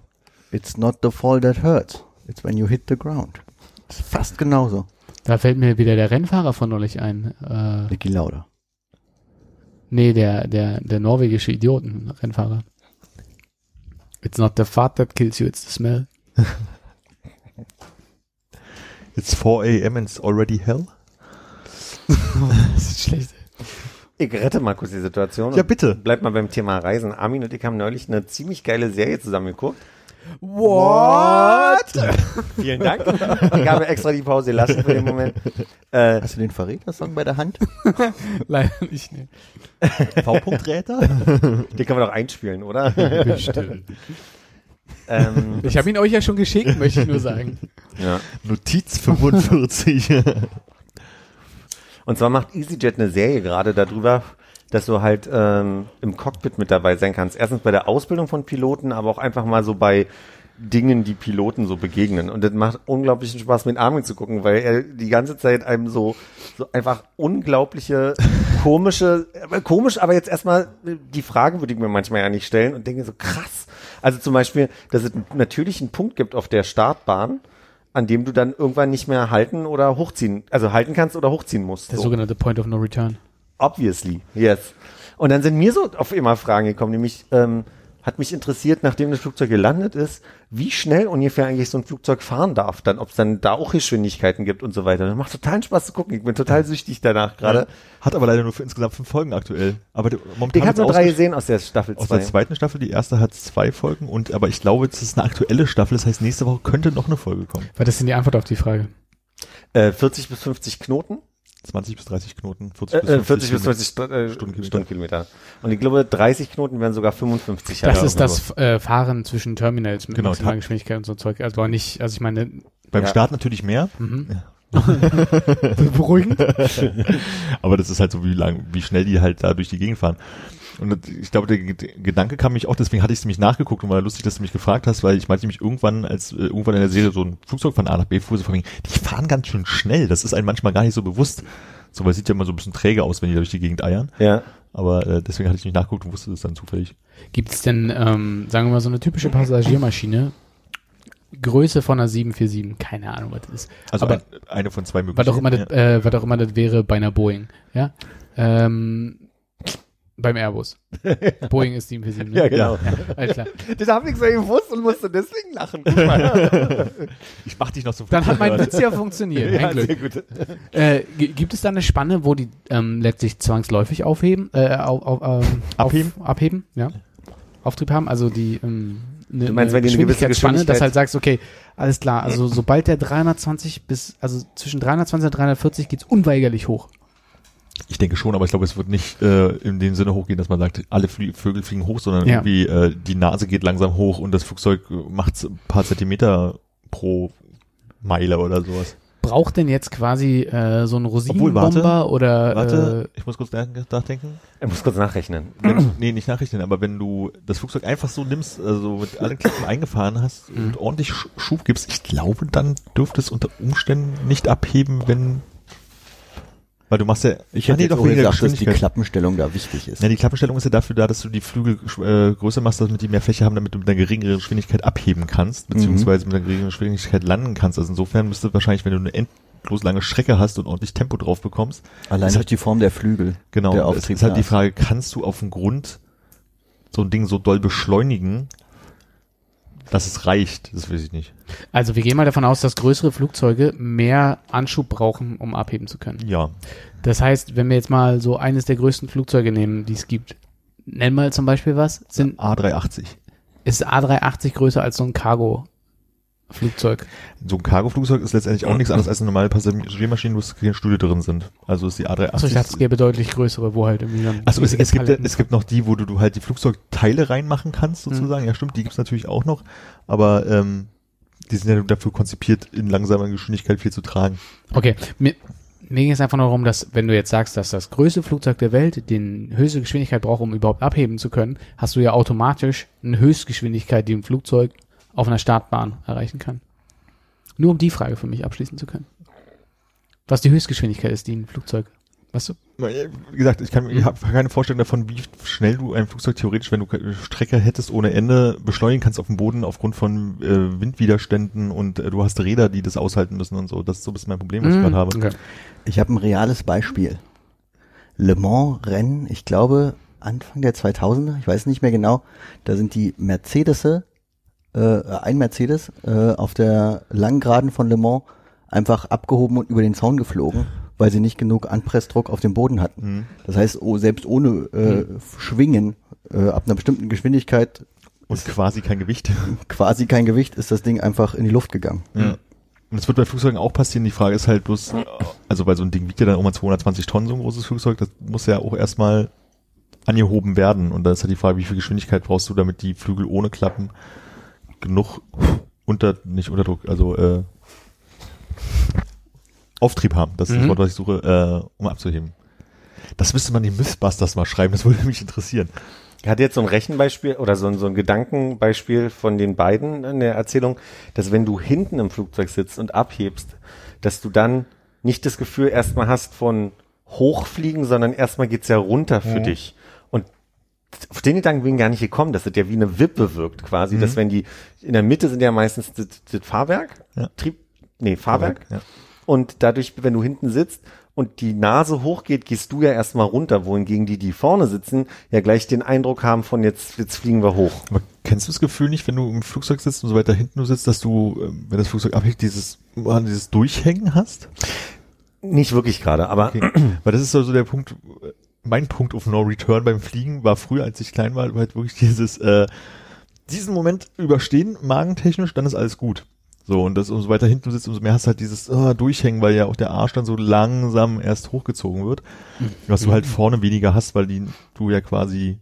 It's not the fall that hurts. It's when you hit the ground. Ist fast genauso. Da fällt mir wieder der Rennfahrer von neulich ein. Äh, Niki Lauda. nee, der, der, der norwegische Idioten-Rennfahrer. It's not the fart that kills you, it's the smell. It's 4 a.m. and it's already hell? Das ist schlecht. Ich rette mal kurz die Situation. Ja, und bitte. Bleib mal beim Thema Reisen. Armin und ich haben neulich eine ziemlich geile Serie zusammengeguckt. What? Vielen Dank. Ich habe extra die Pause gelassen für den Moment. Äh, Hast du den Verräter-Song bei der Hand? Leider nicht, nee. V-Punkt-Räter? den können wir doch einspielen, oder? ähm, Ich habe ihn euch ja schon geschickt, möchte ich nur sagen. ja. Notiz 45. Und zwar macht EasyJet eine Serie gerade darüber, dass du halt ähm, im Cockpit mit dabei sein kannst. Erstens bei der Ausbildung von Piloten, aber auch einfach mal so bei Dingen, die Piloten so begegnen. Und das macht unglaublichen Spaß, mit Armin zu gucken, weil er die ganze Zeit einem so, so einfach unglaubliche, komische, äh, komisch, aber jetzt erstmal die Frage würde ich mir manchmal ja nicht stellen und denke so krass. Also zum Beispiel, dass es natürlich einen Punkt gibt auf der Startbahn, an dem du dann irgendwann nicht mehr halten oder hochziehen, also halten kannst oder hochziehen musst. Der so. sogenannte Point of No Return. Obviously, yes. Und dann sind mir so auf immer Fragen gekommen, nämlich ähm, hat mich interessiert, nachdem das Flugzeug gelandet ist, wie schnell ungefähr eigentlich so ein Flugzeug fahren darf, dann ob es dann da auch Geschwindigkeiten gibt und so weiter. Das macht totalen Spaß zu gucken. Ich bin total süchtig danach gerade. Hat aber leider nur für insgesamt fünf Folgen aktuell. Aber der- momentan Ich habe nur drei gesehen aus der Staffel Aus der 2. zweiten Staffel, die erste hat zwei Folgen und aber ich glaube, es ist eine aktuelle Staffel, das heißt nächste Woche könnte noch eine Folge kommen. Weil das ist die Antwort auf die Frage. Äh, 40 bis 50 Knoten. 20 bis 30 Knoten, 40 Äh, bis 50, äh, 40 bis Kilometer. 50 St äh, Stundenkilometer. Stundenkilometer. Und ich glaube, 30 Knoten wären sogar 55. Das ja. ist das äh, Fahren zwischen Terminals mit Genau, maximaler Geschwindigkeit und so Zeug. Also war nicht, also ich meine, Beim Ja. Start natürlich mehr, mhm. beruhigend. aber das ist halt so, wie lang, wie schnell die halt da durch die Gegend fahren. Und ich glaube, der Ge- Gedanke kam mich auch, deswegen hatte ich es nämlich nachgeguckt und war lustig, dass du mich gefragt hast, weil ich meinte nämlich irgendwann, als äh, irgendwann in der Serie so ein Flugzeug von A nach B fuhr, so von wegen, die fahren ganz schön schnell. Das ist einem manchmal gar nicht so bewusst. So, weil es sieht ja immer so ein bisschen träge aus, wenn die da durch die Gegend eiern. Ja. Aber äh, deswegen hatte ich nicht nachgeguckt und wusste das dann zufällig. Gibt es denn, ähm, sagen wir mal, so eine typische Passagiermaschine, Größe von einer 747, keine Ahnung, was das ist. Also Aber ein, eine von zwei was auch immer das, ja. äh, was auch immer das wäre bei einer Boeing, ja? Ähm, beim Airbus. Boeing ist 747, ne? Ja, genau. Ja, alles klar. Das habe ich so gewusst und musste deswegen lachen. Guck mal. Ich mach dich noch zum Dann hat mein. Witz ja funktioniert. ja, Glück. sehr gut. Äh, gi- gibt es da eine Spanne, wo die ähm, letztlich zwangsläufig aufheben, äh, auf, auf, ähm, Abheben? Auf, abheben, ja. Auftrieb haben, also die ähm, ne, Du meinst, eine wenn die eine gewisse Geschwindigkeitsspanne, dass Geschwindigkeit- halt sagst, okay, alles klar, also sobald der 320 bis, also zwischen 320 und 340 geht's unweigerlich hoch. Ich denke schon, aber ich glaube, es wird nicht äh, in dem Sinne hochgehen, dass man sagt, alle Flie Vögel fliegen hoch, sondern Ja. irgendwie äh, die Nase geht langsam hoch und das Flugzeug macht ein paar Zentimeter pro Meile oder sowas. Braucht denn jetzt quasi äh, so ein Obwohl, warte, Rosinenbomber oder Warte, äh, ich muss kurz nach- nachdenken. Ich muss kurz nachrechnen. Wenn, nee, nicht nachrechnen, aber wenn du das Flugzeug einfach so nimmst, also mit allen Klappen eingefahren hast Mhm. und ordentlich Sch- Schub gibst, ich glaube, dann dürfte es unter Umständen nicht abheben, wenn weil du machst ja Ich hätte nee, doch der gesagt, dass die. Klappenstellung da wichtig ist. Ja, die Klappenstellung ist ja dafür da, dass du die Flügel äh, größer machst, damit die mehr Fläche haben, damit du mit einer geringeren Geschwindigkeit abheben kannst, beziehungsweise mit einer geringeren Geschwindigkeit landen kannst. Also insofern müsste wahrscheinlich, wenn du eine endlos lange Strecke hast und ordentlich Tempo drauf bekommst, Allein durch die Form der Flügel. genau, Der Auftrieb ist halt die. Frage, kannst du auf dem Grund so ein Ding so doll beschleunigen, dass es reicht? Das weiß ich nicht. also wir gehen mal davon aus, dass größere Flugzeuge mehr Anschub brauchen, um abheben zu können. Ja, Das heißt, wenn wir jetzt mal so eines der größten Flugzeuge nehmen, die es gibt, nenn mal zum Beispiel was, sind, A380. ist A380 größer als so ein Cargo-Flugzeug? So ein Cargoflugzeug ist letztendlich auch nichts anderes als eine normale Passagiermaschine, wo es keine Stühle drin sind. Also ist die A380. Achso, ich dachte, es gäbe deutlich größere, wo halt irgendwie dann. Also es, es, gibt, Paletten- es gibt noch die, wo du, du halt die Flugzeugteile reinmachen kannst, sozusagen. Ja, stimmt, die gibt's natürlich auch noch. Aber ähm, die sind ja dafür konzipiert, in langsamer Geschwindigkeit viel zu tragen. Okay, mir, mir ging es einfach nur darum, dass wenn du jetzt sagst, dass das größte Flugzeug der Welt den höchste Geschwindigkeit braucht, um überhaupt abheben zu können, hast du ja automatisch eine Höchstgeschwindigkeit, die ein Flugzeug auf einer Startbahn erreichen kann. Nur um die Frage für mich abschließen zu können. Was die Höchstgeschwindigkeit ist, die ein Flugzeug. Weißt du? Wie gesagt, ich kann, ich habe keine Vorstellung davon, wie schnell du ein Flugzeug theoretisch, wenn du Strecke hättest ohne Ende, beschleunigen kannst auf dem Boden aufgrund von äh, Windwiderständen und äh, du hast Räder, die das aushalten müssen und so. Das ist so ein bisschen mein Problem, was ich Mhm. gerade habe. Okay. Ich habe ein reales Beispiel. Le Mans Rennen, ich glaube Anfang der 2000er, ich weiß nicht mehr genau, da sind die Mercedes, äh, ein Mercedes äh, auf der Langgeraden von Le Mans einfach abgehoben und über den Zaun geflogen, weil sie nicht genug Anpressdruck auf dem Boden hatten. Mhm. Das heißt, oh, selbst ohne äh, Schwingen äh, ab einer bestimmten Geschwindigkeit Und quasi kein Gewicht. quasi kein Gewicht, ist das Ding einfach in die Luft gegangen. Ja. Und das wird bei Flugzeugen auch passieren. Die Frage ist halt bloß, also bei so einem Ding wiegt ja dann auch mal 220 Tonnen, so ein großes Flugzeug. Das muss ja auch erstmal angehoben werden. Und da ist halt die Frage, wie viel Geschwindigkeit brauchst du, damit die Flügel ohne Klappen genug unter, nicht Unterdruck, also äh, Auftrieb haben. Das ist das Mhm. Wort, was ich suche, äh, um abzuheben. Das müsste man in Mythbusters mal schreiben, das würde mich interessieren. Er hat jetzt so ein Rechenbeispiel oder so ein, so ein Gedankenbeispiel von den beiden in der Erzählung, dass wenn du hinten im Flugzeug sitzt und abhebst, dass du dann nicht das Gefühl erstmal hast von hochfliegen, sondern erstmal geht's ja runter für dich. Auf den Gedanken bin ich gar nicht gekommen, dass das ja wie eine Wippe wirkt quasi, dass wenn die, in der Mitte sind ja meistens das, das Fahrwerk, Ja. Trieb, nee, Fahrwerk. Ja. Und dadurch, wenn du hinten sitzt und die Nase hochgeht, gehst du ja erstmal runter, wohingegen die, die vorne sitzen, ja gleich den Eindruck haben von jetzt, jetzt fliegen wir hoch. Aber kennst du das Gefühl nicht, wenn du im Flugzeug sitzt und so weiter hinten du sitzt, dass du, ähm, wenn das Flugzeug abhebt, dieses, äh, dieses Durchhängen hast? Nicht wirklich gerade, aber Okay. Weil das ist so so der Punkt, mein Punkt of No Return beim Fliegen war früher, als ich klein war, halt wirklich dieses, äh, diesen Moment überstehen, magentechnisch, dann ist alles gut. So, und das, umso weiter hinten du sitzt, umso mehr hast du halt dieses äh, Durchhängen, weil ja auch der Arsch dann so langsam erst hochgezogen wird. Was du halt vorne weniger hast, weil die, du ja quasi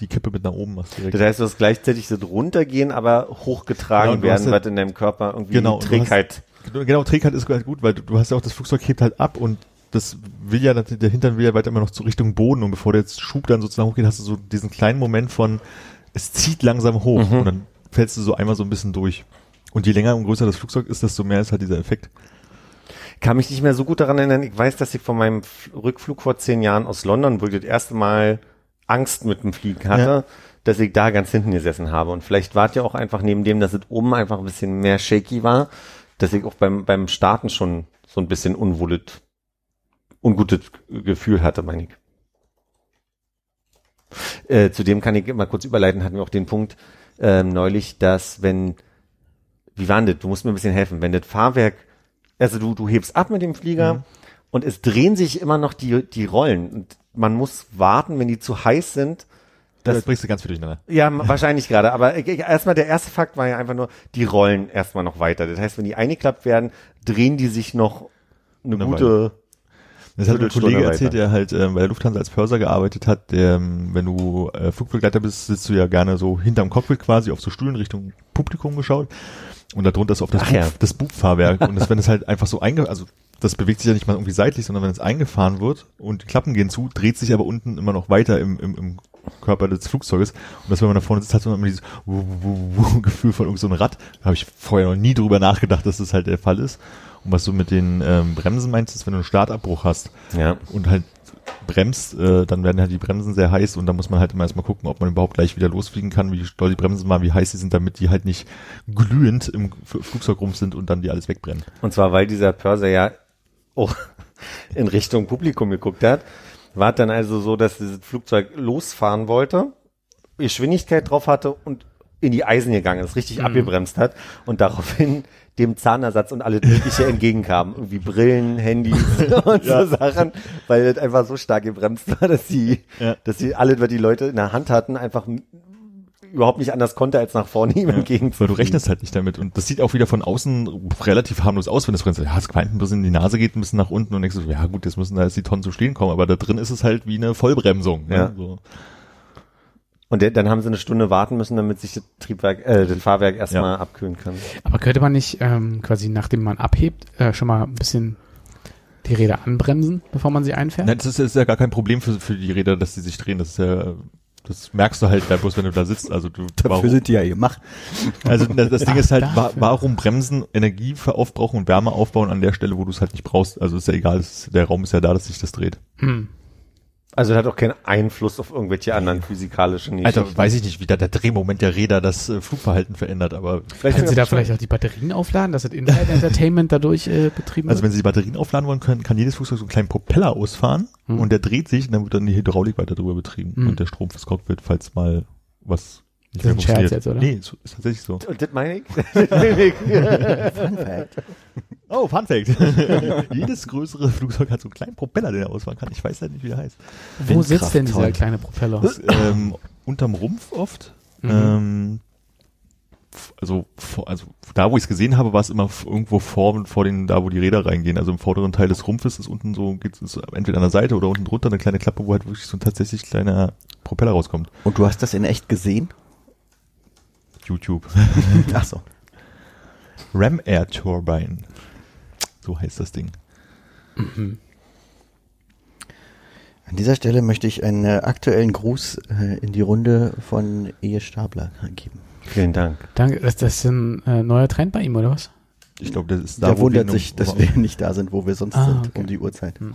die Kippe mit nach oben machst direkt. das heißt, du hast gleichzeitig das runtergehen, aber hochgetragen Genau, hast werden, ja- was in deinem Körper irgendwie Genau, Trägheit. Genau, Trägheit ist halt gut, weil du, du hast ja auch das Flugzeug hebt halt ab und das will ja, der Hintern will ja weiter immer noch zur Richtung Boden und bevor der jetzt Schub dann sozusagen hochgeht, hast du so diesen kleinen Moment von, es zieht langsam hoch Mhm. und dann fällst du so einmal so ein bisschen durch. Und je länger und größer das Flugzeug ist, desto mehr ist halt dieser Effekt. kann mich nicht mehr so gut daran erinnern. Ich weiß, dass ich von meinem Rückflug vor zehn Jahren aus London, wo ich das erste Mal Angst mit dem Fliegen hatte, Ja. dass ich da ganz hinten gesessen habe. Und vielleicht war es ja auch einfach neben dem, dass es oben einfach ein bisschen mehr shaky war, dass ich auch beim, beim Starten schon so ein bisschen unwohles, ungutes Gefühl hatte, meine ich. Äh, zudem kann ich mal kurz überleiten, hatten wir auch den Punkt ähm, neulich, dass wenn, wie war denn das? Du musst mir ein bisschen helfen, wenn das Fahrwerk, also du, du hebst ab mit dem Flieger Mhm. und es drehen sich immer noch die, die Rollen und man muss warten, wenn die zu heiß sind. Das Das, bringst du ganz viel durcheinander. ja, wahrscheinlich gerade, aber erstmal der erste Fakt war ja einfach nur, die rollen erstmal noch weiter. Das heißt, wenn die eingeklappt werden, drehen die sich noch eine Eine gute, Das hat mir ein Kollege erzählt, der halt ähm, bei der Lufthansa als Pörser gearbeitet hat, der, ähm, wenn du äh, Flugbegleiter bist, sitzt du ja gerne so hinterm Cockpit quasi auf so Stühlen Richtung Publikum geschaut. Und darunter ist auf das, Ach Bug, ja. das Bugfahrwerk. Und das, wenn es halt einfach so einge, also das bewegt sich ja nicht mal irgendwie seitlich, sondern wenn es eingefahren wird und die Klappen gehen zu, dreht sich aber unten immer noch weiter im, im, im Körper des Flugzeuges und das, wenn man da vorne sitzt, hat man immer dieses Wuh, Wuh, Wuh Gefühl von irgendeinem so einem Rad. Da habe ich vorher noch nie drüber nachgedacht, dass das halt der Fall ist. Und was du mit den ähm, Bremsen meinst, ist, wenn du einen Startabbruch hast, ja. und halt bremst, äh, dann werden halt die Bremsen sehr heiß und da muss man halt immer erstmal gucken, ob man überhaupt gleich wieder losfliegen kann, wie doll die Bremsen waren, wie heiß sie sind, damit die halt nicht glühend im Flugzeug rum sind und dann die alles wegbrennen. Und zwar, weil dieser Pörser ja auch in Richtung Publikum geguckt hat, war dann also so, dass dieses Flugzeug losfahren wollte, Geschwindigkeit drauf hatte und in die Eisen gegangen ist, richtig abgebremst hat und daraufhin dem Zahnersatz und alles Mögliche entgegenkamen. Irgendwie Brillen, Handys und so Sachen, weil das einfach so stark gebremst war, dass sie, Ja. dass sie alles, was die Leute in der Hand hatten, einfach überhaupt nicht anders konnte, als nach vorne ihm entgegen. Weil du rechnest halt nicht damit und das sieht auch wieder von außen relativ harmlos aus, wenn das bremst. Ja, es qualmt ein bisschen, die Nase geht ein bisschen nach unten und denkst du, ja gut, jetzt müssen da jetzt die Tonnen zu stehen kommen, aber da drin ist es halt wie eine Vollbremsung. Ne? Ja. So. Und der, dann haben sie eine Stunde warten müssen, damit sich das Triebwerk, äh, das Fahrwerk erstmal abkühlen kann. Aber könnte man nicht ähm, quasi nachdem man abhebt, äh, schon mal ein bisschen die Räder anbremsen, bevor man sie einfährt? Nein, das ist, ist ja gar kein Problem für, für die Räder, dass sie sich drehen. Das ist ja, das merkst du halt ja bloß, wenn du da sitzt. Also du, Dafür sind die ja gemacht. also das, das Ding ist halt, wa warum bremsen, Energie aufbrauchen und Wärme aufbauen an der Stelle, wo du es halt nicht brauchst. Also ist ja egal, ist, der Raum ist ja da, dass sich das dreht. Hm. Also das hat auch keinen Einfluss auf irgendwelche anderen physikalischen Alter, Geschichten. weiß ich nicht, wie da der Drehmoment der Räder das äh, Flugverhalten verändert, aber Vielleicht Können Sie da vielleicht auch die Batterien aufladen, dass das Inside Entertainment dadurch äh, betrieben also wird? wenn sie die Batterien aufladen wollen können, kann jedes Flugzeug so einen kleinen Propeller ausfahren Hm. und der dreht sich und dann wird dann die Hydraulik weiter drüber betrieben Hm. und der Strom fürs Cockpit, falls mal was Das ist ein Scherz jetzt, oder? Nee, ist, ist tatsächlich so. Und das meine ich. Fun Fact. Oh, Fun Fact. Jedes größere Flugzeug hat so einen kleinen Propeller, den er ausfahren kann. Ich weiß halt nicht, wie der heißt. Wo sitzt denn dieser kleine Propeller? Das, ähm, unterm Rumpf oft. Mhm. Ähm, also, also da, wo ich es gesehen habe, war es immer irgendwo vor, vor den, da wo die Räder reingehen. Also im vorderen Teil des Rumpfes ist unten so, geht es entweder an der Seite oder unten drunter eine kleine Klappe, wo halt wirklich so ein tatsächlich kleiner Propeller rauskommt. Und du hast das in echt gesehen? YouTube. Ach so. Ram Air Turbine. So heißt das Ding. An dieser Stelle möchte ich einen äh, aktuellen Gruß äh, in die Runde von Ehe Stabler geben. Vielen Dank. Danke, ist das ein äh, neuer Trend bei ihm, oder was? Ich glaube, das ist da, Der wundert sich, dass wir nicht da sind, wo wir sonst Ah, sind, okay. um die Uhrzeit. Mhm.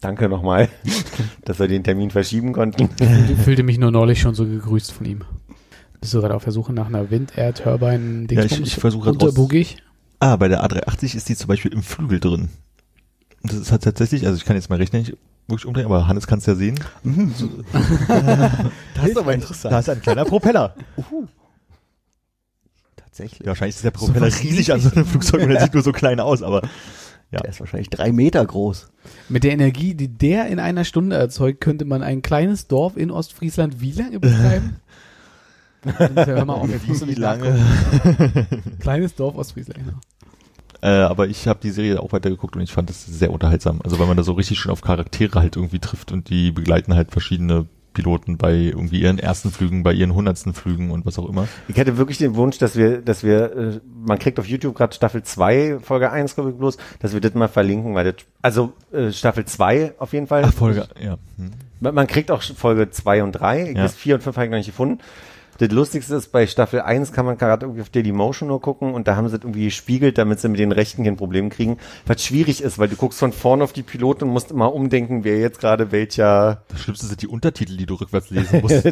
Danke nochmal, dass wir den Termin verschieben konnten. Ich fühlte mich nur neulich schon so gegrüßt von ihm. Bist du gerade auf der Suche nach einer Wind-Air-Turbine? Ja, ich- ich versuche grad raus- Unterbugig? Ah, bei der A380 ist die zum Beispiel im Flügel drin. Und Das ist halt tatsächlich, also ich kann jetzt mal Rechner nicht wirklich umdrehen, aber Hannes kann es ja sehen. Das ist aber Da ist ein kleiner Propeller. Tatsächlich. Ja, wahrscheinlich ist der Propeller riesig an so einem Flugzeug und der sieht nur so klein aus, aber ja. Der ist wahrscheinlich drei Meter groß. Mit der Energie, die der in einer Stunde erzeugt, könnte man ein kleines Dorf in Ostfriesland wie lange betreiben? Hör mal auf, jetzt musst du nicht nachgucken. Kleines Dorf Ostfriesland, genau. Äh, aber ich habe die Serie auch weitergeguckt und ich fand das sehr unterhaltsam. Also weil man da so richtig schön auf Charaktere halt irgendwie trifft und die begleiten halt verschiedene Piloten bei irgendwie ihren ersten Flügen, bei ihren hundertsten Flügen und was auch immer. Ich hätte wirklich den Wunsch, dass wir, dass wir, äh, man kriegt auf YouTube gerade Staffel 2, Folge 1, glaube ich bloß, dass wir das mal verlinken, weil das, also äh, Staffel 2 auf jeden Fall. Ach, Folge, ja. Hm. Man, man kriegt auch Folge 2 und 3, Ja. bis 4 und 5 habe ich noch nicht gefunden. Das Lustigste ist, bei Staffel 1 kann man gerade irgendwie auf Dailymotion nur gucken und da haben sie das irgendwie gespiegelt, damit sie mit den Rechten kein Problem kriegen. Was schwierig ist, weil du guckst von vorne auf die Piloten und musst immer umdenken, wer jetzt gerade welcher Das Schlimmste sind die Untertitel, die du rückwärts lesen musst.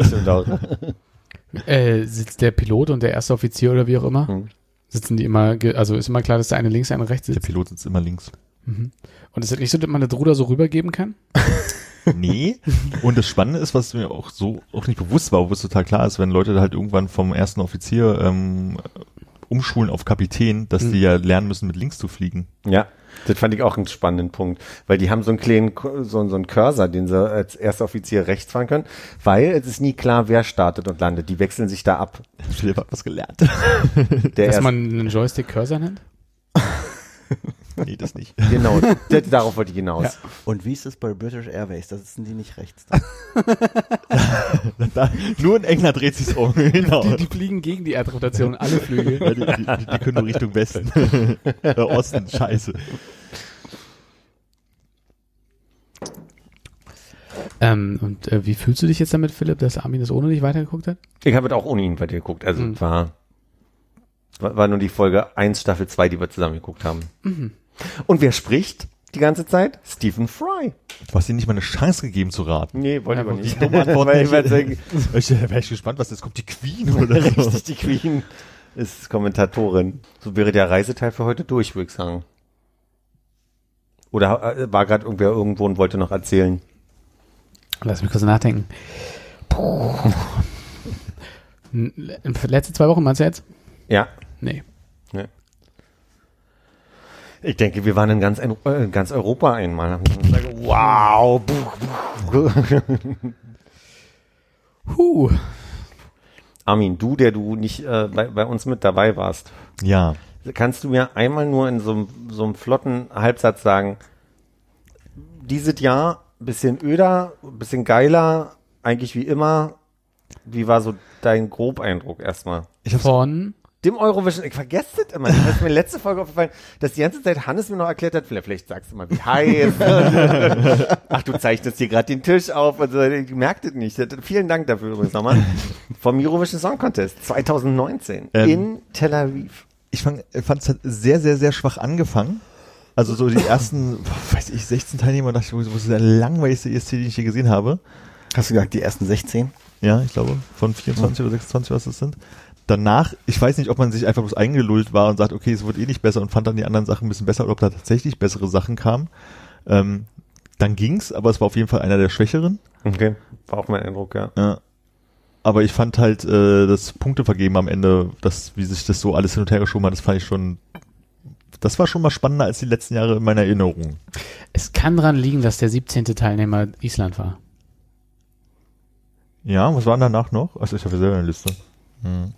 Das. Äh, sitzt der Pilot und der erste Offizier oder wie auch immer? Mhm. Sitzen die immer, also ist immer klar, dass der eine links, der eine rechts Der sitzt? Pilot sitzt immer links. Mhm. Und ist es nicht so, dass man das Ruder so rübergeben kann? Nee. Und das Spannende ist, was mir auch so auch nicht bewusst war, obwohl es total klar ist, wenn Leute halt irgendwann vom ersten Offizier ähm, umschulen auf Kapitän, dass Mhm. die ja lernen müssen, mit links zu fliegen. Ja, das fand ich auch einen spannenden Punkt, weil die haben so einen kleinen, so, so einen Cursor, den sie als erster Offizier rechts fahren können, weil es ist nie klar, wer startet und landet. Die wechseln sich da ab. Philipp hat was gelernt. Der Dass erst- man einen Joystick-Cursor nennt? nee, das nicht. genau, das, darauf wollte ich hinaus. Ja. Und wie ist es bei British Airways? Da sitzen die nicht rechts. Da. Da, nur in England dreht sich's um. Genau. Die, die fliegen gegen die Erdrotation, alle Flüge. Ja, die, die, die können nur Richtung Westen. Äh, Osten, scheiße. ähm, und äh, wie fühlst du dich jetzt damit, Philipp, dass Armin das ohne dich weitergeguckt hat? Ich habe es auch ohne ihn weitergeguckt. Also Mhm. war, war, war nur die Folge 1, Staffel 2, die wir zusammen geguckt haben. Mhm. Und wer spricht die ganze Zeit? Stephen Fry. Du hast ihnen nicht mal eine Chance gegeben zu raten. Nee, wollte Ja, ich aber nicht. dumme Antwort Weil, nicht. Ich wäre ich gespannt, was jetzt kommt. Die Queen oder so. richtig, die Queen ist Kommentatorin. So wäre der Reiseteil für heute durch, würde ich sagen. Oder äh, war gerade irgendwer irgendwo und wollte noch erzählen? Lass mich kurz nachdenken. Puh. Letzte zwei Wochen meinst du jetzt? Ja. Nee. Ich denke, wir waren in ganz, in äh, in ganz Europa einmal. Wow. Huh. Armin, du, der du nicht äh, bei, bei uns mit dabei warst, Ja. kannst du mir einmal nur in so, einem- so einem flotten Halbsatz sagen, dieses Jahr bisschen öder, bisschen geiler, eigentlich wie immer, wie war so dein Grobeindruck erstmal? Ich Von, Dem Eurovision, ich vergesse das immer. Das ist mir letzte Folge aufgefallen, dass die ganze Zeit Hannes mir noch erklärt hat, vielleicht, vielleicht sagst du mal, wie heiß. Ach, du zeichnest hier gerade den Tisch auf und so. Ich merke das nicht. Vielen Dank dafür übrigens nochmal. Vom Eurovision Song Contest 2019 Ähm. in Tel Aviv. ich fand es halt sehr, sehr, sehr schwach angefangen. Also so die ersten, weiß ich, 16 Teilnehmer, dachte ich, wo ist der langweiligste ESC, den ich je gesehen habe. Hast du gesagt, die ersten 16? Ja, ich glaube, von 24 oder 26, was das sind. Danach, ich weiß nicht, ob man sich einfach bloß eingelullt war und sagt, okay, es wird eh nicht besser und fand dann die anderen Sachen ein bisschen besser oder ob da tatsächlich bessere Sachen kamen. Ähm, dann ging's, aber es war auf jeden Fall einer der schwächeren. Okay, war auch mein Eindruck, ja. Ja. Aber ich fand halt äh, das Punktevergeben am Ende, das, wie sich das so alles hin und her geschoben hat, das fand ich schon, das war schon mal spannender als die letzten Jahre in meiner Erinnerung. es kann dran liegen, dass der 17. Teilnehmer Island war. Ja, was war danach noch? Also ich habe ja selber eine Liste. Hm.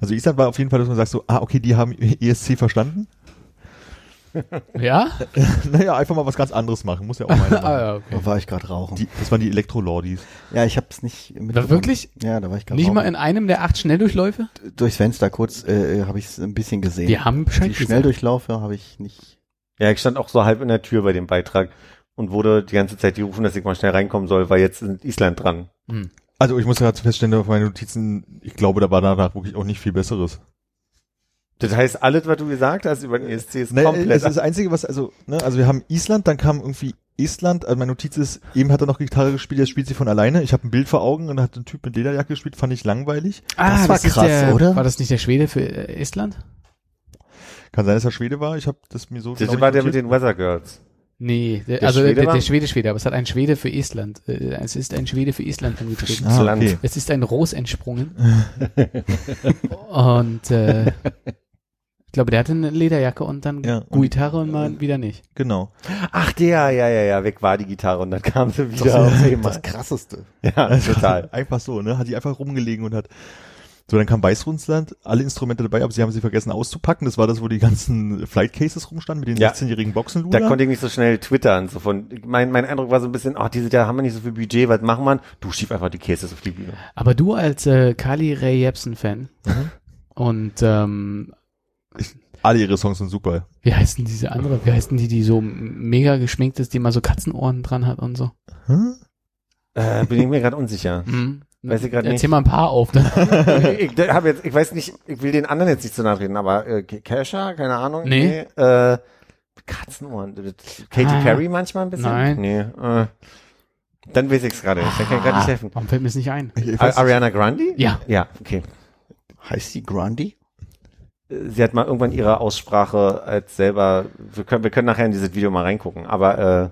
Also Island war auf jeden Fall, dass man sagt so, ah, okay, die haben ESC verstanden. Ja? naja, einfach mal was ganz anderes machen, muss ja auch mal. ah, ja, okay. Da war ich gerade rauchen. Die, das waren die Elektro-Lordis. ja, ich habe es nicht War wirklich? Ja, da war ich gerade Nicht rauchen. mal in einem der acht Schnelldurchläufe? Durchs Fenster kurz äh, habe ich es ein bisschen gesehen. Wir haben Bescheid die Schnelldurchlaufe habe ich nicht. Ja, ich stand auch so halb in der Tür bei dem Beitrag und wurde die ganze Zeit gerufen, dass ich mal schnell reinkommen soll, weil jetzt ist Island dran. Hm. Also ich muss gerade feststellen, auf meinen Notizen, ich glaube, da war danach wirklich auch nicht viel Besseres. Das heißt, alles, was du gesagt hast über den ESC, ist Nee, komplett. es ist das Einzige, was, also, ne, also wir haben Island, dann kam irgendwie Estland, also meine Notiz ist, eben hat er noch Gitarre gespielt, jetzt spielt sie von alleine. Ich habe ein Bild vor Augen und da hat ein Typ mit Lederjacke gespielt, fand ich langweilig. Ah, Das war ist krass, der, oder? War das nicht der Schwede für äh, Estland? Kann sein, dass er Schwede war, ich habe das mir so das genau war der mit den Weather Girls. Nee, der, Der also Schwede der, der Schwede Schwede, aber es hat ein Schwede für Estland. Äh, Es ist ein Schwede für Estland angetreten. Ah, Land. okay. Es ist ein Ros entsprungen. und äh, ich glaube, der hatte eine Lederjacke und dann Ja, und- Gitarre und mal wieder nicht. Genau. Ach, der, ja, ja, ja, weg war die Gitarre und dann kam sie Das wieder einmal. das krasseste. Ja, total. Einfach so, ne? Hat die einfach rumgelegen und hat. So, dann kam Weißrussland, alle Instrumente dabei, aber sie haben sie vergessen auszupacken. Das war das, wo die ganzen Flight Cases rumstanden mit den Ja. 16-jährigen Boxenluder. Da konnte ich nicht so schnell twittern. So von, mein, mein Eindruck war so ein bisschen, ach, diese Jahr haben wir nicht so viel Budget, was machen wir? Du schieb einfach die Cases auf die Bühne. Aber du als äh, Kali Ray Jepsen-Fan Mhm. und ähm, alle ihre Songs sind super. wie heißt denn diese andere? Wie heißt denn die, die so mega geschminkt ist, die mal so Katzenohren dran hat und so? Hm? Äh, bin ich mir gerade unsicher. Hm? Weiß ich Erzähl nicht. mal ein paar auf. Ich ich habe jetzt, ich weiß nicht, ich will den anderen jetzt nicht zu nahe treten, aber äh, Kesha, keine Ahnung. Nee. äh, Katzenohren. Katy Ah. Perry manchmal ein bisschen? Nein. Nee. Äh, dann weiß ich es gerade nicht. Dann kann ich gerade nicht helfen. Warum fällt mir das nicht ein? Ich A weiß, Ariana Grande? Ja. Ja, okay. Heißt die Grundy? Sie hat mal irgendwann ihre Aussprache als selber, wir können, wir können nachher in dieses Video mal reingucken, aber äh,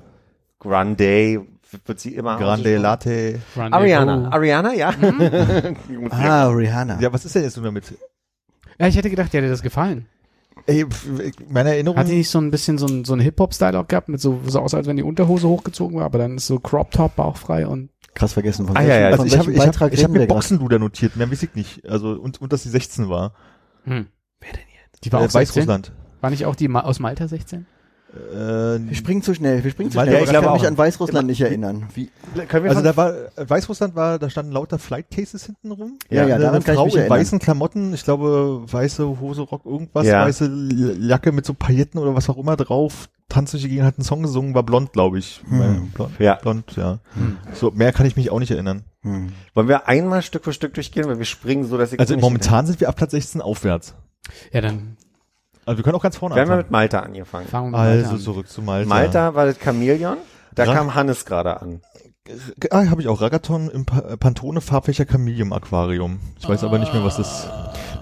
Grande wird sie immer Grande. Latte. Grande Ariana. Go. Ariana, ja. Mhm. Ah, Rihanna. Ja, was ist denn jetzt nun damit? Ja, ich hätte gedacht, dir hätte das gefallen. Ey, meine Erinnerung. Hat die nicht so ein bisschen so ein, so ein Hip-Hop-Style auch gehabt, mit so, so aus, als wenn die Unterhose hochgezogen war, aber dann ist so Crop-Top bauchfrei und Krass vergessen. Von Ah, welchem, ja, ja, von also ich habe ich hab, ich hab mir? Boxenluder notiert, mehr weiß ich nicht. Also und, und dass sie 16 war. hm. Wer denn jetzt? Die war Äh, auch 16? Weißrussland. War nicht auch die Ma aus Malta 16? Äh, Wir springen zu schnell, wir springen zu schnell. der- ich ich kann mich auch- an Weißrussland nicht erinnern. Wie, Können wir also da war äh, Weißrussland war, da standen lauter Flight Cases hinten rum. Ja, ja, eine, daran eine Frau mich in erinnern. weißen Klamotten, ich glaube weiße Hose, Rock, irgendwas, Ja. weiße Jacke mit so Pailletten oder was auch immer drauf, tanzt durch die Gegend, hat einen Song gesungen, war blond, glaube ich. Hm. Blond, Ja. blond, ja. Hm. So mehr kann ich mich auch nicht erinnern. hm. Wollen wir einmal Stück für Stück durchgehen, weil wir springen so, dass ich Also momentan sind wir ab Platz 16 aufwärts. Ja, dann Also wir können auch ganz vorne Wir haben ja anfangen. mit Malta angefangen. fangen wir mal Also an. zurück zu Malta. Malta war das Chamäleon. Da Ra- kam Hannes gerade an. Ah, habe ich auch. Ragaton im pa äh, Pantone Farbfächer Chameleon Aquarium. Ich weiß aber nicht mehr, was das.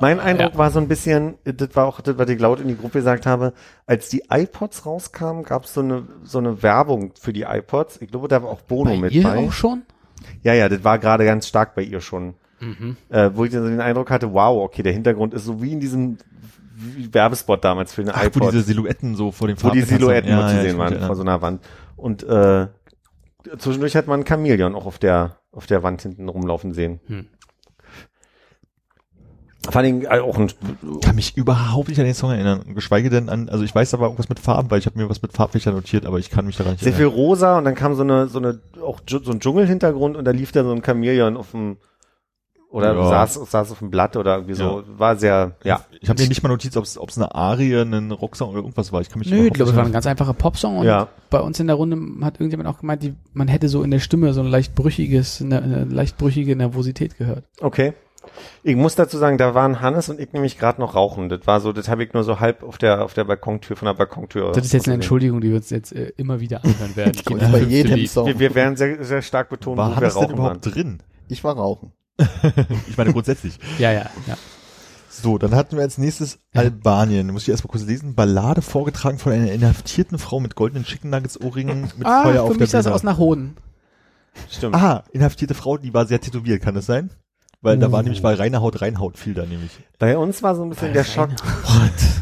Mein Eindruck Ja. war so ein bisschen, das war auch das, was ich laut in die Gruppe gesagt habe, als die iPods rauskamen, gab es so eine, so eine Werbung für die iPods. Ich glaube, da war auch Bono Bei mit ihr bei. auch schon? Ja, ja, das war gerade ganz stark bei ihr schon. Mhm. Äh, wo ich dann so den Eindruck hatte, wow, okay, der Hintergrund ist so wie in diesem Werbespot damals für eine Ach, wo iPod. diese Silhouetten so vor dem wo die Silhouetten nur zu sehen waren erinnern. vor so einer Wand. Und äh, zwischendurch hat man ein Chamäleon auch auf der auf der Wand hinten rumlaufen sehen. Vor allem äh, auch ein, kann mich überhaupt nicht an den Song erinnern. Geschweige denn an, also ich weiß aber irgendwas mit Farben, weil ich habe mir was mit Farbfächern notiert, aber ich kann mich daran nicht sehr viel erinnern. rosa und dann kam so eine, so eine, auch so ein Dschungelhintergrund und da lief da so ein Chamäleon auf dem, oder Ja. saß, saß auf dem Blatt oder irgendwie so, war sehr, ja. Ich habe mir nicht mal notiert, ob es eine Arie, ein Rocksong oder irgendwas war. Ich kann mich Nö, ich glaube, es war ein ganz einfacher Popsong und Ja. bei uns in der Runde hat irgendjemand auch gemeint, die, man hätte so in der Stimme so ein leicht brüchiges, eine, eine leicht brüchige Nervosität gehört. Okay. Ich muss dazu sagen, da waren Hannes und ich nämlich gerade noch rauchen. Das war so, das habe ich nur so halb auf der auf der Balkontür von der Balkontür. Das ist jetzt eine. Entschuldigung, die wir uns jetzt äh, immer wieder anhören werden. Bei jedem Lied. Song. Wir, wir werden sehr sehr stark betonen, War wo wir rauchen waren. überhaupt drin? Ich war rauchen. Ich meine grundsätzlich. Ja, ja, ja. So, dann hatten wir als nächstes Albanien. Muss ich erstmal kurz lesen. Ballade vorgetragen von einer inhaftierten Frau mit goldenen Chicken Nuggets Ohrringen mit Ah, Feuer für auf mich sah der es Bühne. aus nach Hoden. Stimmt. Ah, inhaftierte Frau, die war sehr tätowiert, kann das sein? Weil da war Oh. nämlich, weil reine Haut, Reinhaut fiel da nämlich. Bei uns war so ein bisschen der Schock.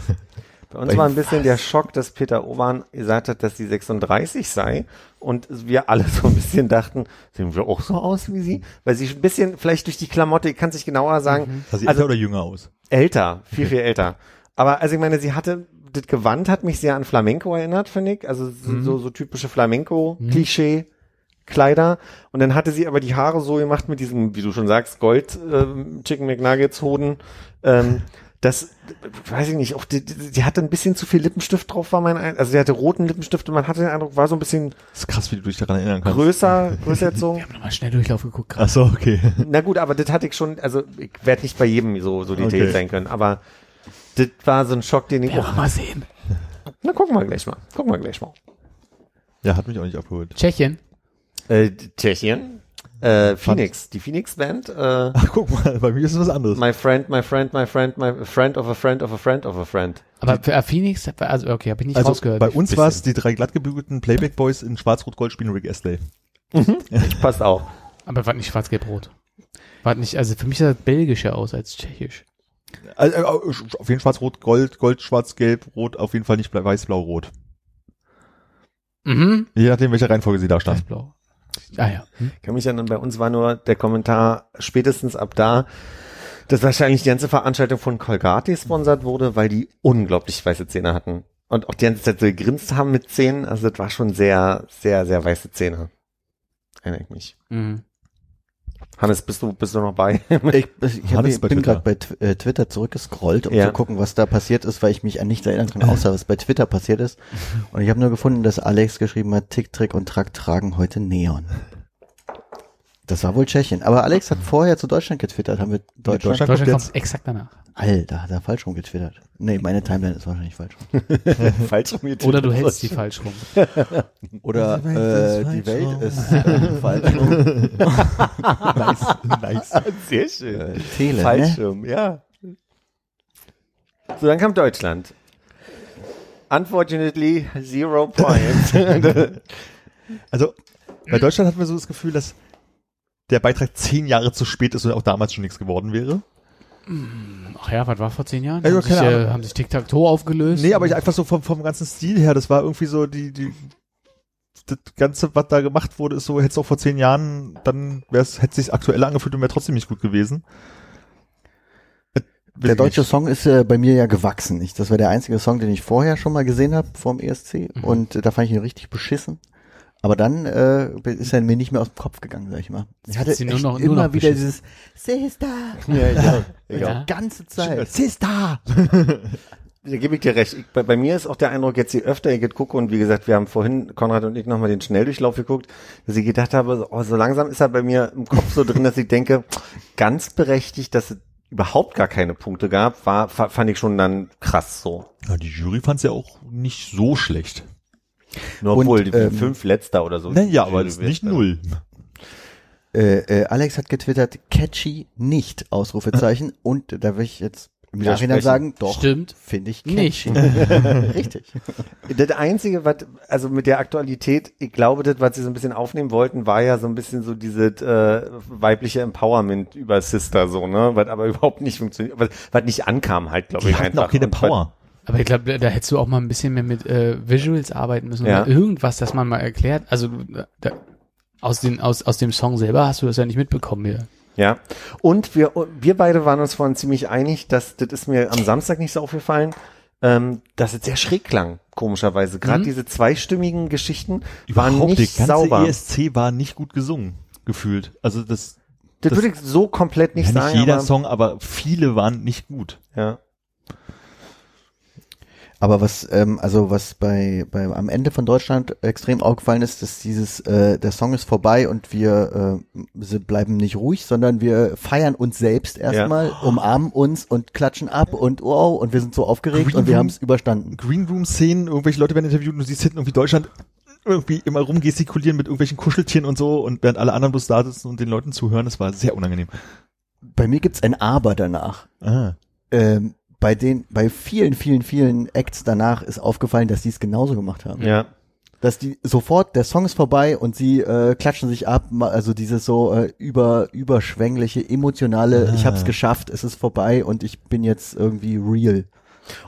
Bei uns Bei war ein bisschen der Schock, dass Peter Oban gesagt hat, dass sie 36 sei und wir alle so ein bisschen dachten, sehen wir auch so aus wie sie? Weil sie ein bisschen, vielleicht durch die Klamotte, ich kann es nicht genauer sagen, Sah sie Also- älter oder jünger aus? älter, viel, viel älter. Aber also ich meine, sie hatte, das Gewand hat mich sehr an Flamenco erinnert, finde ich. Also so, so, so typische Flamenco-Klischee. Kleider und dann hatte sie aber die Haare so gemacht mit diesem, wie du schon sagst, Gold ähm, Chicken McNuggets Hoden. Ähm, das weiß ich nicht, auch die, die, die hatte ein bisschen zu viel Lippenstift drauf, war mein Eindruck. Also sie hatte roten Lippenstift und man hatte den Eindruck, war so ein bisschen Das ist krass, wie du dich daran erinnern kannst. größer, größer erzogen. Wir haben nochmal schnell Durchlauf geguckt. Ach so, okay. Na gut, aber das hatte ich schon, also ich werde nicht bei jedem so, so detailliert Okay. sein können, aber das war so ein Schock, den ich Ja, mal sehen. na gucken wir gleich mal, gucken wir gleich mal. Ja, hat mich auch nicht abgeholt. Tschechien. Äh, Tschechien, äh, Phoenix, die Phoenix Band, äh, Ach, guck mal, bei mir ist es was anderes. My friend, my friend, my friend, my friend of a friend of a friend of a friend. Aber für äh, Phoenix, also okay, habe ich nicht also rausgehört. bei uns war es die drei glattgebügelten Playback Boys in Schwarz-Rot-Gold spielen Rick Astley. Passt auch. Aber war nicht schwarz-gelb-rot. War nicht, also für mich sah das belgischer aus als tschechisch. Also, äh, auf jeden Fall Schwarz-Rot-Gold, Gold, Schwarz, Gelb, Rot, auf jeden Fall nicht Weiß, Blau, Rot. Mhm. Je nachdem, welche Reihenfolge sie da stand. Weiß-blau. Ah ja. Hm? Ich kann mich erinnern, bei uns war nur der Kommentar spätestens ab da, dass wahrscheinlich die ganze Veranstaltung von Colgate gesponsert wurde, weil die unglaublich weiße Zähne hatten. Und auch die ganze Zeit so gegrinst haben mit Zähnen. Also das war schon sehr, sehr, sehr weiße Zähne. Erinnere ich mich. Mhm. Hannes, bist du, bist du noch bei? Ich, ich hab, Hannes bei bin Twitter. gerade bei äh, Twitter zurückgescrollt, um Ja. zu gucken, was da passiert ist, weil ich mich an nichts erinnern kann, außer was bei Twitter passiert ist. Und ich habe nur gefunden, dass Alex geschrieben hat, Tick, Trick und Track tragen heute Neon. Das war wohl Tschechien. Aber Alex hat vorher zu Deutschland getwittert. Haben wir Deutschland? Deutschland- Deutschland kommt kommt exakt danach. Alter, hat er falsch rum getwittert. Nee, meine Timeline ist wahrscheinlich falsch rum. Falsch rum Oder du hältst die falsch rum. Oder Die Welt ist äh, die falsch Welt rum. ist äh, falsch rum. nice, nice. Sehr schön. Äh, Tele, ne? Fallschirm, ja. So, dann kam Deutschland. Unfortunately, zero points. Also, bei Deutschland hatten wir so das Gefühl, dass der Beitrag zehn Jahre zu spät ist und auch damals schon nichts geworden wäre. Ach ja, was war vor zehn Jahren? Also, haben, sich, äh, haben sich Tic-Tac-Toe aufgelöst? Nee, aber ich einfach so vom, vom ganzen Stil her, das war irgendwie so die, die, das Ganze, was da gemacht wurde, ist so, hätte es auch vor zehn Jahren, dann wär's, hätte sich aktuell angefühlt und wäre trotzdem nicht gut gewesen. Äh, Der deutsche nicht. Song ist äh, bei mir ja gewachsen. Ich, das war der einzige Song, den ich vorher schon mal gesehen habe vom ESC Mhm. und äh, da fand ich ihn richtig beschissen. Aber dann äh, ist er mir nicht mehr aus dem Kopf gegangen, sag ich mal. Ich hatte sie nur noch- nur immer noch wieder beschissen. dieses Sister ja, ja, die Ja. ganze Zeit. Sister! Da gebe ich dir recht. Ich, bei, bei mir ist auch der Eindruck, jetzt je öfter ich jetzt gucke und wie gesagt, wir haben vorhin, Konrad und ich, nochmal den Schnelldurchlauf geguckt, dass ich gedacht habe, oh, so langsam ist er bei mir im Kopf so drin, dass ich denke, ganz berechtigt, dass es überhaupt gar keine Punkte gab, war, fa- fand ich schon dann krass so. Ja, die Jury fand es ja auch nicht so schlecht. Nur Und, obwohl, die ähm, fünf Letzter oder so. Naja, aber es ist nicht null. Äh, äh, Alex hat getwittert, catchy nicht, Ausrufezeichen. und da will ich jetzt im Nachhinein sagen, doch, Stimmt. finde ich Nicht. catchy. Richtig. Das Einzige, was, also mit der Aktualität, ich glaube, das, was sie so ein bisschen aufnehmen wollten, war ja so ein bisschen so dieses äh, weibliche Empowerment über Sister, so, ne? Was aber überhaupt nicht funktioniert, was, was nicht ankam halt, glaube Die ich, hatten einfach. auch keine Und was- Power. Aber ich glaube, da, hättest du auch mal ein bisschen mehr mit äh, Visuals arbeiten müssen Ja. oder irgendwas, das man mal erklärt. Also da, aus, den, aus, aus dem Song selber hast du das ja nicht mitbekommen hier. Ja. Und wir, wir beide waren uns vorhin ziemlich einig, dass, das ist mir am Samstag nicht so aufgefallen, ähm, dass es sehr schräg klang, komischerweise. Gerade Mhm. diese zweistimmigen Geschichten waren Überhaupt nicht der ganze sauber. ESC war nicht gut gesungen, gefühlt. Also das, das, das- würde ich so komplett nicht ja, nicht sagen. jeder aber, Song, aber viele waren nicht gut. Ja. Aber was, ähm, also was bei, bei am Ende von Deutschland extrem aufgefallen ist, dass dieses, äh, der Song ist vorbei und wir äh, bleiben nicht ruhig, sondern wir feiern uns selbst erstmal, umarmen uns und klatschen ab und wow und wir sind so aufgeregt Green und wir haben es überstanden. Green Room Szenen, irgendwelche Leute werden interviewt und du siehst hinten irgendwie Deutschland irgendwie immer rumgestikulieren mit irgendwelchen Kuscheltieren und so und während alle anderen bloß da sitzen und den Leuten zuhören, das war sehr unangenehm. Bei mir gibt's ein Aber danach. Ah. Ähm, bei den, bei vielen, vielen, vielen Acts danach ist aufgefallen, dass die es genauso gemacht haben. Ja. dass die sofort, der Song ist vorbei und sie äh, klatschen sich ab, also dieses so äh, über überschwängliche, emotionale, ich hab's geschafft, es ist vorbei und ich bin jetzt irgendwie real.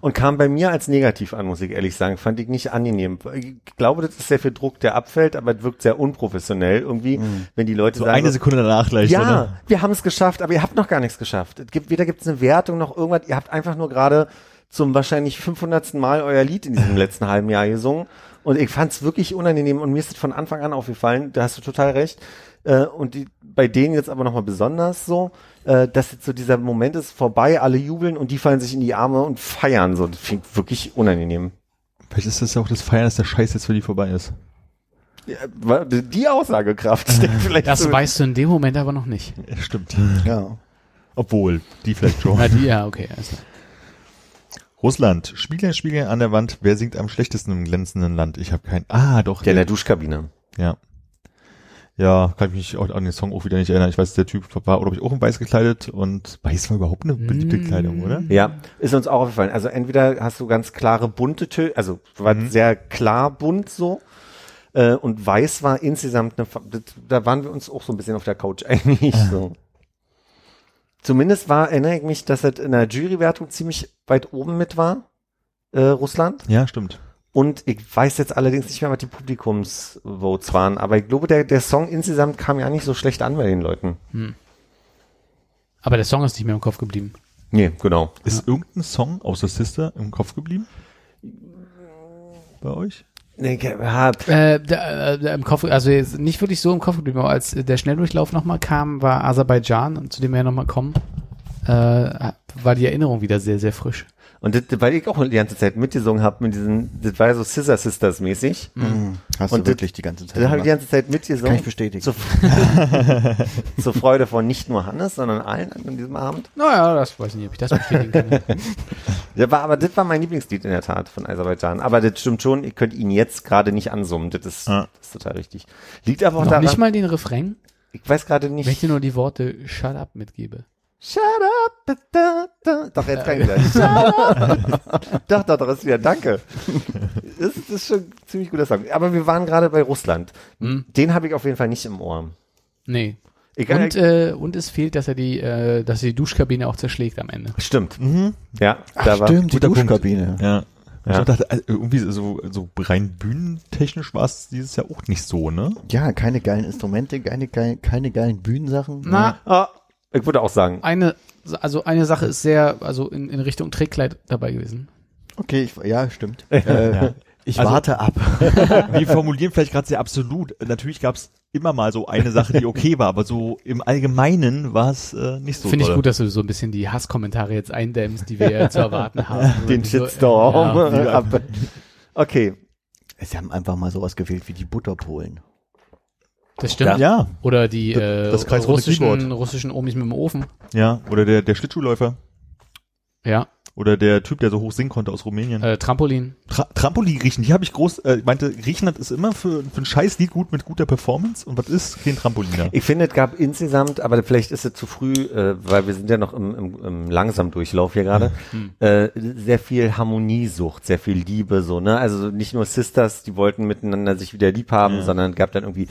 Und kam bei mir als negativ an, muss ich ehrlich sagen. Fand ich nicht angenehm. Ich glaube, das ist sehr viel Druck, der abfällt, aber es wirkt sehr unprofessionell irgendwie, wenn die Leute So sagen, eine Sekunde danach gleich. ja, ne? wir haben es geschafft, aber ihr habt noch gar nichts geschafft. Es gibt, weder gibt es eine Wertung noch irgendwas. Ihr habt einfach nur gerade zum wahrscheinlich 500. Mal euer Lied in diesem letzten halben Jahr gesungen. Und ich fand es wirklich unangenehm und mir ist es von Anfang an aufgefallen, da hast du total recht. Äh, und die, bei denen jetzt aber nochmal besonders so, äh, dass jetzt so dieser Moment ist vorbei, alle jubeln und die fallen sich in die Arme und feiern. So, das klingt wirklich unangenehm. Vielleicht ist das ja auch das Feiern, dass der Scheiß jetzt für die vorbei ist. Ja, die Aussagekraft steckt vielleicht Das so. weißt du in dem Moment aber noch nicht. Ja, stimmt. Ja. Obwohl, die vielleicht schon. Na, die, ja, okay. alles klar. Russland. Spiegel, Spiegel an der Wand. Wer singt am schlechtesten im glänzenden Land? Ich habe keinen. Ah, doch. Ja, in der Duschkabine. Ja. Ja, kann ich mich auch an den Song auch wieder nicht erinnern. Ich weiß, der Typ war, oder ich auch in weiß gekleidet und weiß war überhaupt eine beliebte Mm. Kleidung, oder? Ja, ist uns auch aufgefallen. Also entweder hast du ganz klare bunte Töne, also war Mhm. sehr klar bunt so. Äh, und weiß war insgesamt eine, das- da waren wir uns auch so ein bisschen auf der Couch einig. So. Zumindest war, erinnere ich mich, dass es in der Jurywertung ziemlich weit oben mit war, äh, Russland. Ja, stimmt. Und ich weiß jetzt allerdings nicht mehr, was die Publikumsvotes waren, aber ich glaube, der, der Song insgesamt kam ja nicht so schlecht an bei den Leuten. Aber der Song ist nicht mehr im Kopf geblieben. Nee, genau. Ist irgendein Song außer Sister im Kopf geblieben? Bei euch? Nee, ich- ja, Äh, der, äh, der im Kopf, also jetzt nicht wirklich so im Kopf geblieben, aber als der Schnelldurchlauf nochmal kam, war Aserbaidschan, und zu dem wir ja nochmal kommen, äh, war die Erinnerung wieder sehr, sehr frisch. Und das, weil ich auch die ganze Zeit mitgesungen habe mit diesen, das war ja so Scissor Sisters mäßig. Mhm. Hast Und du wirklich die ganze Zeit Da habe ich die ganze Zeit mitgesungen. Kann ich bestätigen. Zur, zur Freude von nicht nur Hannes, sondern allen an diesem Abend. Naja, das weiß ich nicht, ob ich das bestätigen kann. Ja, war, aber das war mein Lieblingslied in der Tat von Aserbaidschan. Aber das stimmt schon, ihr könnt ihn jetzt gerade nicht ansummen. Das ist, Ah. das ist total richtig. Liegt aber auch Noch daran, nicht mal den Refrain, ich weiß gerade wenn ich dir nicht. nur die Worte Shut up mitgebe. Shut up, da, da. Doch, jetzt kann ich wieder. Shut up. doch, doch, doch, ist wieder, danke. Das, das ist schon ein ziemlich guter Song. Aber wir waren gerade bei Russland. Hm? Den habe ich auf jeden Fall nicht im Ohr. Nee. Egal, Und, äh, und es fehlt, dass er die, äh, dass er die Duschkabine auch zerschlägt am Ende. Stimmt. Mhm. Ja, Ach, da war. stimmt, die guter Punkt. Duschkabine. Ja. Ja. Ich dachte, also irgendwie so, so rein bühnentechnisch war es dieses Jahr auch nicht so, ne? Ja, keine geilen Instrumente, keine, geilen, keine geilen Bühnensachen. Na, Ah, ich würde auch sagen. eine, also eine Sache ist sehr, also in, in Richtung Trägkleid dabei gewesen. Okay, ich, ja, stimmt. Äh, Ich Also- warte ab. Wir formulieren vielleicht gerade sehr absolut. Natürlich gab es immer mal so eine Sache, die okay war, aber so im Allgemeinen war es äh, nicht so Finde ich gut, dass du so ein bisschen die Hasskommentare jetzt eindämmst, die wir ja zu erwarten haben. Den Die so- Shitstorm. Ja, Ab- okay. Sie haben einfach mal sowas gewählt wie die Butterpolen. Das stimmt. Ja, Oder die Das- äh, das kreisrunde russischen, russischen Omis mit dem Ofen. ja. Oder der, der Schlittschuhläufer. Ja. Oder der Typ, der so hoch singen konnte aus Rumänien. Äh, Trampolin. Tra Trampolin riechen, die habe ich groß, äh, meinte, Griechenland ist immer für, für ein scheiß Lied gut mit guter Performance und was ist? Kein Trampoliner. Ich finde, es gab insgesamt, aber vielleicht ist es zu früh, äh, weil wir sind ja noch im, im, im langsam Durchlauf hier gerade, äh, sehr viel Harmoniesucht, sehr viel Liebe, so, ne? Also nicht nur Sisters, die wollten miteinander sich wieder lieb haben, Ja. sondern gab dann irgendwie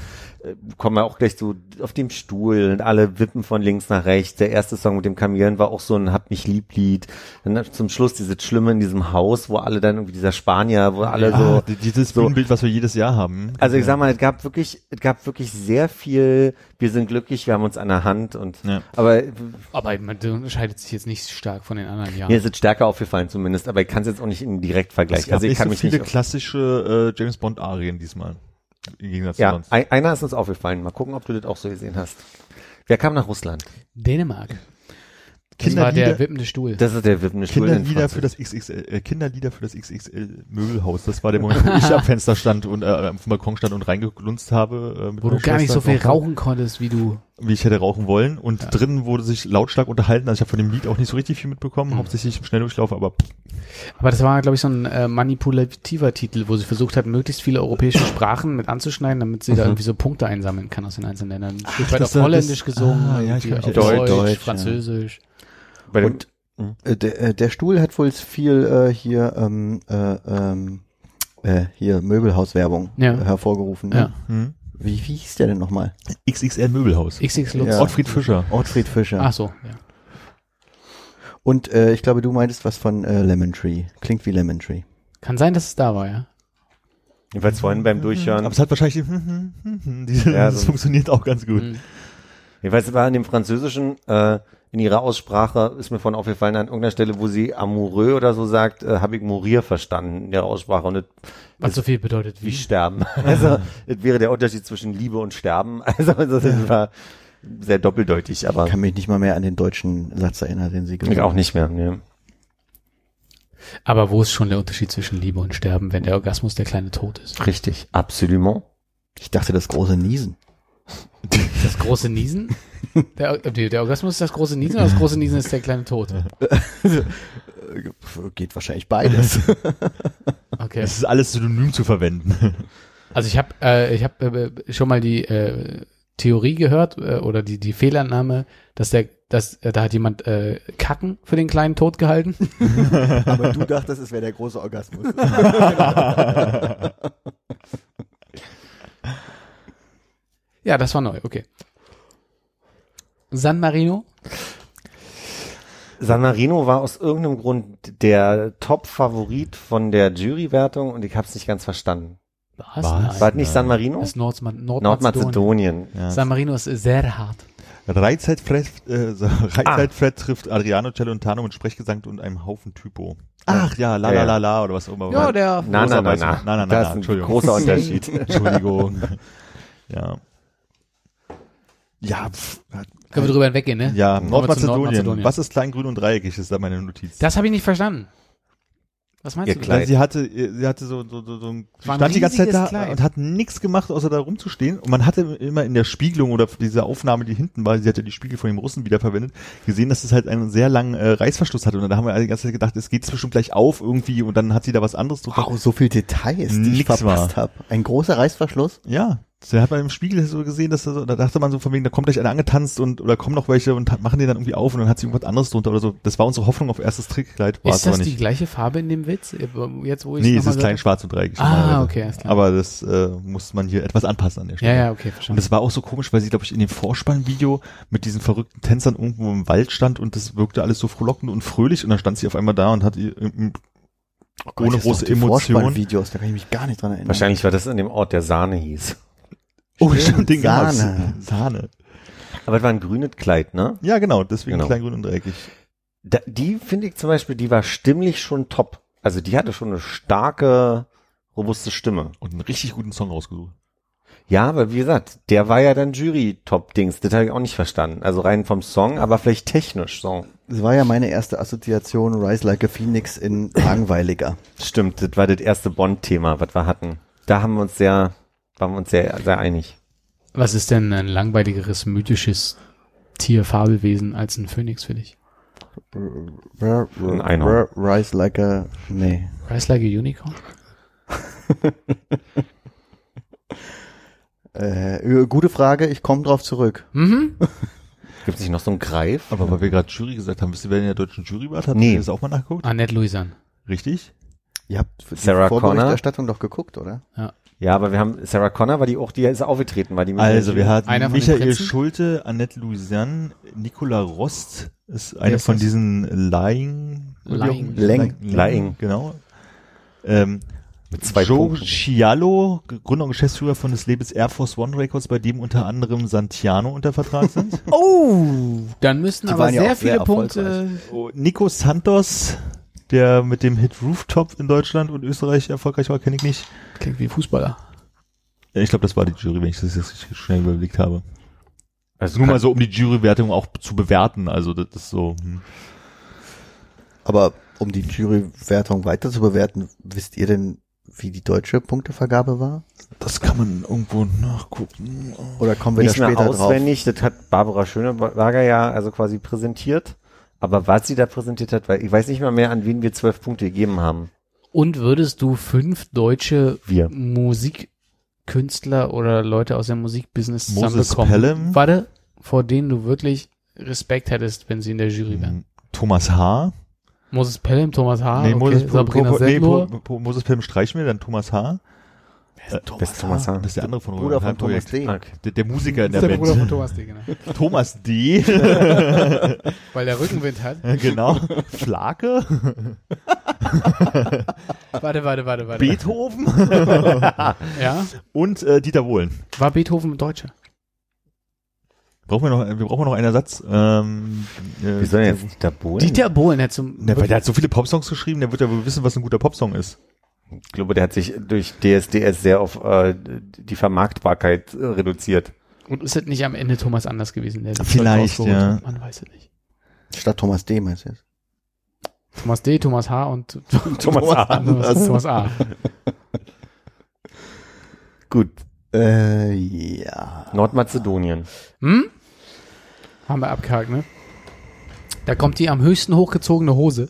kommen wir auch gleich so auf dem Stuhl und alle wippen von links nach rechts. Der erste Song mit dem Kamelen war auch so ein Hab mich lieb Lied. Dann zum Schluss dieses Schlimme in diesem Haus, wo alle dann irgendwie dieser Spanier, wo alle Ja, so, die- dieses so- Bühnenbild, was wir jedes Jahr haben. also ich sag mal, es gab wirklich, es gab wirklich sehr viel, wir sind glücklich, wir haben uns an der Hand und, Ja. aber Aber man unterscheidet sich jetzt nicht stark von den anderen Jahren. mir ist es stärker aufgefallen zumindest, aber ich kann es jetzt auch nicht in direkt es vergleichen. gab Also ich nicht kann so mich viele nicht, klassische äh, James Bond Arien diesmal. Im Gegensatz zu ja, sonst. ein, einer ist uns aufgefallen. Mal gucken, ob du das auch so gesehen hast. Wer kam nach Russland? Dänemark. Das war Kinderlieder- der wippende Stuhl. Das ist der wippende Stuhl in Kinderlieder für das XXL, äh, Kinderlieder für das XXL Möbelhaus. Das war der Moment, wo ich am Fenster stand und äh, auf dem Balkon stand und reingelunzt habe. Äh, mit wo du gar nicht so viel rauchen konntest, wie du. Wie ich hätte rauchen wollen. Und drinnen wurde sich lautstark unterhalten. Also ich habe von dem Lied auch nicht so richtig viel mitbekommen, Mhm. hauptsächlich im Schnelldurchlauf, aber Aber das war, glaube ich, so ein äh, manipulativer Titel, wo sie versucht hat, möglichst viele europäische Sprachen mit anzuschneiden, damit sie da irgendwie so Punkte einsammeln kann aus den einzelnen Ländern. Weit das- auf Holländisch das- gesungen, ah, ja, ich auf. Deutsch, Deutsch, ja. Französisch. Bei dem, Und äh, der, äh, der Stuhl hat wohl viel äh, hier ähm, äh, ähm, äh, hier Möbelhauswerbung Ja. hervorgerufen. Ja. Ne? Hm. Wie, wie hieß der denn nochmal? XXL Möbelhaus. XX Lutz. Ja. Ottfried Fischer. Ortfried Fischer. Ach so, ja. Und äh, ich glaube, du meintest was von äh, Lemon Tree. Klingt wie Lemon Tree. Kann sein, dass es da war, ja. jedenfalls vorhin beim Durchhören. Aber es hat wahrscheinlich diese, Ja, das so- funktioniert auch ganz gut. Mhm. Jedenfalls war in dem Französischen, äh, in ihrer Aussprache ist mir von aufgefallen an irgendeiner Stelle, wo sie amoureux oder so sagt, äh, habe ich mourir verstanden in ihrer Aussprache und nicht Was so viel bedeutet wie wie. sterben. Also, es wäre der Unterschied zwischen Liebe und Sterben. Also, das war sehr doppeldeutig, aber Ich kann mich nicht mal mehr an den deutschen Satz erinnern, den sie ich gesagt auch nicht mehr. Ne. Aber wo ist schon der Unterschied zwischen Liebe und Sterben, wenn der Orgasmus der kleine Tod ist? Richtig, absolument. Ich dachte, das große Niesen. Das große Niesen? Der, der, Orgasmus ist das große Niesen oder das große Niesen ist der kleine Tod? Geht wahrscheinlich beides. Okay. Es ist alles synonym zu verwenden. Also ich habe äh, ich hab, äh, schon mal die äh, Theorie gehört äh, oder die die Fehlannahme, dass der dass äh, da hat jemand äh, Kacken für den kleinen Tod gehalten. Aber du dachtest, es wäre der große Orgasmus. Ja, das war neu. Okay. San Marino? San Marino war aus irgendeinem Grund der Top-Favorit von der Jurywertung und ich habe es nicht ganz verstanden. Was? Was? War es nicht San Marino? Das ist Nordma Nordmazedonien. Nordmazedonien. Ja. San Marino ist sehr hart. Reizzeitfred, äh, so, Reizzeitfred trifft Adriano Celentano mit Sprechgesang und einem Haufen Typo. Ach ja, la la la la oder was auch immer. Ja, der Na, na, na, na. Na, na, na, das na, ist ein Entschuldigung. großer Unterschied. Entschuldigung. ja. Ja, pff, können wir drüber hinweggehen, ne? Ja, Nordmazedonien. Nordmazedonien. Was ist klein, grün und dreieckig? Das ist da meine Notiz. Das habe ich nicht verstanden. Was meinst Ihr du? Kleid. Weil sie hatte, sie hatte so, so, so, so ein, stand die ganze Zeit da Kleid. und hat nichts gemacht, außer da rumzustehen. Und man hatte immer in der Spiegelung oder diese Aufnahme, die hinten war, sie hatte die Spiegel von dem Russen wiederverwendet, gesehen, dass es halt einen sehr langen äh, Reißverschluss hatte. Und da haben wir die ganze Zeit gedacht, es geht bestimmt gleich auf irgendwie und dann hat sie da was anderes drunter. wow, so viel Details, die ich verpasst habe. Ein großer Reißverschluss. Ja, da hat man im Spiegel so gesehen, dass da, so, da dachte man so von wegen, da kommt gleich einer angetanzt und oder kommen noch welche und machen den dann irgendwie auf und dann hat sie irgendwas anderes drunter oder so. Das war unsere Hoffnung auf erstes Trickkleid, war ist das die nicht. gleiche Farbe in dem Witz? Jetzt, wo ich Nee, es ist klein, schwarz und dreieckig. Ah, okay, alles klar. Aber das äh, muss man hier etwas anpassen an der? Stelle. Ja, ja, okay, Und verstanden. das war auch so komisch, weil sie, glaube ich, in dem Vorspannvideo mit diesen verrückten Tänzern irgendwo im Wald stand und das wirkte alles so frohlockend und fröhlich und dann stand sie auf einmal da und hat ihr, ähm, ohne Gott, große die Emotionen. Videos, da kann ich mich gar nicht dran erinnern. Wahrscheinlich war das an dem Ort, der Sahne hieß. Oh, Stimmt, stimmt, den gab's. Sahne. Sahne. Aber es war ein grünes Kleid, ne? Ja, genau, deswegen Genau. klein, grün und dreieckig. Da, die finde ich zum Beispiel, die war stimmlich schon top. Also die hatte schon eine starke, robuste Stimme. Und einen richtig guten Song rausgesucht. Ja, aber wie gesagt, der war ja dann Jury-Top-Dings. Das habe ich auch nicht verstanden. Also rein vom Song, aber vielleicht technisch so. Das war ja meine erste Assoziation Rise Like a Phoenix in langweiliger. Stimmt, das war das erste Bond-Thema, was wir hatten. Da haben wir uns sehr, waren wir uns sehr, sehr einig. Was ist denn ein langweiligeres, mythisches Tier, Fabelwesen als ein Phönix für dich? Ein Einhorn. Rise Like a, nee. Rise like a Unicorn? Äh, gute Frage, ich komme drauf zurück. Mhm. Gibt es nicht noch so einen Greif? Aber weil wir gerade Jury gesagt haben, wisst ihr, wer in der deutschen Jury war? Hat Nee. ihr das auch mal nachgeguckt? Annette Louisanne. Richtig? Ihr habt die Sarah Connor? Vorberichterstattung doch geguckt, oder? Ja, aber wir haben, Sarah Connor war die auch, die ist aufgetreten, war die mit Also der- wir hatten Einer Michael? Schulte, Annette Louisiane, Nicola Rost ist eine ist von das? diesen Lying. Lying. Lang. Lying. Genau. Ähm, mit zwei Joe Punkten. Cialo, Gründer und Geschäftsführer von des Labels Air Force One Records, bei dem unter anderem Santiano unter Vertrag sind. Oh, dann müssten aber ja sehr sehr viele Punkte. Nico Santos, der mit dem Hit Rooftop in Deutschland und Österreich erfolgreich war, kenne ich nicht. Klingt wie Fußballer. Ja, Ich glaube, das war die Jury, wenn ich das jetzt richtig schnell überlegt habe. Also Nur mal so, um die Jurywertung auch zu bewerten. Also das ist so. Hm. Aber um die Jurywertung weiter zu bewerten, wisst ihr denn, wie die deutsche Punktevergabe war? Das kann man irgendwo nachgucken. Oder kommen wir nicht da mehr später drauf? auswendig, das hat Barbara Schöneberger ja also quasi präsentiert. Aber was sie da präsentiert hat, weil ich weiß nicht mal mehr, an wen wir zwölf Punkte gegeben haben. Und würdest du fünf deutsche Wir. Musikkünstler oder Leute aus dem Musikbusiness Moses zusammenbekommen? Warte, vor denen du wirklich Respekt hättest, wenn sie in der Jury wären. Thomas H. Moses Pelham, Thomas H., nee, okay, Moses, Sabrina po, po, nee, po, Moses Pelham streichen wir, dann Thomas H. Das ist Thomas Hahn. Das ist der andere von Bruder von Hahn Thomas Projekt. D. Der, der Musiker in Das der, ist der Bruder von Band. Thomas D., genau. Thomas D. Weil der Rückenwind hat. genau. Flake. Warte, warte, warte, warte. Beethoven. Ja, und äh, Dieter Bohlen. war Beethoven ein Deutscher? Brauchen wir noch, wir brauchen noch einen Ersatz. Ähm, äh, Wie soll denn jetzt Dieter Bohlen? Dieter Bohlen hat zum... Na, weil der hat so viele Popsongs geschrieben, der wird ja wohl wissen, was ein guter Popsong ist. Ich glaube, der hat sich durch DSDS sehr auf äh, die Vermarktbarkeit äh, reduziert. Und ist es nicht am Ende Thomas Anders gewesen? Der Vielleicht, ja. Man weiß es nicht. Statt Thomas D. meinst du jetzt? Thomas D., Thomas H. und Thomas A. Thomas, Thomas A. Gut. Äh, ja. Nordmazedonien. Hm? Haben wir abgehakt, ne? Da kommt die am höchsten hochgezogene Hose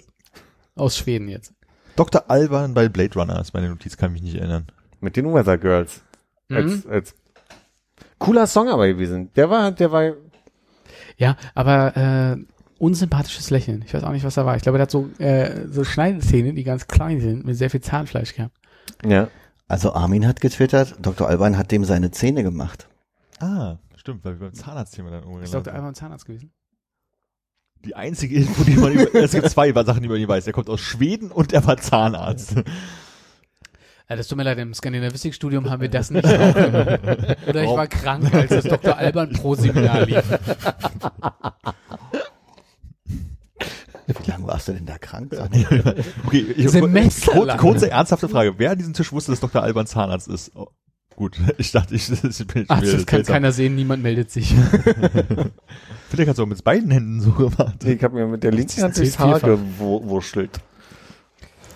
aus Schweden jetzt. Dr. Alban bei Blade Runner ist meine Notiz, kann mich nicht erinnern. Mit den Weather Girls. Mhm. Als, als cooler Song aber gewesen. Der war, der war, Ja, aber äh, unsympathisches Lächeln. Ich weiß auch nicht, was da war. Ich glaube, der hat so, äh, so Schneidezähne, die ganz klein sind, mit sehr viel Zahnfleisch gehabt. ja. Also Armin hat getwittert, Dr. Alban hat dem seine Zähne gemacht. Ah, stimmt, weil wir beim Zahnarztthema dann irgendwann Ist Dr. Alban Zahnarzt gewesen? Die einzige Info, die man über, es gibt zwei Sachen, die man nie weiß. Er kommt aus Schweden und er war Zahnarzt. Äh, das tut mir leid, im Skandinavistikstudium haben wir das nicht aufgenommen. Oder ich war krank, als das Dr. Alban pro Seminar lief. Wie lange warst du denn da krank? Okay, ich, Semesterlang. kurz, kurze ernsthafte Frage. Wer an diesem Tisch wusste, dass Dr. Alban Zahnarzt ist? Gut, ich dachte, ich, ich bin Ach, mir das kann keiner sehen, niemand meldet sich. Vielleicht hast du auch mit beiden Händen so gemacht. Ich habe mir mit der linken Hand durchs Haar gewurschtelt.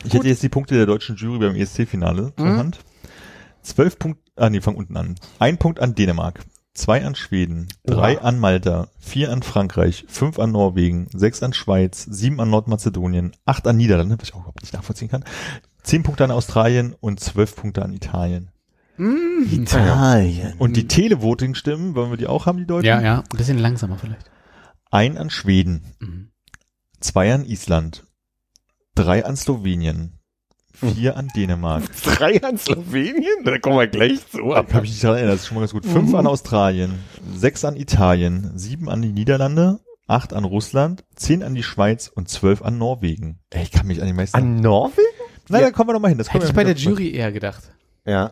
Ich hätte jetzt die Punkte der deutschen Jury beim ESC-Finale zur Mhm. Hand. Zwölf Punkte, ah nee, fang unten an. Ein Punkt an Dänemark, zwei an Schweden, drei Oha. an Malta, vier an Frankreich, fünf an Norwegen, sechs an Schweiz, sieben an Nordmazedonien, acht an Niederlande, was ich auch überhaupt nicht nachvollziehen kann, zehn Punkte an Australien und zwölf Punkte an Italien. Italien. Und die Televoting-Stimmen, wollen wir die auch haben, die Deutschen? ja, ja, ein bisschen langsamer vielleicht. Ein an Schweden, Mhm. zwei an Island, drei an Slowenien, vier an Dänemark, Drei an Slowenien? Da kommen wir gleich zu. Hab ich nicht daran erinnert, das ist schon mal ganz gut. Fünf an Australien, sechs an Italien, sieben an die Niederlande, acht an Russland, zehn an die Schweiz und zwölf an Norwegen. Ey, ich kann mich an die meisten... An Norwegen? Na, da kommen wir noch mal hin. Das Hätte ich bei der Jury eher gedacht. Ja,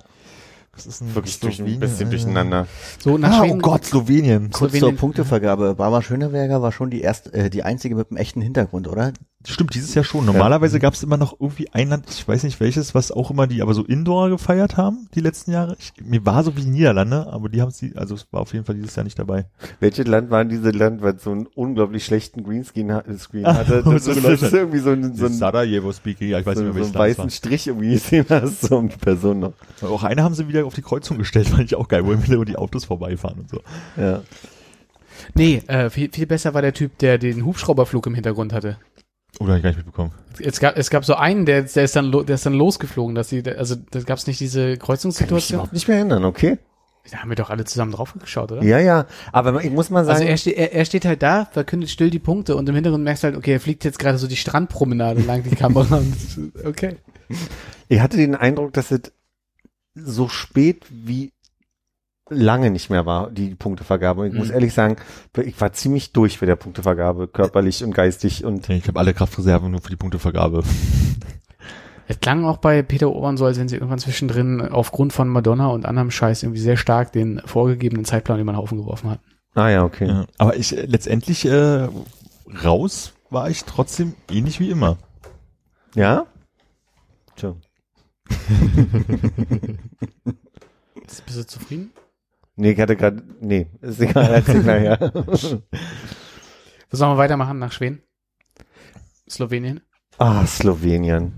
Das ist ein wirklich durch, ein Slowenien, bisschen durcheinander. So, nach Ah, oh Schweden. Gott, Slowenien. Kurz zur Slowenien- Punktevergabe. Barbara Schöneberger war schon die erste, äh, die einzige mit einem echten Hintergrund, oder? Stimmt, dieses Jahr schon. Normalerweise gab es immer noch irgendwie ein Land, ich weiß nicht welches, was auch immer die aber so Indoor gefeiert haben, die letzten Jahre. Ich, mir war so wie die Niederlande, aber die haben sie, also es war auf jeden Fall dieses Jahr nicht dabei. Welches Land war dieses Land, was so einen unglaublich schlechten Greenscreen ha Screen Ah, hatte? Das, so ist, das ist irgendwie so ein, so ein, so, Sarajevo Speaking, ja, ich weiß so nicht mehr einen welches Land es weißen Strich irgendwie gesehen hast, so die Person noch. war. Auch eine haben sie wieder auf die Kreuzung gestellt, fand ich auch geil, wo im Hintergrund die Autos vorbeifahren und so. Ja. Nee, äh, viel, viel besser war der Typ, der den Hubschrauberflug im Hintergrund hatte. Oder hab ich gar nicht mitbekommen. Es gab, es gab so einen, der, der ist dann, der ist dann losgeflogen, dass sie, also, da gab es nicht diese Kann ich mich Kreuzungssituation. überhaupt nicht mehr erinnern, okay? Da haben wir doch alle zusammen drauf geschaut, oder? Ja, ja. Aber ich muss mal sagen, Also er, ste er, er steht halt da, verkündet still die Punkte und im Hintergrund merkst du halt, okay, er fliegt jetzt gerade so die Strandpromenade lang die Kamera. Und, okay. ich hatte den Eindruck, dass es so spät wie lange nicht mehr war, die Punktevergabe. Ich muss Mhm. ehrlich sagen, ich war ziemlich durch bei der Punktevergabe, körperlich und geistig und Ich habe alle Kraftreserven nur für die Punktevergabe. Es klang auch bei Peter Obern so, als wenn sie irgendwann zwischendrin aufgrund von Madonna und anderem Scheiß irgendwie sehr stark den vorgegebenen Zeitplan über den Haufen geworfen hat. Ah ja, okay. Ja. Aber ich äh, letztendlich äh, raus war ich trotzdem ähnlich wie immer. Ja? Tja. Bist du zufrieden? Nee, ich hatte gerade, nee, ist egal, erzähl nachher. Sollen wir weitermachen nach Schweden? Slowenien? Ah, Slowenien.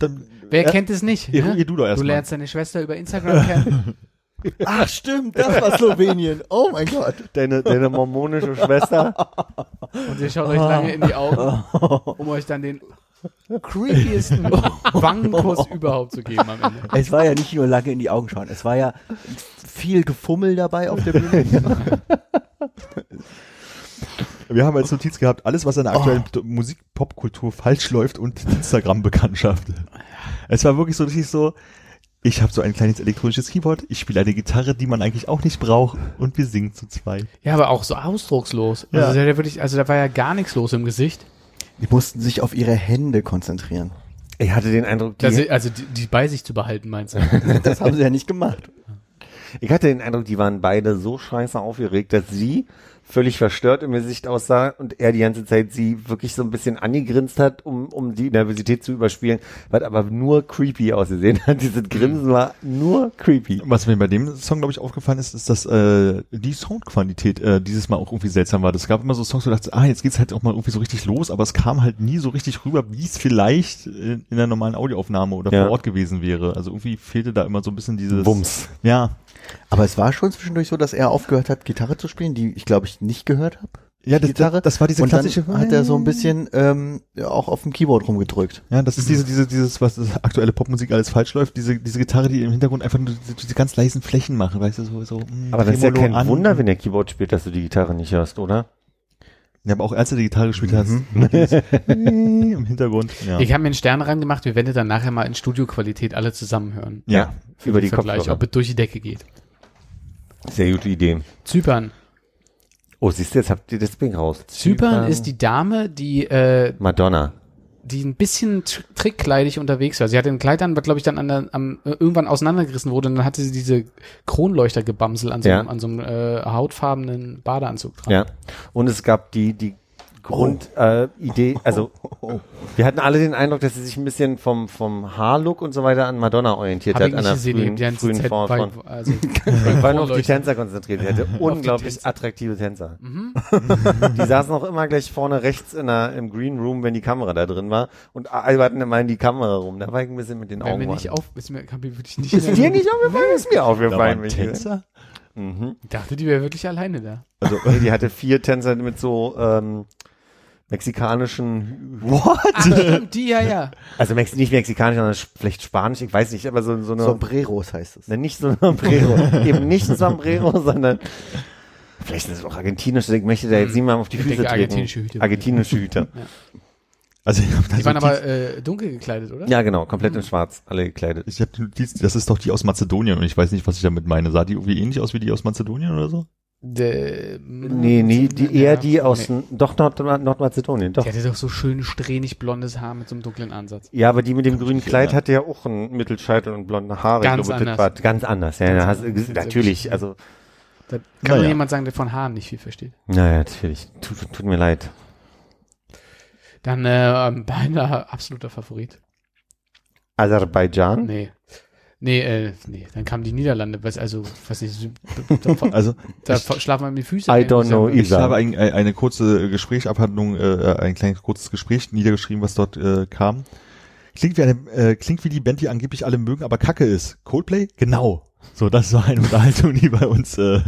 Dann, Wer äh, kennt es nicht? eruier ne? du doch Du erstmal. lernst deine Schwester über Instagram kennen. Ach stimmt, das war Slowenien. Oh mein Gott. Deine, deine mormonische Schwester. Und ihr schaut euch lange in die Augen, um euch dann den creepiesten Wangenkuss überhaupt zu geben am Ende. Es war ja nicht nur lange in die Augen schauen, es war ja viel Gefummel dabei auf der Bühne. Wir haben als Notiz gehabt, alles, was an der aktuellen Musik-Popkultur falsch läuft und Instagram-Bekanntschaft. Es war wirklich so richtig so, ich habe so ein kleines elektronisches Keyboard, ich spiele eine Gitarre, die man eigentlich auch nicht braucht und wir singen zu zweit. Ja, aber auch so ausdruckslos. Ja. Also, der wirklich, also da war ja gar nichts los im Gesicht. Die mussten sich auf ihre Hände konzentrieren. Ich hatte den Eindruck, die, Also, also die, die bei sich zu behalten, meinst du? Das haben sie ja nicht gemacht. ich hatte den Eindruck, die waren beide so scheiße aufgeregt, dass sie völlig verstört im Gesicht aussah und er die ganze Zeit sie wirklich so ein bisschen angegrinst hat, um, um die Nervosität zu überspielen, was aber nur creepy ausgesehen hat. Dieses Grinsen war nur creepy. Was mir bei dem Song, glaube ich, aufgefallen ist, ist, dass äh, die Soundqualität äh, dieses Mal auch irgendwie seltsam war. Es gab immer so Songs, wo du dachtest, ah, jetzt geht's halt auch mal irgendwie so richtig los, aber es kam halt nie so richtig rüber, wie es vielleicht in, in der normalen Audioaufnahme oder Ja. vor Ort gewesen wäre. Also irgendwie fehlte da immer so ein bisschen dieses Wumms. Ja. Aber es war schon zwischendurch so, dass er aufgehört hat, Gitarre zu spielen, die ich glaube ich nicht gehört habe. Ja, das, Gitarre. das, war diese Und dann klassische hat er so ein bisschen ähm, ja, auch auf dem Keyboard rumgedrückt. Ja, das ist diese, diese, dieses, was das aktuelle Popmusik alles falsch läuft, diese, diese Gitarre, die im Hintergrund einfach nur diese, diese ganz leisen Flächen machen, weißt du, so, so mm, Aber das ist ja kein an. Wunder, wenn der Keyboard spielt, dass du die Gitarre nicht hörst, oder? Ja, aber auch als du die Gitarre gespielt hast, Mhm. im Hintergrund. Ja. Ich habe mir einen Stern rangemacht, wir werden dann nachher mal in Studioqualität alle zusammen hören. ja. Über die Vergleich, Kopfhörer. ob es durch die Decke geht. Sehr gute Idee. Zypern. Oh, siehst du, jetzt habt ihr das Ding raus. Zypern ist die Dame, die, äh, Madonna. die ein bisschen tr- trickkleidig unterwegs war. Sie hatte ein Kleid an, was glaube ich dann an der, am, äh, irgendwann auseinandergerissen wurde und dann hatte sie diese Kronleuchtergebamsel an so einem, Ja. an so einem äh, hautfarbenen Badeanzug dran. Ja. Und es gab die, die Grundidee, äh, Idee, also wir hatten alle den Eindruck, dass sie sich ein bisschen vom, vom Haarlook und so weiter an Madonna orientiert Hab hat, ich an nicht der gesehen, frühen, frühen Form bei, von. also, Ich war nur auf die. Tänzer konzentriert. Sie hatte unglaublich Tänzer. attraktive Tänzer. Mhm. Die saßen auch immer gleich vorne rechts in der, im Green Room, wenn die Kamera da drin war und alberten immer in die Kamera rum. Da war ich ein bisschen mit den Augen. mir nicht auf, ist mir, kann mir wirklich nicht ist dir nicht aufgefallen? Ist mir aufgefallen. Tänzer? Mhm. Ich dachte, die wäre wirklich alleine da. Also, die hatte vier Tänzer mit so ähm, mexikanischen, What? Ach, stimmt, die, ja, ja. also Mex nicht mexikanisch, sondern vielleicht spanisch, ich weiß nicht, aber so, so eine, Sombreros heißt es. ne, nicht so ein Sombrero, eben nicht ein Sombrero, sondern vielleicht sind es auch argentinische, ich möchte da jetzt niemandem auf die Ich Füße denke, treten. argentinische Hüte. Argentinische Hüte. Also ich habe Die waren aber äh, dunkel gekleidet, oder? Ja, genau, komplett in schwarz, alle gekleidet. ich hab die Notiz, das ist doch die aus Mazedonien und ich weiß nicht, was ich damit meine. Sah die irgendwie ähnlich aus wie die aus Mazedonien oder so? De, Nee, nee, die, eher die aus, Nee. doch, Nord Nordmazedonien, doch. Die hatte doch so schön strähnig blondes Haar mit so einem dunklen Ansatz. Ja, aber die mit dem grünen Kleid hatte ja auch einen Mittelscheitel und blonde Haare. Ganz glaube, anders. war ganz anders. Ja, Ganz anders. Ist natürlich, also, Da kann Naja. nur jemand sagen, der von Haaren nicht viel versteht. naja, natürlich. Tut, tut mir leid. Dann äh, meiner absoluter Favorit. Aserbaidschan? Nee. Nee, äh, nee, dann kamen die Niederlande, was also, was nicht, da, Also da ich, schlafen wir mit den Füßen. I don't know ich habe ein, ein, eine kurze Gesprächsabhandlung, äh, ein kleines kurzes Gespräch niedergeschrieben, was dort äh, kam. Klingt wie eine, äh, klingt wie die Band, die angeblich alle mögen, aber Kacke ist. Coldplay? Genau. So, das war eine Unterhaltung, die bei uns äh,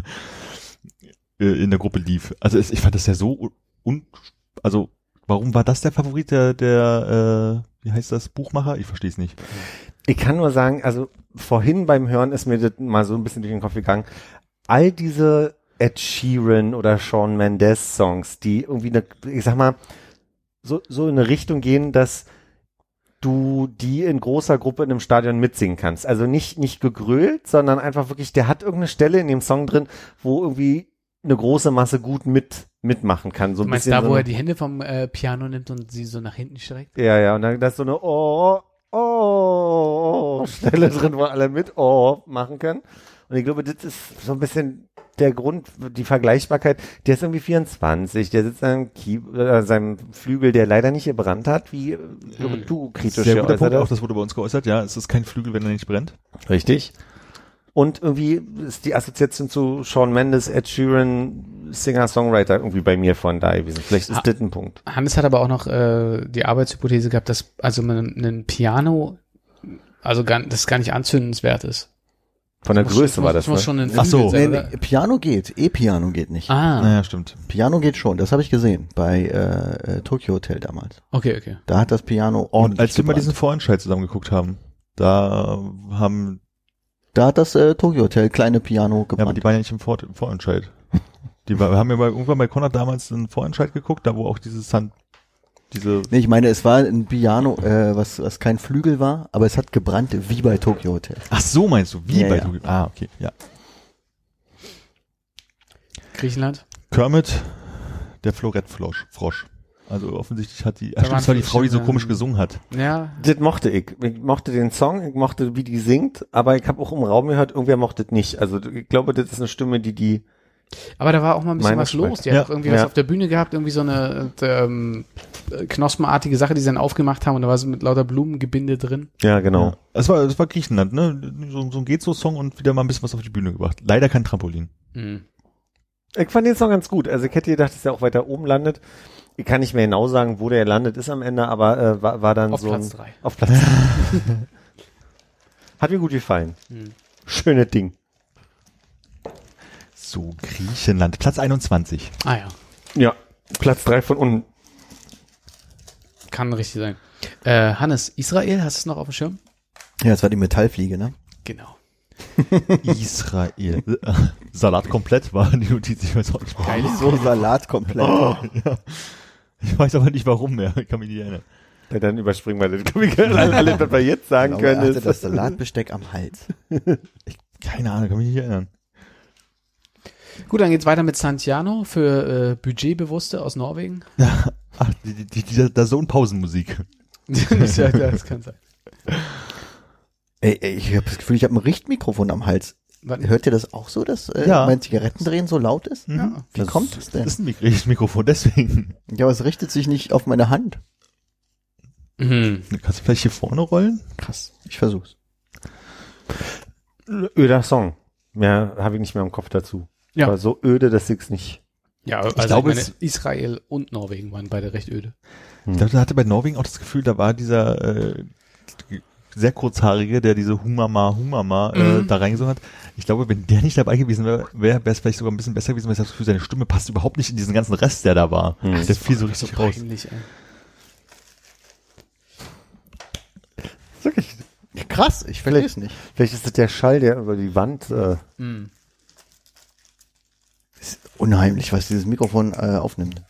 äh, in der Gruppe lief. Also es, ich fand das ja so un, also warum war das der Favorit der, der äh, wie heißt das, Buchmacher? Ich verstehe es nicht. Ich kann nur sagen, also vorhin beim Hören ist mir das mal so ein bisschen durch den Kopf gegangen. All diese Ed Sheeran oder Shawn Mendes Songs, die irgendwie eine, ich sag mal, so, so in eine Richtung gehen, dass du die in großer Gruppe in einem Stadion mitsingen kannst. Also nicht, nicht gegrölt, sondern einfach wirklich, der hat irgendeine Stelle in dem Song drin, wo irgendwie eine große Masse gut mit, mitmachen kann. So Du ein meinst bisschen da, wo er die Hände vom äh, Piano nimmt und sie so nach hinten streckt? Ja, ja, und dann da ist so eine Oh, Oh, Stelle drin, wo alle mit Oh machen können. Und ich glaube, das ist so ein bisschen der Grund, die Vergleichbarkeit. Der ist irgendwie 24, der sitzt an äh, seinem Flügel, der leider nicht gebrannt hat, wie äh, glaube, du kritisch Sehr guter Punkt, auch das wurde bei uns geäußert. Ja, es ist kein Flügel, wenn er nicht brennt. Richtig. Und irgendwie ist die Assoziation zu Sean Mendes, Ed Sheeran, Singer-Songwriter irgendwie bei mir von da gewesen. Vielleicht ist Ah. das ein Punkt. Hannes hat aber auch noch äh, die Arbeitshypothese gehabt, dass also man ein Piano also gar, das gar nicht anzündenswert ist. Von der Muss- Größe muss, war das, muss ne? Ach so. Sein, Nee, nee, Piano geht, E-Piano geht nicht. Ah, Naja, stimmt. Piano geht schon, das habe ich gesehen bei äh, äh, Tokyo Hotel damals. okay, okay. Da hat das Piano Und ordentlich als wir mal gebrannt. diesen Vorentscheid zusammen geguckt haben, da haben, Da hat das äh, Tokyo Hotel kleine Piano ja, aber gebrannt. die waren ja nicht im Vor im Vorentscheid. Die war, wir haben ja bei, irgendwann bei Konrad damals einen Vorentscheid geguckt, da wo auch dieses Hand, diese, nee, ich meine, es war ein Piano, äh, was, was kein Flügel war, aber es hat gebrannt wie bei Tokyo Hotel. ach so meinst du, wie Ja, bei ja. Tokyo- Ah, okay, ja. Griechenland? Kermit, der Florettfrosch. Frosch. Also offensichtlich hat die, Da ach stimmt, das war die Frau, die so komisch gesungen hat. Ja, Das mochte ich. Ich mochte den Song, ich mochte, wie die singt, aber ich habe auch im Raum gehört, irgendwer mochte es nicht. Also ich glaube, das ist eine Stimme, die die aber da war auch mal ein bisschen Meine was los. Schwester. Die hat Ja. auch irgendwie Ja. was auf der Bühne gehabt, irgendwie so eine äh, ähm, äh, knospenartige Sache, die sie dann aufgemacht haben und da war so mit lauter Blumengebinde drin. Ja, genau. Ja. Es war, es war Griechenland, ne? So, so ein Gezo-Song und wieder mal ein bisschen was auf die Bühne gebracht. Leider kein Trampolin. Mhm. Ich fand den Song ganz gut. Also ich hätte gedacht, dass er auch weiter oben landet. Ich kann nicht mehr genau sagen, wo der landet ist am Ende, aber äh, war, war dann Auf so Platz ein, drei. auf Platz Hat mir gut gefallen. Mhm. Schönes Ding. So, Griechenland. Platz 21. Ah ja, Ja. Platz drei von unten. kann richtig sein. Äh, Hannes, Israel, hast du es noch auf dem Schirm? Ja, das war die Metallfliege, ne? Genau. Israel. Salat komplett war die Notiz, ich weiß auch nicht warum. Geil. So Salat komplett. ja. Ich weiß aber nicht warum mehr. Ich kann mich nicht erinnern. Ja, dann überspringen wir das. Alle, alle, was wir jetzt sagen Ich glaube, er können, hatte ist, das Salatbesteck am Hals. Keine Ahnung, kann mich nicht erinnern. Gut, dann geht's weiter mit Santiano für äh, Budgetbewusste aus Norwegen. Ach, die, die, die, dieser der Sohn-Pausenmusik. das, ja, das kann sein. Ey, ey, ich habe das Gefühl, ich habe ein Richtmikrofon am Hals. Wann- Hört ihr das auch so, dass äh, Ja. mein Zigarettendrehen so laut ist? Mhm. Wie kommt das denn? Das ist ein Mik richtiges Mikrofon, deswegen. Ja, aber es richtet sich nicht auf meine Hand. Mhm. Kannst du vielleicht hier vorne rollen? Krass. Ich versuch's. öder Song. Mehr habe ich nicht mehr im Kopf dazu. Ja. Aber so öde, dass ich's nicht. Ja, also Ich glaube, ich meine, es- Israel und Norwegen waren beide recht öde. Ich glaube, da hatte bei Norwegen auch das Gefühl, da war dieser äh, sehr kurzhaarige, der diese Humama Humama äh, Mhm. da reingesungen hat. Ich glaube, wenn der nicht dabei gewesen wäre, wäre es vielleicht sogar ein bisschen besser gewesen, weil ich das Gefühl, seine Stimme passt überhaupt nicht in diesen ganzen Rest, der da war. Mhm. Der fiel so So richtig raus. peinlich, ey. Wirklich. Krass, ich verstehe es nicht. Vielleicht ist das der Schall, der über die Wand. Äh, Mhm. Unheimlich, was dieses Mikrofon äh, aufnimmt.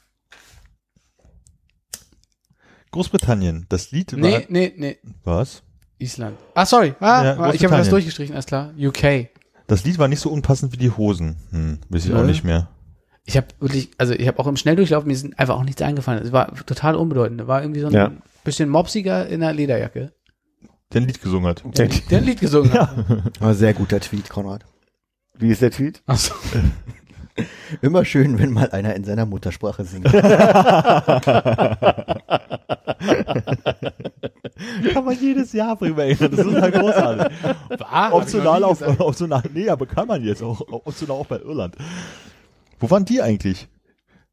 Großbritannien, das Lied war, Nee, nee, nee. was? Island. Ah, sorry. Ah, Ja, ich habe das durchgestrichen, alles klar. UK. Das Lied war nicht so unpassend wie die Hosen. Hm, weiß ich auch Nö. nicht mehr. Ich habe wirklich, also ich habe auch im Schnelldurchlauf, mir sind einfach auch nichts eingefallen. Es war total unbedeutend. War irgendwie so ein Ja. bisschen mopsiger in der Lederjacke, Der ein Lied gesungen hat. der, der ein Lied gesungen hat. Aber sehr guter Tweet, Konrad. wie ist der Tweet? Ach so. Immer schön, wenn mal einer in seiner Muttersprache singt. Kann man jedes Jahr drüber erinnern. Das ist halt großartig. War, optional auf, optional, nee, aber kann man jetzt auch, optional auch bei Irland. Wo waren die eigentlich?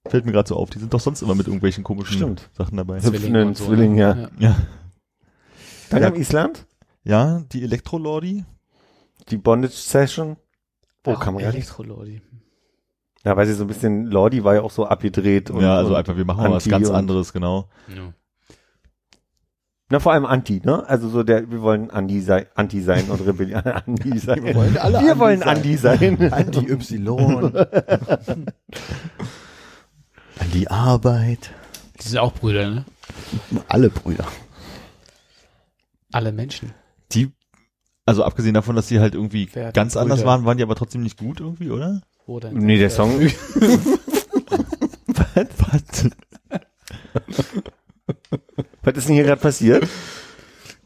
Fällt mir gerade so auf, die sind doch sonst immer mit irgendwelchen komischen Stimmt. Sachen dabei. So- Zwillinge Ein und so, Zwilling, ne? ja. Ja, Dann Ja. Island, ja die Elektrolordi. die Bondage Session. Oh, kann man. Elektrolordi. Ja, weil sie so ein bisschen, Lordi war ja auch so abgedreht. Und, ja, also und einfach, wir machen mal was Anti ganz anderes, genau. Ja. Na, vor allem Anti, ne? Also so der, wir wollen Anti sein, Anti sein und Rebellion, Anti sein. Wir wollen alle wir Andi wollen sein. Anti sein. Anti-Y. An die Arbeit. Die sind auch Brüder, ne? Alle Brüder. Alle Menschen. Die, also abgesehen davon, dass sie halt irgendwie Wer ganz anders Brüder? waren, waren die aber trotzdem nicht gut irgendwie, oder? Denn? Nee, der Song. Was? Was ist denn hier gerade passiert?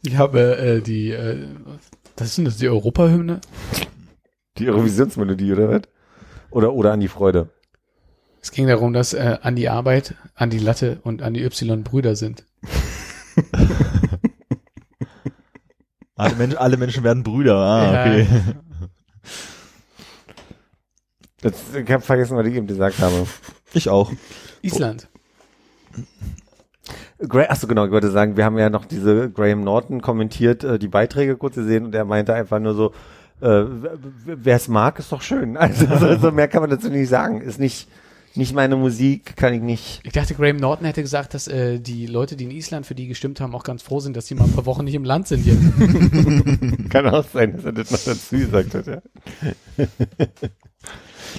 Ich habe äh, die, äh, was ist denn das, die Europahymne? Die Eurovisionsmelodie, oder was? Oder, oder an die Freude. Es ging darum, dass äh, an die Arbeit, an die Latte und an die Y Brüder sind. Alle, Menschen, alle Menschen werden Brüder. Ah, Ja. okay. Das, ich habe vergessen, was ich eben gesagt habe. Ich auch. Island. Gra Achso, genau, ich wollte sagen, wir haben ja noch diese Graham Norton kommentiert, äh, die Beiträge kurz gesehen und er meinte einfach nur so, äh, wer es mag, ist doch schön. Also so, so mehr kann man dazu nicht sagen. Ist nicht, nicht meine Musik, kann ich nicht. Ich dachte, Graham Norton hätte gesagt, dass äh, die Leute, die in Island für die gestimmt haben, auch ganz froh sind, dass sie mal ein paar Wochen nicht im Land sind jetzt. Kann auch sein, dass er das noch dazu gesagt hat, ja.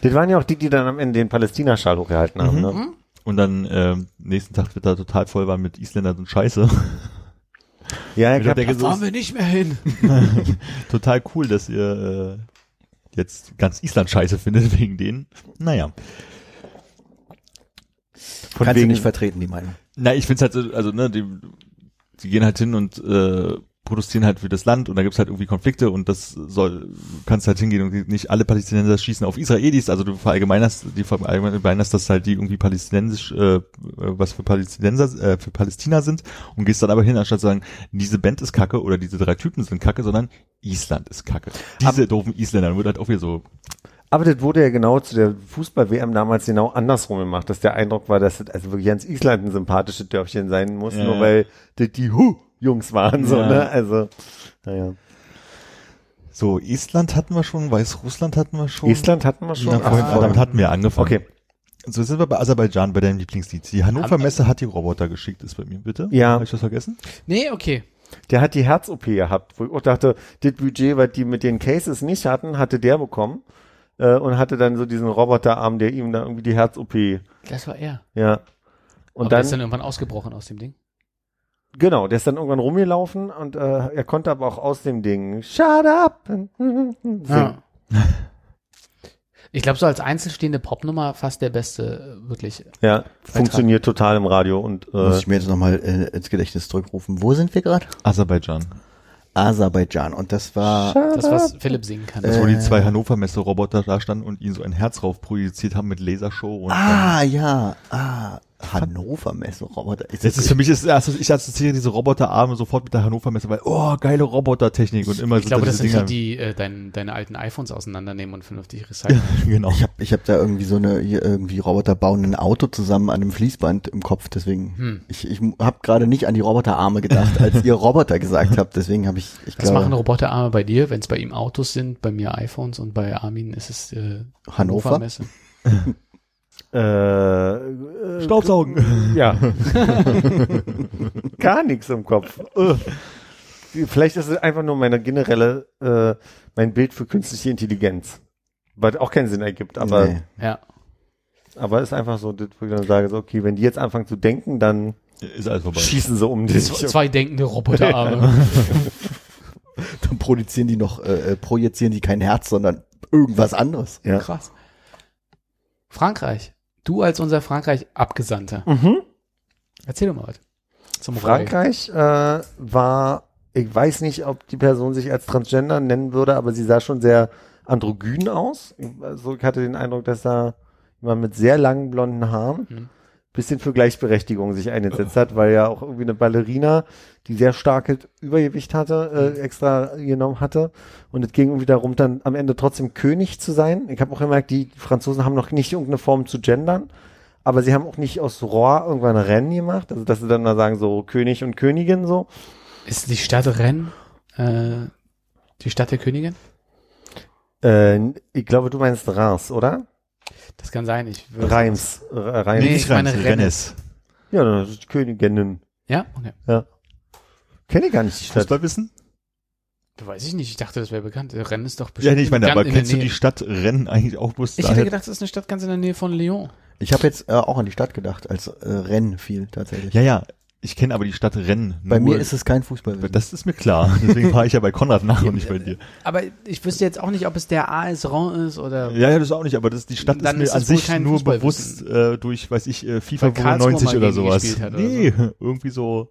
das waren ja auch die, die dann am Ende den Palästina-Schal hochgehalten haben, Mhm. ne? Und dann ähm, nächsten Tag wird da total voll war mit Isländern und Scheiße. Ja, Ich denke, so Fahren wir nicht mehr hin. total cool, dass ihr äh, jetzt ganz Island Scheiße findet wegen denen. Naja. von Kannst wegen, du nicht vertreten, die Meinung. Na, ich finde halt so, also ne, die, die gehen halt hin und äh, protestieren halt für das Land und da gibt's halt irgendwie Konflikte und das soll, kannst halt hingehen und nicht alle Palästinenser schießen auf Israelis, also du verallgemeinerst, die verallgemeinerst, dass halt die irgendwie palästinensisch, äh, was für Palästinenser, äh, für Palästina sind und gehst dann aber hin, anstatt zu sagen, diese Band ist kacke oder diese drei Typen sind kacke, sondern Island ist kacke. Diese doofen Isländer, wird halt auch wieder so, aber das wurde ja genau zu der Fußball-WM damals genau andersrum gemacht, dass der Eindruck war, dass das also wirklich ganz Island ein sympathisches Dörfchen sein muss, Ja, nur weil das die Hu-Jungs waren, so, Ja. ne? Also, naja. so, Estland hatten wir schon, Weißrussland hatten wir schon. Island hatten wir schon. Na, vorhin, Ach, damit hatten wir angefangen. Okay. So sind wir bei Aserbaidschan, bei deinem Lieblingslied. Die Hannover Messe hat die Roboter geschickt, ist bei mir, bitte. Ja. Habe ich das vergessen? Nee, okay. Der hat die Herz-OP gehabt, wo ich auch dachte, das Budget, was die mit den Cases nicht hatten, hatte der bekommen. Äh, und hatte dann so diesen Roboterarm, der ihm da irgendwie die Herz-OP, Das war er. ja. Und Und der dann, ist dann irgendwann ausgebrochen aus dem Ding. Genau, der ist dann irgendwann rumgelaufen und äh, er konnte aber auch aus dem Ding Shut up singen. Ja. Ich glaube, so als einzelstehende Popnummer fast der beste, äh, wirklich. Ja, funktioniert total im Radio und Muss äh, ich mir jetzt nochmal äh, ins Gedächtnis zurückrufen. Wo sind wir gerade? Aserbaidschan. Aserbaidschan. Und das war Das, was Philipp singen kann. Das, wo Äh. die zwei Hannover Messe Roboter da standen und ihnen so ein Herz rauf projiziert haben mit Lasershow und Ah, ja. Ah, Hannover Messe Roboter. Ist Das ist für mich, ist, also ich assoziiere diese Roboterarme sofort mit der Hannover Messe, weil, oh, geile Robotertechnik und immer ich glaube, das sind die, die äh, dein, deine alten iPhones auseinandernehmen und vernünftig recyceln. genau. Ich habe ich hab da irgendwie so eine irgendwie Roboter bauen ein Auto zusammen an einem Fließband im Kopf, deswegen Hm. ich ich habe gerade nicht an die Roboterarme gedacht, als ihr Roboter gesagt habt, deswegen habe ich ich Was machen glaube Roboterarme bei dir, wenn es bei ihm Autos sind, bei mir iPhones und bei Armin ist es äh, Hannover? Messe. äh, äh, Staubsaugen. Ja. Gar nichts im Kopf. Vielleicht ist es einfach nur meine generelle, äh, mein Bild für künstliche Intelligenz. Was auch keinen Sinn ergibt, aber, Nee. Ja. aber ist einfach so, das, wo ich dann sage, so, okay, wenn die jetzt anfangen zu denken, dann Ist alles vorbei. schießen sie um dich. Zwei denkende Roboterarme. dann produzieren die noch äh, äh, projizieren die kein Herz, sondern irgendwas anderes. Ja. Krass. Frankreich. Du als unser Frankreich-Abgesandter. Mhm. Erzähl doch mal was. Zum. Frankreich äh, war, ich weiß nicht, ob die Person sich als Transgender nennen würde, aber sie sah schon sehr androgyn aus. Ich, also ich hatte den Eindruck, dass da jemand mit sehr langen blonden Haaren Mhm. Bisschen für Gleichberechtigung sich eingesetzt hat, weil ja auch irgendwie eine Ballerina, die sehr starkes Übergewicht hatte, äh, extra genommen hatte. Und es ging irgendwie darum, dann am Ende trotzdem König zu sein. Ich habe auch gemerkt, die Franzosen haben noch nicht irgendeine Form zu gendern, aber sie haben auch nicht aus Rohr irgendwann Rennen gemacht, also dass sie dann mal sagen, so König und Königin so. Ist die Stadt Rennes äh, die Stadt der Königin? Äh, ich glaube, du meinst Reims, oder? Das kann sein. Ich würde- Reims. Äh, Reims. Nee, ich meine Rennes. Rennes. Ja, das ist Königinnen. Ja? Okay. Kenne ich gar nicht die Stadt. Fußballwissen? Du weiß ich nicht. Ich dachte, das wäre bekannt. Rennes ist doch Ja, bestimmt nee, ich meine, aber kennst du die Stadt Rennen eigentlich auch bloß Ich hätte gedacht, das ist eine Stadt ganz in der Nähe von Lyon. Ich habe jetzt äh, auch an die Stadt gedacht, als äh, Rennen fiel tatsächlich. Ja, ja. Ich kenne aber die Stadt Rennes. Bei mir ist es kein Fußball. Das ist mir klar. Deswegen fahre ich ja bei Konrad nach und nicht bei dir. Aber ich wüsste jetzt auch nicht, ob es der AS Ron ist oder Ja, ja, das auch nicht, aber das, die Stadt ist ist mir an es wohl sich nur bewusst äh, durch, weiß ich, äh, FIFA Weil Karlsruhe 95 mal oder gegen die sowas. gespielt hat oder nee, irgendwie so.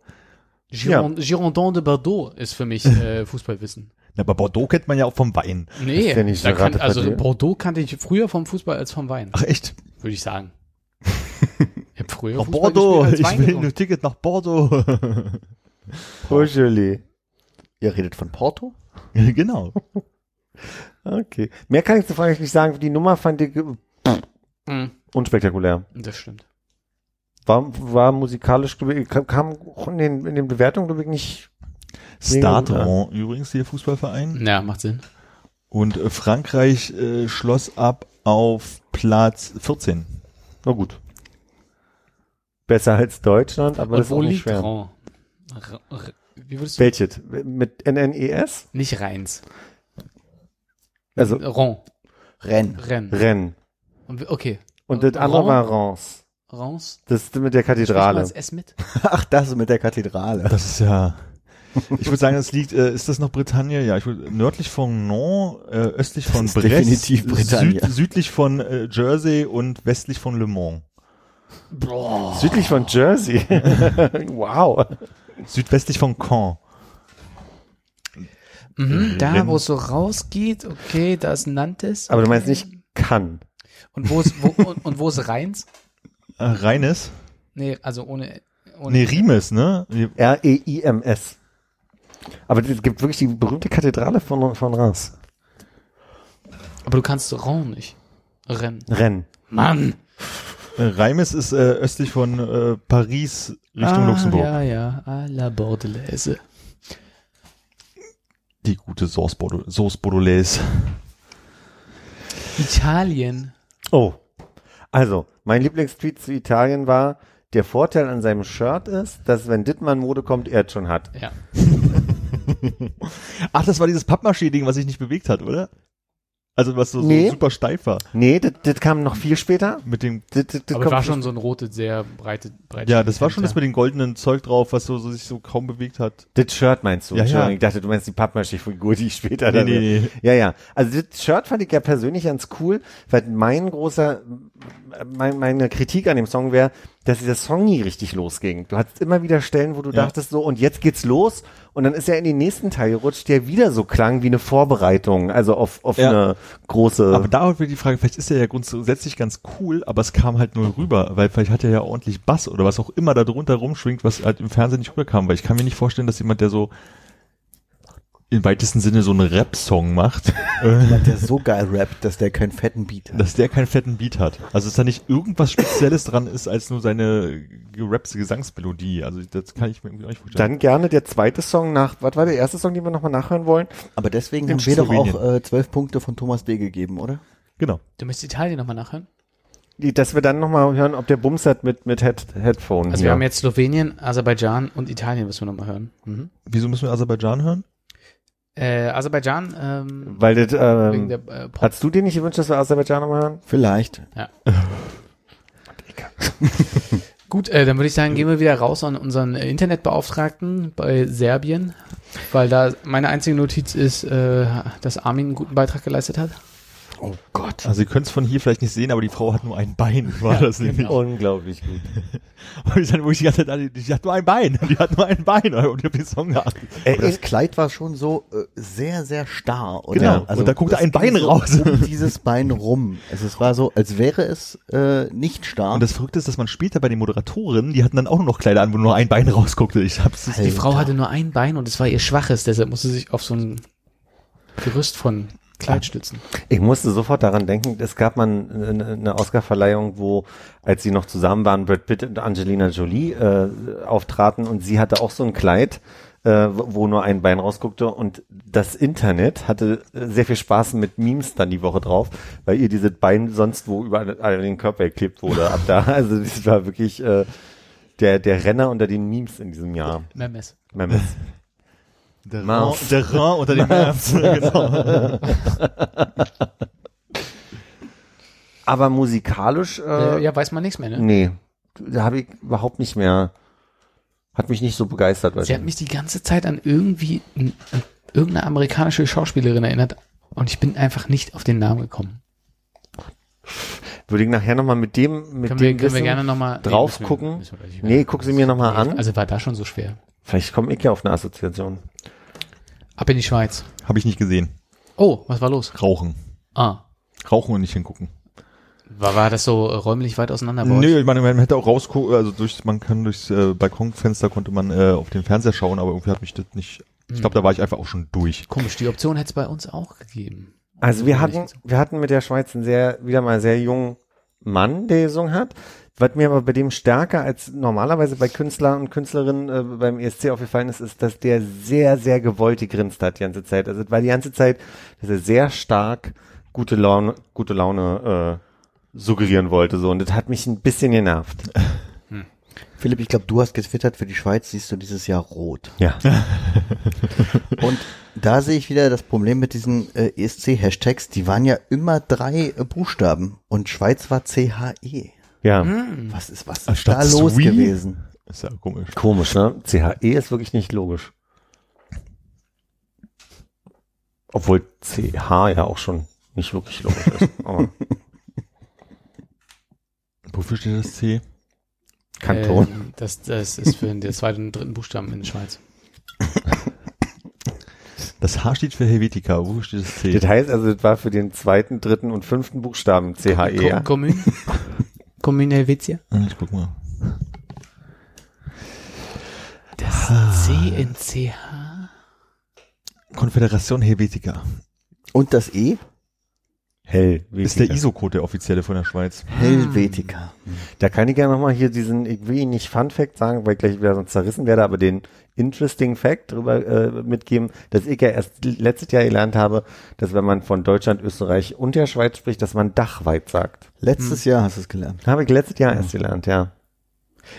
Giron Girondin de Bordeaux ist für mich äh, Fußballwissen. Na, aber Bordeaux kennt man ja auch vom Wein. Nee, Ist ja nicht da so kann, also. Bordeaux kannte ich früher vom Fußball als vom Wein, Ach echt? würde ich sagen. Ich habe früher Nach Fußball Bordeaux. gespielt Ich als Wein will ein Ticket nach Bordeaux. Oh, Julie. Ihr redet von Porto? genau. Okay. Mehr kann ich zu Fragen nicht sagen. Die Nummer fand ich äh, Mhm, unspektakulär. das stimmt. War, war musikalisch, ich, kam- in den, in den Bewertungen, glaube ich, nicht. Stade übrigens, der Fußballverein. Ja, macht Sinn. Und äh, Frankreich äh, schloss ab auf Platz 14. Na gut. Besser als Deutschland, aber das Und ist wo auch nicht liegt schwer. Ron? R R wie würdest du? Welches? Mit NNES? Nicht Rheins. Also Ron. Rennes. Rennes. Rennes. Und, okay. Und das andere Ron? war Reims. Reims. Das ist mit der Kathedrale. das S mit? Ach, das mit der Kathedrale. Das ist ja. Ich würde sagen, es liegt, äh, ist das noch Bretagne? Ja, ich würd, nördlich von Nantes, äh, östlich von ist Brest, definitiv Bretagne. Süd, südlich von äh, Jersey und westlich von Le Mans. Boah. Südlich von Jersey. wow. Südwestlich von Caen. Mhm, da, Rennes. wo es so rausgeht, okay, da ist Nantes. Aber du okay. meinst nicht kann. Und wo ist, wo, und, und wo ist Rheins? Äh, Rheines? Nee, also ohne, ohne Nee, Rimes, ne? Nee, R-E-I-M-S. Aber es gibt wirklich die berühmte Kathedrale von, von Reims. Aber du kannst Ron nicht. Rennen. Rennes. Mann! Äh, Reims ist äh, östlich von äh, Paris Richtung ah, Luxemburg. Ja, ja, à la Bordelaise. Die gute Sauce, Bordeaux, Sauce Bordelaise. Italien. Oh. Also, mein Lieblingstweet zu Italien war, der Vorteil an seinem Shirt ist, dass wenn Dittmann Mode kommt, er es schon hat. Ja. Ach, das war dieses Pappmaché-Ding, was sich nicht bewegt hat, oder? Also was so, so Nee. super steif war. Nee, das, das kam noch viel später. Mit dem Das, das, das Aber war schon so ein rotes, sehr breite, breite Ja, das war schon das mit dem goldenen Zeug drauf, was so, so sich so kaum bewegt hat. Das Shirt meinst du? Ja, ja. Ich dachte, du meinst die Pappmaché-Figur, die ich später Nee, dann- nee, nee. Ja, ja. Also das Shirt fand ich ja persönlich ganz cool, weil mein großer, mein, meine Kritik an dem Song wäre, dass dieser Song nie richtig losging. Du hattest immer wieder Stellen, wo du Ja. dachtest so, und jetzt geht's los. Und dann ist er in den nächsten Teil gerutscht, der wieder so klang wie eine Vorbereitung, also auf, auf Ja. eine große. Aber da wird die Frage, vielleicht ist er ja grundsätzlich ganz cool, aber es kam halt nur rüber, weil vielleicht hat er ja ordentlich Bass oder was auch immer da drunter rumschwingt, was halt im Fernsehen nicht rüberkam, weil ich kann mir nicht vorstellen, dass jemand, der so im weitesten Sinne so einen Rap-Song macht, äh, Jemand, der so geil rappt, dass der keinen fetten Beat hat. dass der keinen fetten Beat hat. Also dass da nicht irgendwas Spezielles dran ist, als nur seine gerappte Gesangsmelodie. Also das kann ich mir irgendwie auch nicht vorstellen. dann gerne der zweite Song nach, was war der erste Song, den wir nochmal nachhören wollen? Aber deswegen In haben wir doch auch äh, zwölf Punkte von Thomas D. gegeben, oder? genau. Du müsstest Italien nochmal nachhören. Die, dass wir dann nochmal hören, ob der Bums hat mit, mit Head, Headphone. Also hier. wir haben jetzt Slowenien, Aserbaidschan und Italien, müssen wir nochmal hören. Mhm. Wieso müssen wir Aserbaidschan hören? Äh, Aserbaidschan, ähm, Weil das, wegen ähm, der äh, hast du dir nicht gewünscht, dass wir Aserbaidschan nochmal hören? Vielleicht. Gut, äh, dann würde ich sagen, gehen wir wieder raus an unseren äh, Internetbeauftragten bei Serbien, weil da meine einzige Notiz ist, äh, dass Armin einen guten Beitrag geleistet hat. Oh Gott. Also ihr könnt es von hier vielleicht nicht sehen, aber die Frau hat nur ein Bein, war das nämlich. genau. Unglaublich gut. Und ich dann, wo ich die ganze Zeit, die hat nur ein Bein, die hat nur ein Bein und ich hab den Song geachtet. Ey, Aber das Kleid war schon so äh, sehr, sehr starr. Oder? Genau. Und da guckte ein Bein so raus. Um dieses Bein rum. Also es war so, als wäre es äh, nicht starr. Und das Verrückte ist, dass man später bei den Moderatorinnen, die hatten dann auch nur noch Kleider an, wo nur ein Bein rausguckte. Ich hab's das Die. Frau hatte nur ein Bein und es war ihr schwaches, deshalb musste sie sich auf so ein Gerüst von Kleid stützen. Ich musste sofort daran denken, es gab mal eine, Oscarverleihung, wo, als sie noch zusammen waren, Brad Pitt und Angelina Jolie äh, auftraten und sie hatte auch so ein Kleid, äh, wo wo nur ein Bein rausguckte und das Internet hatte äh, sehr viel Spaß mit Memes dann die Woche drauf, weil ihr dieses Bein sonst wo überall an den Körper geklebt wurde ab da. Also das war wirklich äh, der, der Renner unter den Memes in diesem Jahr. Memes. Memes. Der. Rhin, der Rhin unter dem Mars. genau. Aber musikalisch, äh, ja, weiß man nichts mehr, ne? Nee, da habe ich überhaupt nicht mehr. hat mich nicht so begeistert. Sie hat mich die ganze Zeit an irgendwie an irgendeine amerikanische Schauspielerin erinnert und ich bin einfach nicht auf den Namen gekommen. Würde ich nachher nochmal mit dem, mit Können dem wir, können wir gerne nochmal drauf gucken? Nee, guck sie mir noch mal an. Also war da schon so schwer. Vielleicht komme ich ja auf eine Assoziation. Ab in die Schweiz. Habe ich nicht gesehen. Oh, was war los? Rauchen. Ah. Rauchen und nicht hingucken. War, war das so äh, räumlich weit auseinander bei euch? Nee, ich meine, man hätte auch rausgucken, also durch, man kann durchs äh, Balkonfenster konnte man äh, auf den Fernseher schauen, aber irgendwie hat mich das nicht, ich glaube, da war ich einfach auch schon durch. Komisch, die Option hätte es bei uns auch gegeben. Also wir hatten, wir hatten mit der Schweiz einen sehr, wieder mal sehr jungen Mann, der gesungen hat. Was mir aber bei dem stärker als normalerweise bei Künstlern und Künstlerinnen äh, beim ESC aufgefallen ist, ist, dass der sehr, sehr gewollt gegrinst hat die ganze Zeit. Also war die ganze Zeit, dass er sehr stark gute Laune, gute Laune äh, suggerieren wollte. So. Und das hat mich ein bisschen genervt. Philipp, ich glaube, du hast getwittert, für die Schweiz siehst du dieses Jahr rot. Ja. Und da sehe ich wieder das Problem mit diesen äh, ESC-Hashtags. Die waren ja immer drei äh, Buchstaben und Schweiz war CHE. Ja. Was ist, was ist da los Sui? gewesen? Ist ja komisch. Komisch, ne? CHE ist wirklich nicht logisch. Obwohl CH ja auch schon nicht wirklich logisch ist. Aber Wofür steht das C? Kanton. Ähm, das, das ist für den zweiten und dritten Buchstaben in der Schweiz. Das H steht für Helvetica. Wofür steht das C? Das heißt also, das war für den zweiten, dritten und fünften Buchstaben CHE. Kommune? Kommune Helvetia? Ah, Ich guck mal. Das C in CH? Konföderation Helvetica. Und das E? Hell. Ist der ISO-Code der offizielle von der Schweiz. Helvetica. Da kann ich ja nochmal hier diesen, ich will ihn nicht Fun Fact sagen, weil ich gleich wieder sonst zerrissen werde, aber den Interesting Fact drüber äh, mitgeben, dass ich ja erst letztes Jahr gelernt habe, dass wenn man von Deutschland, Österreich und der Schweiz spricht, dass man dachweit sagt. Letztes Jahr hast du es gelernt. Habe ich letztes Jahr erst gelernt, ja.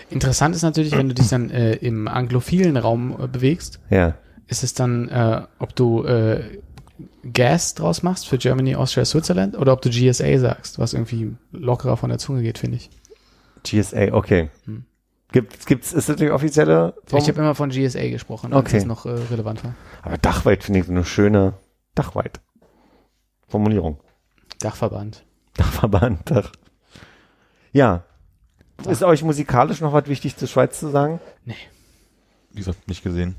Interessant ist natürlich, wenn du dich dann äh, im anglophilen Raum äh, bewegst, Ja. ist es dann, äh, ob du äh, Gas draus machst für Germany, Austria, Switzerland oder ob du GSA sagst, was irgendwie lockerer von der Zunge geht, finde ich. GSA, okay. Hm. Gibt's, gibt's, ist das die offizielle? Form? Ich habe immer von GSA gesprochen, Okay. das noch äh, relevant war. aber Dachweit finde ich so eine schöne Dachweit. Formulierung. Dachverband. Dachverband, Dach. Ja. Ist euch musikalisch noch was wichtig zur Schweiz zu sagen? Wie gesagt, nicht gesehen.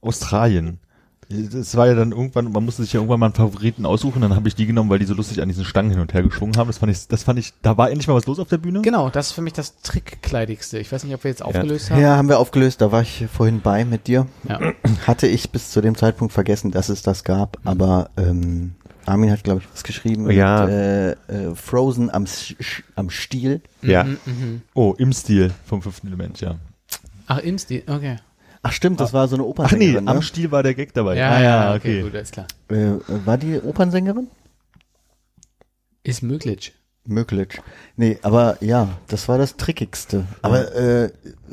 Australien. Das war ja dann irgendwann, man musste sich ja irgendwann mal einen Favoriten aussuchen, dann habe ich die genommen, weil die so lustig an diesen Stangen hin und her geschwungen haben. Das fand ich, das fand ich, da war endlich mal was los auf der Bühne. Genau, das ist für mich das Trickkleidigste. Ich weiß nicht, ob wir jetzt aufgelöst haben. Ja, haben wir aufgelöst. Da war ich vorhin bei mit dir. Ja. Hatte ich bis zu dem Zeitpunkt vergessen, dass es das gab. Aber ähm, Armin hat, glaube ich, was geschrieben. Ja. Mit, äh, äh, Frozen am, Sch- am Stiel. Ja. Mhm, mhm. Oh, im Stil vom fünften Element, ja. Ach, im Stil, okay. Ach stimmt, das war so eine Ach nee, Opernsängerin. am ne? Stil war der Gag dabei. Ja, ah, ja, okay, gut, alles klar. äh, war die Opernsängerin? Ist möglich. Möglich. Nee, aber ja, das war das Trickigste. Aber äh,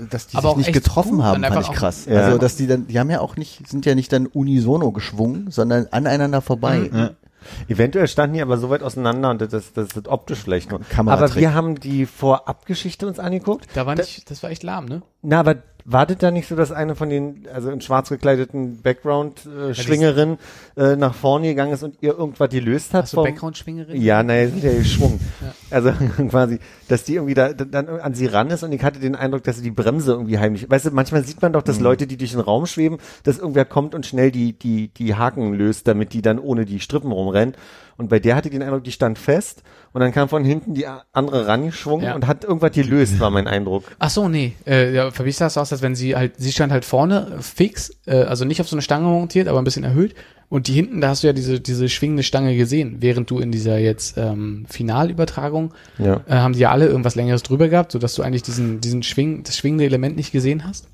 dass die Aber sich nicht getroffen gut haben, fand ich auch- krass. Ja. Also dass die dann, die haben ja auch nicht, sind ja nicht dann unisono geschwungen, sondern aneinander vorbei. Mhm. Ja. Eventuell standen die aber so weit auseinander und das, das, das ist optisch vielleicht nur. Aber wir haben die Vorabgeschichte uns angeguckt. Da war nicht, das war echt lahm, ne? Na, aber wartet da nicht so, dass eine von den, also in schwarz gekleideten Background-Schwingerinnen äh, nach vorne gegangen ist und ihr irgendwas gelöst hat? Vom- Background-Schwingerin? Ja, naja, sind ja geschwungen. Also quasi, dass die irgendwie da dann an sie ran ist und ich hatte den Eindruck, dass sie die Bremse irgendwie heimlich. Weißt du, manchmal sieht man doch, dass Leute, die durch den Raum schweben, dass irgendwer kommt und schnell die, die, die Haken löst, damit die dann ohne die Strippen rumrennen. Und bei der hatte ich den Eindruck, die stand fest und dann kam von hinten die andere rangeschwungen Ja. und hat irgendwas gelöst, war mein Eindruck. Ach so, nee. Äh, ja, für mich sah es aus, als wenn sie halt, sie stand halt vorne äh, fix, äh, also nicht auf so eine Stange montiert, aber ein bisschen erhöht. Und die hinten, da hast du ja diese, diese schwingende Stange gesehen, während du in dieser jetzt ähm, Finalübertragung Ja. äh, haben die ja alle irgendwas längeres drüber gehabt, sodass du eigentlich diesen, diesen Schwing, das schwingende Element nicht gesehen hast.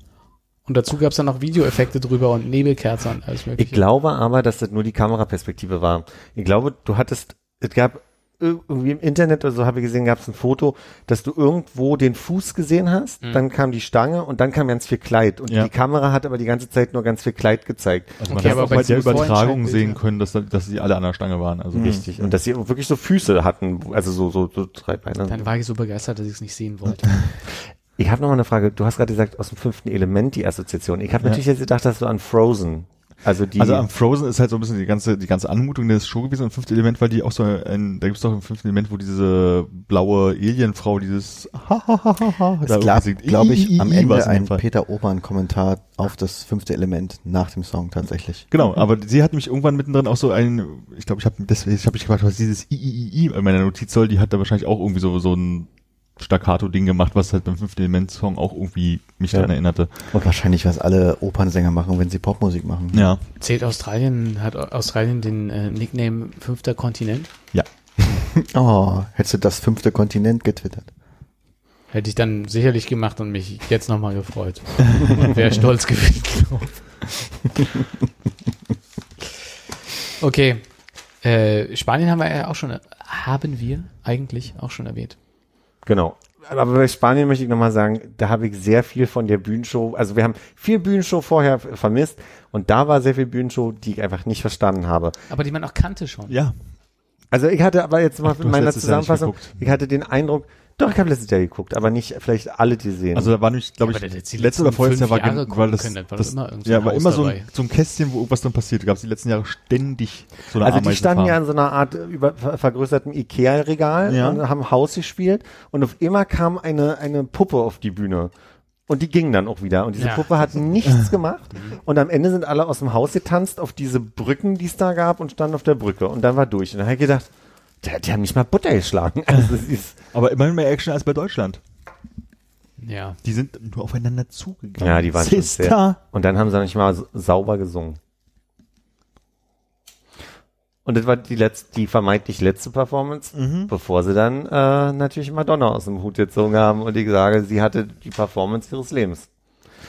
Und dazu gab es dann noch Videoeffekte drüber und Nebelkerzer und alles mögliche. Ich glaube aber, dass das nur die Kameraperspektive war. Ich glaube, du hattest, es gab irgendwie im Internet oder so habe ich gesehen, gab es ein Foto, dass du irgendwo den Fuß gesehen hast, dann kam die Stange und dann kam ganz viel Kleid. Und Ja. die Kamera hat aber die ganze Zeit nur ganz viel Kleid gezeigt. Also man Okay, hat aber auch bei der Übertragung sehen können, dass, dass sie alle an der Stange waren. Also Richtig. Und dass sie wirklich so Füße hatten, also so, so, so drei Beine. dann war ich so begeistert, dass ich es nicht sehen wollte. Ich habe noch mal eine Frage. Du hast gerade gesagt, aus dem fünften Element die Assoziation. Ich habe Ja. natürlich jetzt gedacht, dass du an Frozen, also die, Also am Frozen ist halt so ein bisschen die ganze, die ganze Anmutung des Show gewesen. Und im fünften Element, weil die auch so ein, da gibt's doch im fünften Element, wo diese blaue Alienfrau dieses ha ha ha ha ha Es gab, glaube ich, I, am I Ende ein. Peter Obern-Kommentar auf das fünfte Element nach dem Song tatsächlich. Genau, aber sie hat nämlich irgendwann mittendrin auch so ein, ich glaube, ich habe deswegen, ich habe mich gefragt, was dieses I, I, I, I in meiner Notiz soll, die hat da wahrscheinlich auch irgendwie so, so ein Staccato-Ding gemacht, was halt beim fünften Element-Song auch irgendwie mich Ja. daran erinnerte. Und wahrscheinlich, was alle Opernsänger machen, wenn sie Popmusik machen. Ja. Zählt Australien, hat Australien den äh, Nickname fünfter Kontinent? Ja. Oh, hättest du das fünfte Kontinent getwittert. Hätte ich dann sicherlich gemacht und mich jetzt nochmal gefreut. und wäre stolz gewesen okay. Äh, Spanien haben wir ja auch schon, haben wir eigentlich auch schon erwähnt. Genau. Aber bei Spanien möchte ich nochmal sagen, da habe ich sehr viel von der Bühnenshow, also wir haben viel Bühnenshow vorher vermisst und da war sehr viel Bühnenshow, die ich einfach nicht verstanden habe. Aber die man auch kannte schon. Ja. Also ich hatte aber jetzt mal in hast meiner Zusammenfassung, ich hatte den Eindruck, doch, ich habe letztes Jahr geguckt, aber nicht vielleicht alle die sehen. Also da war nämlich, glaube Ja, ich, das die letztes oder letzten vorletztes Jahr war, Jahre weil das, können, war das, immer irgend so ja, war Haus immer so ein, so ein Kästchen, wo irgendwas dann passiert. Gab es die letzten Jahre ständig so eine Also die standen ja in so einer Art über, ver- vergrößertem Ikea-Regal Ja. und haben Haus gespielt und auf immer kam eine, eine Puppe auf die Bühne. Und die ging dann auch wieder. Und diese Ja. Puppe hat nichts gemacht. Und am Ende sind alle aus dem Haus getanzt auf diese Brücken, die es da gab und standen auf der Brücke. Und dann war durch. Und dann habe ich gedacht, die, die haben nicht mal Butter geschlagen. Also Aber immerhin mehr Action als bei Deutschland. Ja. Die sind nur aufeinander zugegangen. ja, die waren schon Sister. sehr. Und dann haben sie nicht mal sauber gesungen. Und das war die letzte, die vermeintlich letzte Performance, bevor sie dann äh, natürlich Madonna aus dem Hut gezogen haben und ich sage, sie hatte die Performance ihres Lebens.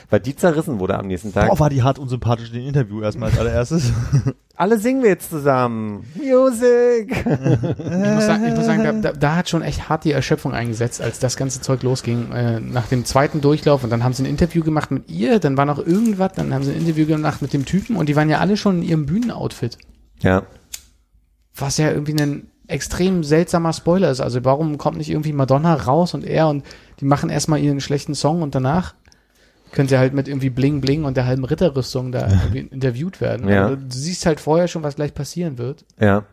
Weil die zerrissen wurde am nächsten Tag. Boah, war die hart unsympathisch in dem Interview erstmal als allererstes. Alle singen wir jetzt zusammen. Music! Ich muss sagen, ich muss sagen da, da, da hat schon echt hart die Erschöpfung eingesetzt, als das ganze Zeug losging. Äh, nach dem zweiten Durchlauf und dann haben sie ein Interview gemacht mit ihr, dann war noch irgendwas, dann haben sie ein Interview gemacht mit dem Typen und die waren ja alle schon in ihrem Bühnenoutfit. Ja. Was ja irgendwie ein extrem seltsamer Spoiler ist. Also warum kommt nicht irgendwie Madonna raus und er und die machen erstmal ihren schlechten Song und danach können sie halt mit irgendwie Bling Bling und der halben Ritterrüstung da irgendwie interviewt werden. Ja. Aber du siehst halt vorher schon, was gleich passieren wird. Ja.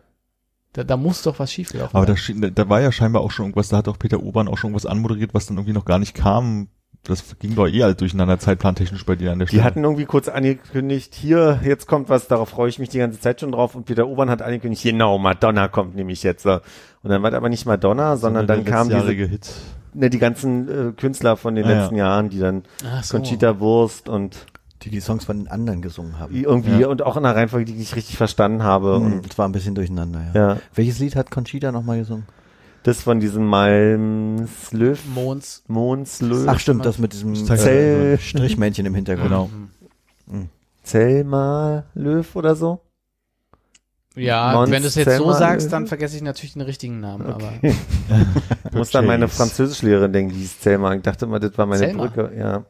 Da, da muss doch was schieflaufen. Aber da, da war ja scheinbar auch schon irgendwas, da hat auch Peter Obern auch schon irgendwas anmoderiert, was dann irgendwie noch gar nicht kam. Das ging doch eh halt durcheinander zeitplantechnisch bei dir an der Die Stelle. hatten irgendwie kurz angekündigt, hier, jetzt kommt was, darauf freue ich mich die ganze Zeit schon drauf. Und Peter Obern hat angekündigt, genau, Madonna kommt nämlich jetzt. so. Und dann war das aber nicht Madonna, sondern dann der kam diese, Hit. Ne, die ganzen äh, Künstler von den Ah, ja. letzten Jahren, die dann so. Conchita Wurst und Die die Songs von den anderen gesungen haben. irgendwie Ja. und auch in einer Reihenfolge, die ich nicht richtig verstanden habe. Mhm, Und Es war ein bisschen durcheinander, ja. ja, Welches Lied hat Conchita nochmal gesungen? das von diesem Malms Löw, Mons. Mons Löw, Ach stimmt, das mit diesem Zell- äh, Strichmännchen im Hintergrund. Genau. Selma Löw oder so. Ja, Mons wenn du es jetzt so sagst, dann vergesse ich natürlich den richtigen Namen. Aber Ich muss dann meine. Französischlehrerin denken, die hieß Selma. Ich dachte immer, das war meine Selma? Brücke, ja.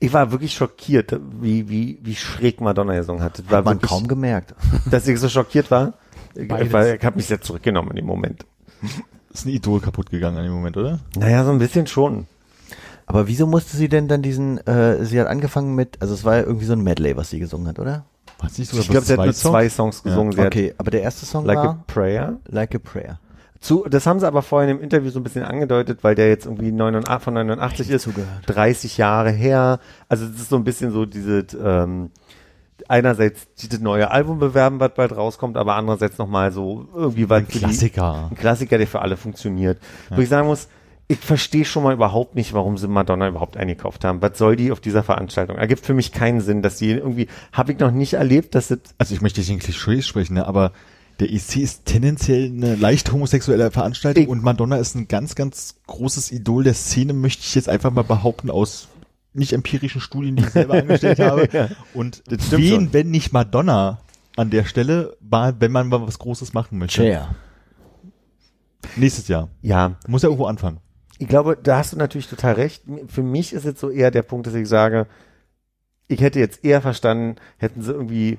Ich war wirklich schockiert, wie, wie, wie schräg Madonna gesungen hat. Das war Hat man wirklich, kaum gemerkt. dass ich so schockiert war. Ich, Beides. weil ich habe mich sehr zurückgenommen in dem Moment. Ist ein Idol kaputt gegangen in dem Moment, oder? Naja, so ein bisschen schon. Aber wieso musste sie denn dann diesen, äh, sie hat angefangen mit, also es war ja irgendwie so ein Medley, was sie gesungen hat, oder? Sie nicht sogar Ich glaube, sie hat nur Songs? zwei Songs gesungen. Sie okay, aber der erste Song hat Like a war Prayer. Like a Prayer. Zu, das haben sie aber vorhin im Interview so ein bisschen angedeutet, weil der jetzt irgendwie 89, von 89 ist, zugehört. 30 Jahre her. Also es ist so ein bisschen so diese, ähm, einerseits dieses neue Album bewerben, was bald rauskommt, aber andererseits nochmal so irgendwie was die- Klassiker. ein Klassiker, der für alle funktioniert. Wo ich sagen muss, ich verstehe schon mal überhaupt nicht, warum sie Madonna überhaupt eingekauft haben. Was soll die auf dieser Veranstaltung? Ergibt für mich keinen Sinn, dass die irgendwie, habe ich noch nicht erlebt, dass das Also ich möchte nicht in Klischees sprechen, ne, aber der EC ist tendenziell eine leicht homosexuelle Veranstaltung Ich- und Madonna ist ein ganz, ganz großes Idol der Szene, möchte ich jetzt einfach mal behaupten, aus nicht empirischen Studien, die ich selber angestellt habe. Ja. Und Das stimmt wen, schon. wenn nicht Madonna an der Stelle, war, wenn man mal was Großes machen möchte. Cher. Nächstes Jahr. ja, Muss ja irgendwo anfangen. Ich glaube, da hast du natürlich total recht. Für mich ist jetzt so eher der Punkt, dass ich sage, ich hätte jetzt eher verstanden, hätten sie irgendwie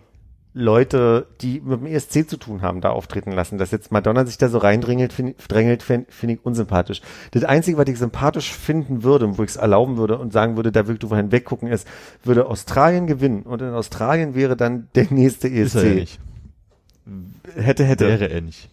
Leute, die mit dem ESC zu tun haben, da auftreten lassen. Dass jetzt Madonna sich da so reindrängelt, finde find ich unsympathisch. Das Einzige, was ich sympathisch finden würde, wo ich es erlauben würde und sagen würde, da willst du wohin weggucken, ist, würde Australien gewinnen und in Australien wäre dann der nächste Ist er ja ESC. nicht. Hätte, hätte. Wäre er nicht.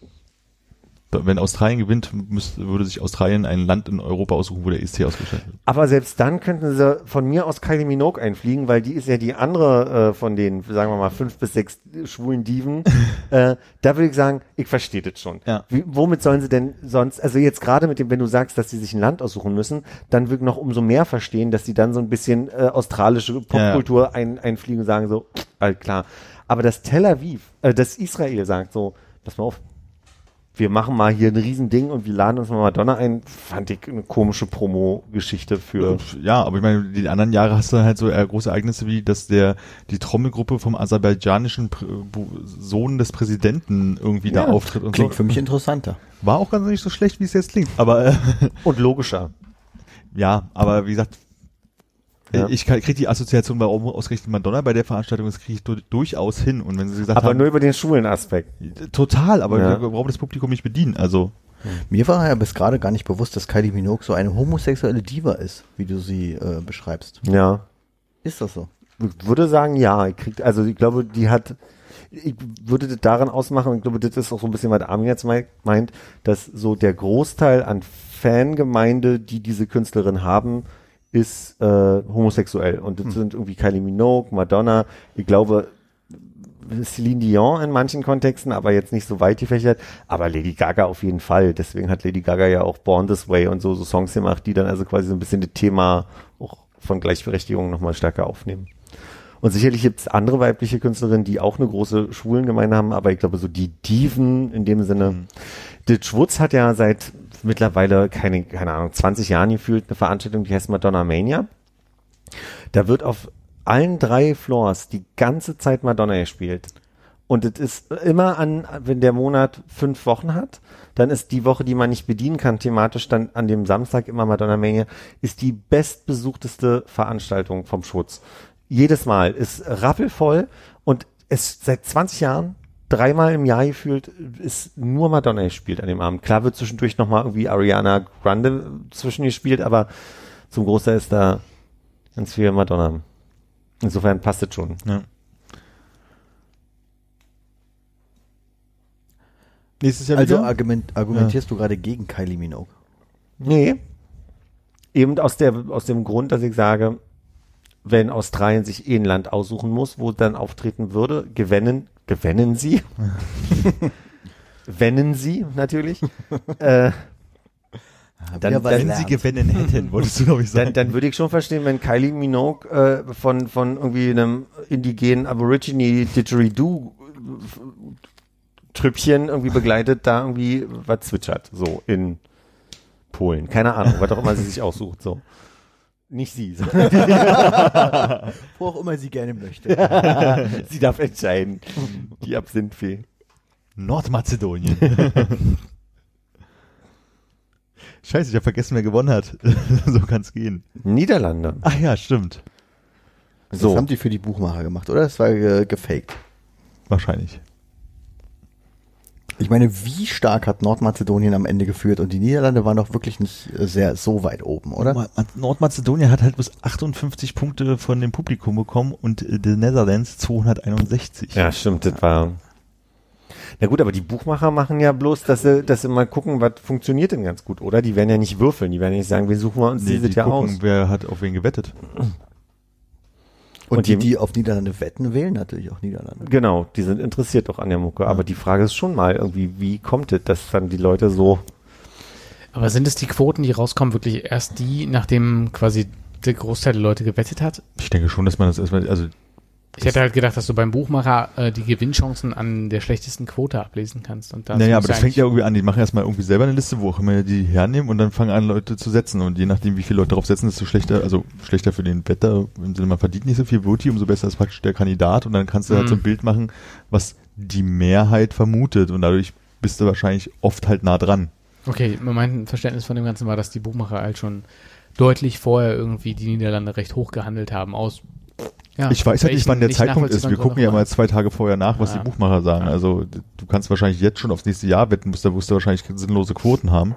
Wenn Australien gewinnt, müsste, würde sich Australien ein Land in Europa aussuchen, wo der ESC ausgestattet wird. Aber selbst dann könnten sie von mir aus Kylie Minogue einfliegen, weil die ist ja die andere äh, von den, sagen wir mal, fünf bis sechs schwulen Diven. äh, da würde ich sagen, ich verstehe das schon. Ja. Wie, womit sollen sie denn sonst, also jetzt gerade mit dem, wenn du sagst, dass sie sich ein Land aussuchen müssen, dann würde ich noch umso mehr verstehen, dass sie dann so ein bisschen äh, australische Popkultur ein, einfliegen und sagen so, all klar. Aber dass Tel Aviv, äh, dass Israel sagt so, pass mal auf, wir machen mal hier ein Riesending und wir laden uns mal Madonna ein, fand ich eine komische Promo-Geschichte für. Ja, aber ich meine, die anderen Jahre hast du halt so große Ereignisse wie, dass der die Trommelgruppe vom aserbaidschanischen Sohn des Präsidenten irgendwie da Ja, auftritt und Klingt so. für mich interessanter. War auch ganz nicht so schlecht, wie es jetzt klingt. Aber äh, Und logischer. ja, aber wie gesagt, Ja. ich kann- krieg die Assoziation, warum ausgerechnet Madonna bei der Veranstaltung ist, kriege ich du durchaus hin. Und wenn sie gesagt Aber haben, nur über den schwulen Aspekt. total, aber Ja. wir brauchen das Publikum nicht bedienen. Also Mir war ja bis gerade gar nicht bewusst, dass Kylie Minogue so eine homosexuelle Diva ist, wie du sie äh, beschreibst. Ja. Ist das so? Ich würde sagen, ja. Ich krieg, also ich glaube, die hat, ich würde das daran ausmachen, und ich glaube, das ist auch so ein bisschen, was Armin jetzt mei- meint, dass so der Großteil an Fangemeinde, die diese Künstlerin haben, ist äh, homosexuell. Und das sind irgendwie Kylie Minogue, Madonna, ich glaube, Celine Dion in manchen Kontexten, aber jetzt nicht so weit gefächert. Aber Lady Gaga auf jeden Fall. Deswegen hat Lady Gaga ja auch Born This Way und so, so Songs gemacht, die dann also quasi so ein bisschen das Thema auch von Gleichberechtigung nochmal stärker aufnehmen. Und sicherlich gibt es andere weibliche Künstlerinnen, die auch eine große Schwulengemeinde haben, aber ich glaube, so die Diven in dem Sinne. Mhm. Dit Schwutz hat ja seit mittlerweile, keine, keine Ahnung, 20 Jahren gefühlt eine Veranstaltung, die heißt Madonna Mania. Da wird auf allen drei Floors die ganze Zeit Madonna gespielt. Und es ist immer an, wenn der Monat fünf Wochen hat, dann ist die Woche, die man nicht bedienen kann, thematisch dann an dem Samstag immer Madonna Mania, ist die bestbesuchteste Veranstaltung vom Schutz. Jedes Mal ist rappelvoll und es seit 20 Jahren dreimal im Jahr gefühlt ist nur Madonna gespielt an dem Abend. Klar wird zwischendurch nochmal irgendwie Ariana Grande zwischen gespielt, aber zum Großteil ist da ganz viel Madonna. Insofern passt es schon. Ja. Nächstes Jahr Also wieder? argument, argumentierst du gerade gegen Kylie Minogue? Nee. Eben aus der, aus dem Grund, dass ich sage, wenn Australien sich eh ein Land aussuchen muss, wo dann auftreten würde, gewinnen, gewinnen sie. Wennen sie natürlich. äh, Dann- Wenn sie gewinnen hätten, wolltest du, glaube ich, sagen. dann, dann würde ich schon verstehen, wenn Kylie Minogue äh, von, von irgendwie einem indigenen Aborigine Didgeridoo Trüppchen irgendwie begleitet, da irgendwie was zwitschert, so in Polen. Keine Ahnung, was auch immer sie sich aussucht, so. Nicht sie. sondern Wo auch immer sie gerne möchte. sie darf entscheiden. Die Absinthfee. Nordmazedonien. Scheiße, ich habe vergessen, wer gewonnen hat. so kann's gehen. Niederlande. Ach ja, stimmt. Das So. haben die für die Buchmacher gemacht, oder? Das war äh, gefaked. Wahrscheinlich. Ich meine, wie stark hat Nordmazedonien am Ende geführt und die Niederlande waren doch wirklich nicht äh, sehr so weit oben, oder? Ma- Ma- Nordmazedonien hat halt bis 58 Punkte von dem Publikum bekommen und äh, the Netherlands 261. Ja, stimmt, das war. Na gut, aber die Buchmacher machen ja bloß, dass sie, dass sie mal gucken, was funktioniert denn ganz gut, oder? Die werden ja nicht würfeln, die werden ja nicht sagen, wir suchen wir uns Nee, dieses die Jahr gucken, aus. wer hat auf wen gewettet. Und, Und die, die- die auf Niederlande wetten, wählen natürlich auch Niederlande. Genau, die sind interessiert auch an der Mucke. Aber die Frage ist schon mal irgendwie, wie kommt es, dass dann die Leute so. Aber sind es die Quoten, die rauskommen, wirklich erst die, nachdem quasi der Großteil der Leute gewettet hat? Ich denke schon, dass man das erstmal, also Ich hätte halt gedacht, dass du beim Buchmacher äh, die Gewinnchancen an der schlechtesten Quote ablesen kannst. Und das naja, aber das fängt ja irgendwie an. Die machen erstmal irgendwie selber eine Liste, wo auch immer die hernehmen und dann fangen an, Leute zu setzen. Und je nachdem, wie viele Leute drauf setzen, desto schlechter, also schlechter für den Wetter. Im Sinne, man verdient nicht so viel Voti, umso besser ist praktisch der Kandidat. Und dann kannst du halt Mhm. so ein Bild machen, was die Mehrheit vermutet. Und dadurch bist du wahrscheinlich oft halt nah dran. Okay, mein Verständnis von dem Ganzen war, dass die Buchmacher halt schon deutlich vorher irgendwie die Niederlande recht hoch gehandelt haben, aus Ja, Ich weiß halt nicht, wann der nicht Zeitpunkt ist. Wir gucken ja mal zwei Tage vorher nach, was Ja. die Buchmacher sagen. Ja. Also du kannst wahrscheinlich jetzt schon aufs nächste Jahr wetten, musst, da wirst du wahrscheinlich sinnlose Quoten haben,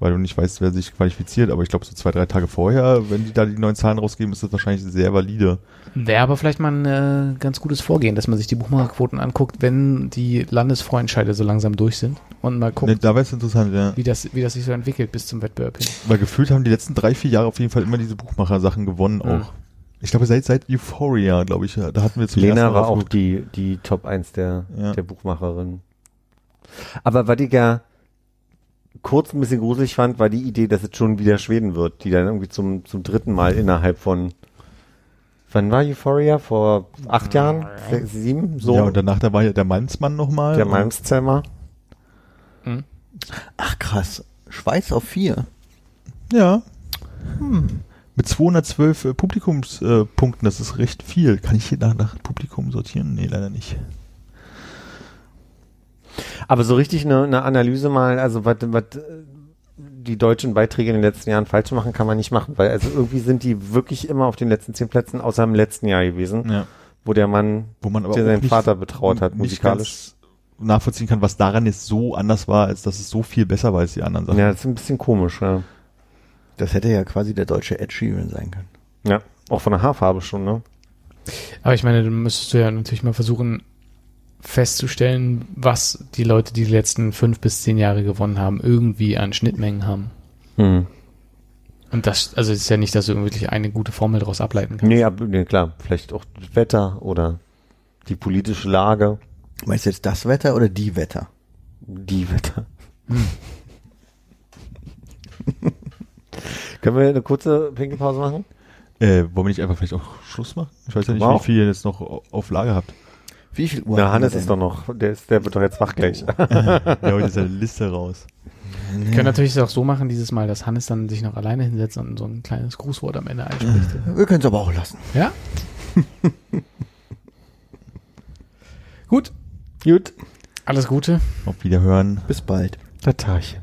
weil du nicht weißt, wer sich qualifiziert. Aber ich glaube, so zwei, drei Tage vorher, wenn die da die neuen Zahlen rausgeben, ist das wahrscheinlich sehr valide. Wäre aber vielleicht mal ein äh, ganz gutes Vorgehen, dass man sich die Buchmacherquoten anguckt, wenn die Landesvorentscheide so langsam durch sind und mal guckt, Ne, da interessant, ja. wie, das, wie das sich so entwickelt bis zum Wettbewerb hin. Weil gefühlt haben die letzten drei, vier Jahre auf jeden Fall immer diese Buchmacher-Sachen gewonnen Mhm. auch. Ich glaube, seit, seit Euphoria, glaube ich, da hatten wir zum Lena war auch die, die Top 1 der, Ja. der Buchmacherin. Aber was ich ja kurz ein bisschen gruselig fand, war die Idee, dass es schon wieder Schweden wird, die dann irgendwie zum, zum dritten Mal innerhalb von, wann war Euphoria? Vor acht Jahren? Sechs, sieben? So? Ja, und danach, da war ja der Malmsmann nochmal. der Malmszimmer. Ach krass. Schweiz auf vier. Ja. Hm. Mit 212 äh, Publikumspunkten, äh, das ist recht viel. Kann ich hier nach, nach Publikum sortieren? Nee, leider nicht. Aber so richtig eine, eine Analyse mal, also was, äh, die deutschen Beiträge in den letzten Jahren falsch machen, kann man nicht machen, weil also irgendwie sind die wirklich immer auf den letzten zehn Plätzen, außer im letzten Jahr gewesen, Ja. wo der Mann, Wo man aber der seinen Vater betrauert hat, musikalisch. nachvollziehen kann, was daran jetzt so anders war, als dass es so viel besser war als die anderen Sachen. Ja, das ist ein bisschen komisch, ja. Das hätte ja quasi der deutsche Ed Sheeran sein können. Ja, auch von der Haarfarbe schon, ne? Aber ich meine, dann müsstest du ja natürlich mal versuchen festzustellen, was die Leute, die die letzten fünf bis zehn Jahre gewonnen haben, irgendwie an Schnittmengen haben. Hm. Und das, also es ist ja nicht, dass du wirklich eine gute Formel daraus ableiten kannst. Nee, ab, nee, klar, vielleicht auch das Wetter oder die politische Lage, Meinst du jetzt das Wetter oder die Wetter? die Wetter. Können wir eine kurze Pinkelpause machen? Äh, wollen wir nicht einfach vielleicht auch Schluss machen? Ich weiß ja nicht, Wow. wie viel ihr jetzt noch au- auf Lager habt. Wie viel Uhr? Na, Hannes ist denn? doch noch, der, ist, der wird doch jetzt wach gleich. Ja, heute ist eine Liste raus. Wir können natürlich es auch so machen, dieses Mal, dass Hannes dann sich noch alleine hinsetzt und so ein kleines Grußwort am Ende einspricht. Wir können es aber auch lassen. Ja? Gut. Gut. Alles Gute. Auf Wiederhören. Bis bald. Tatarchen.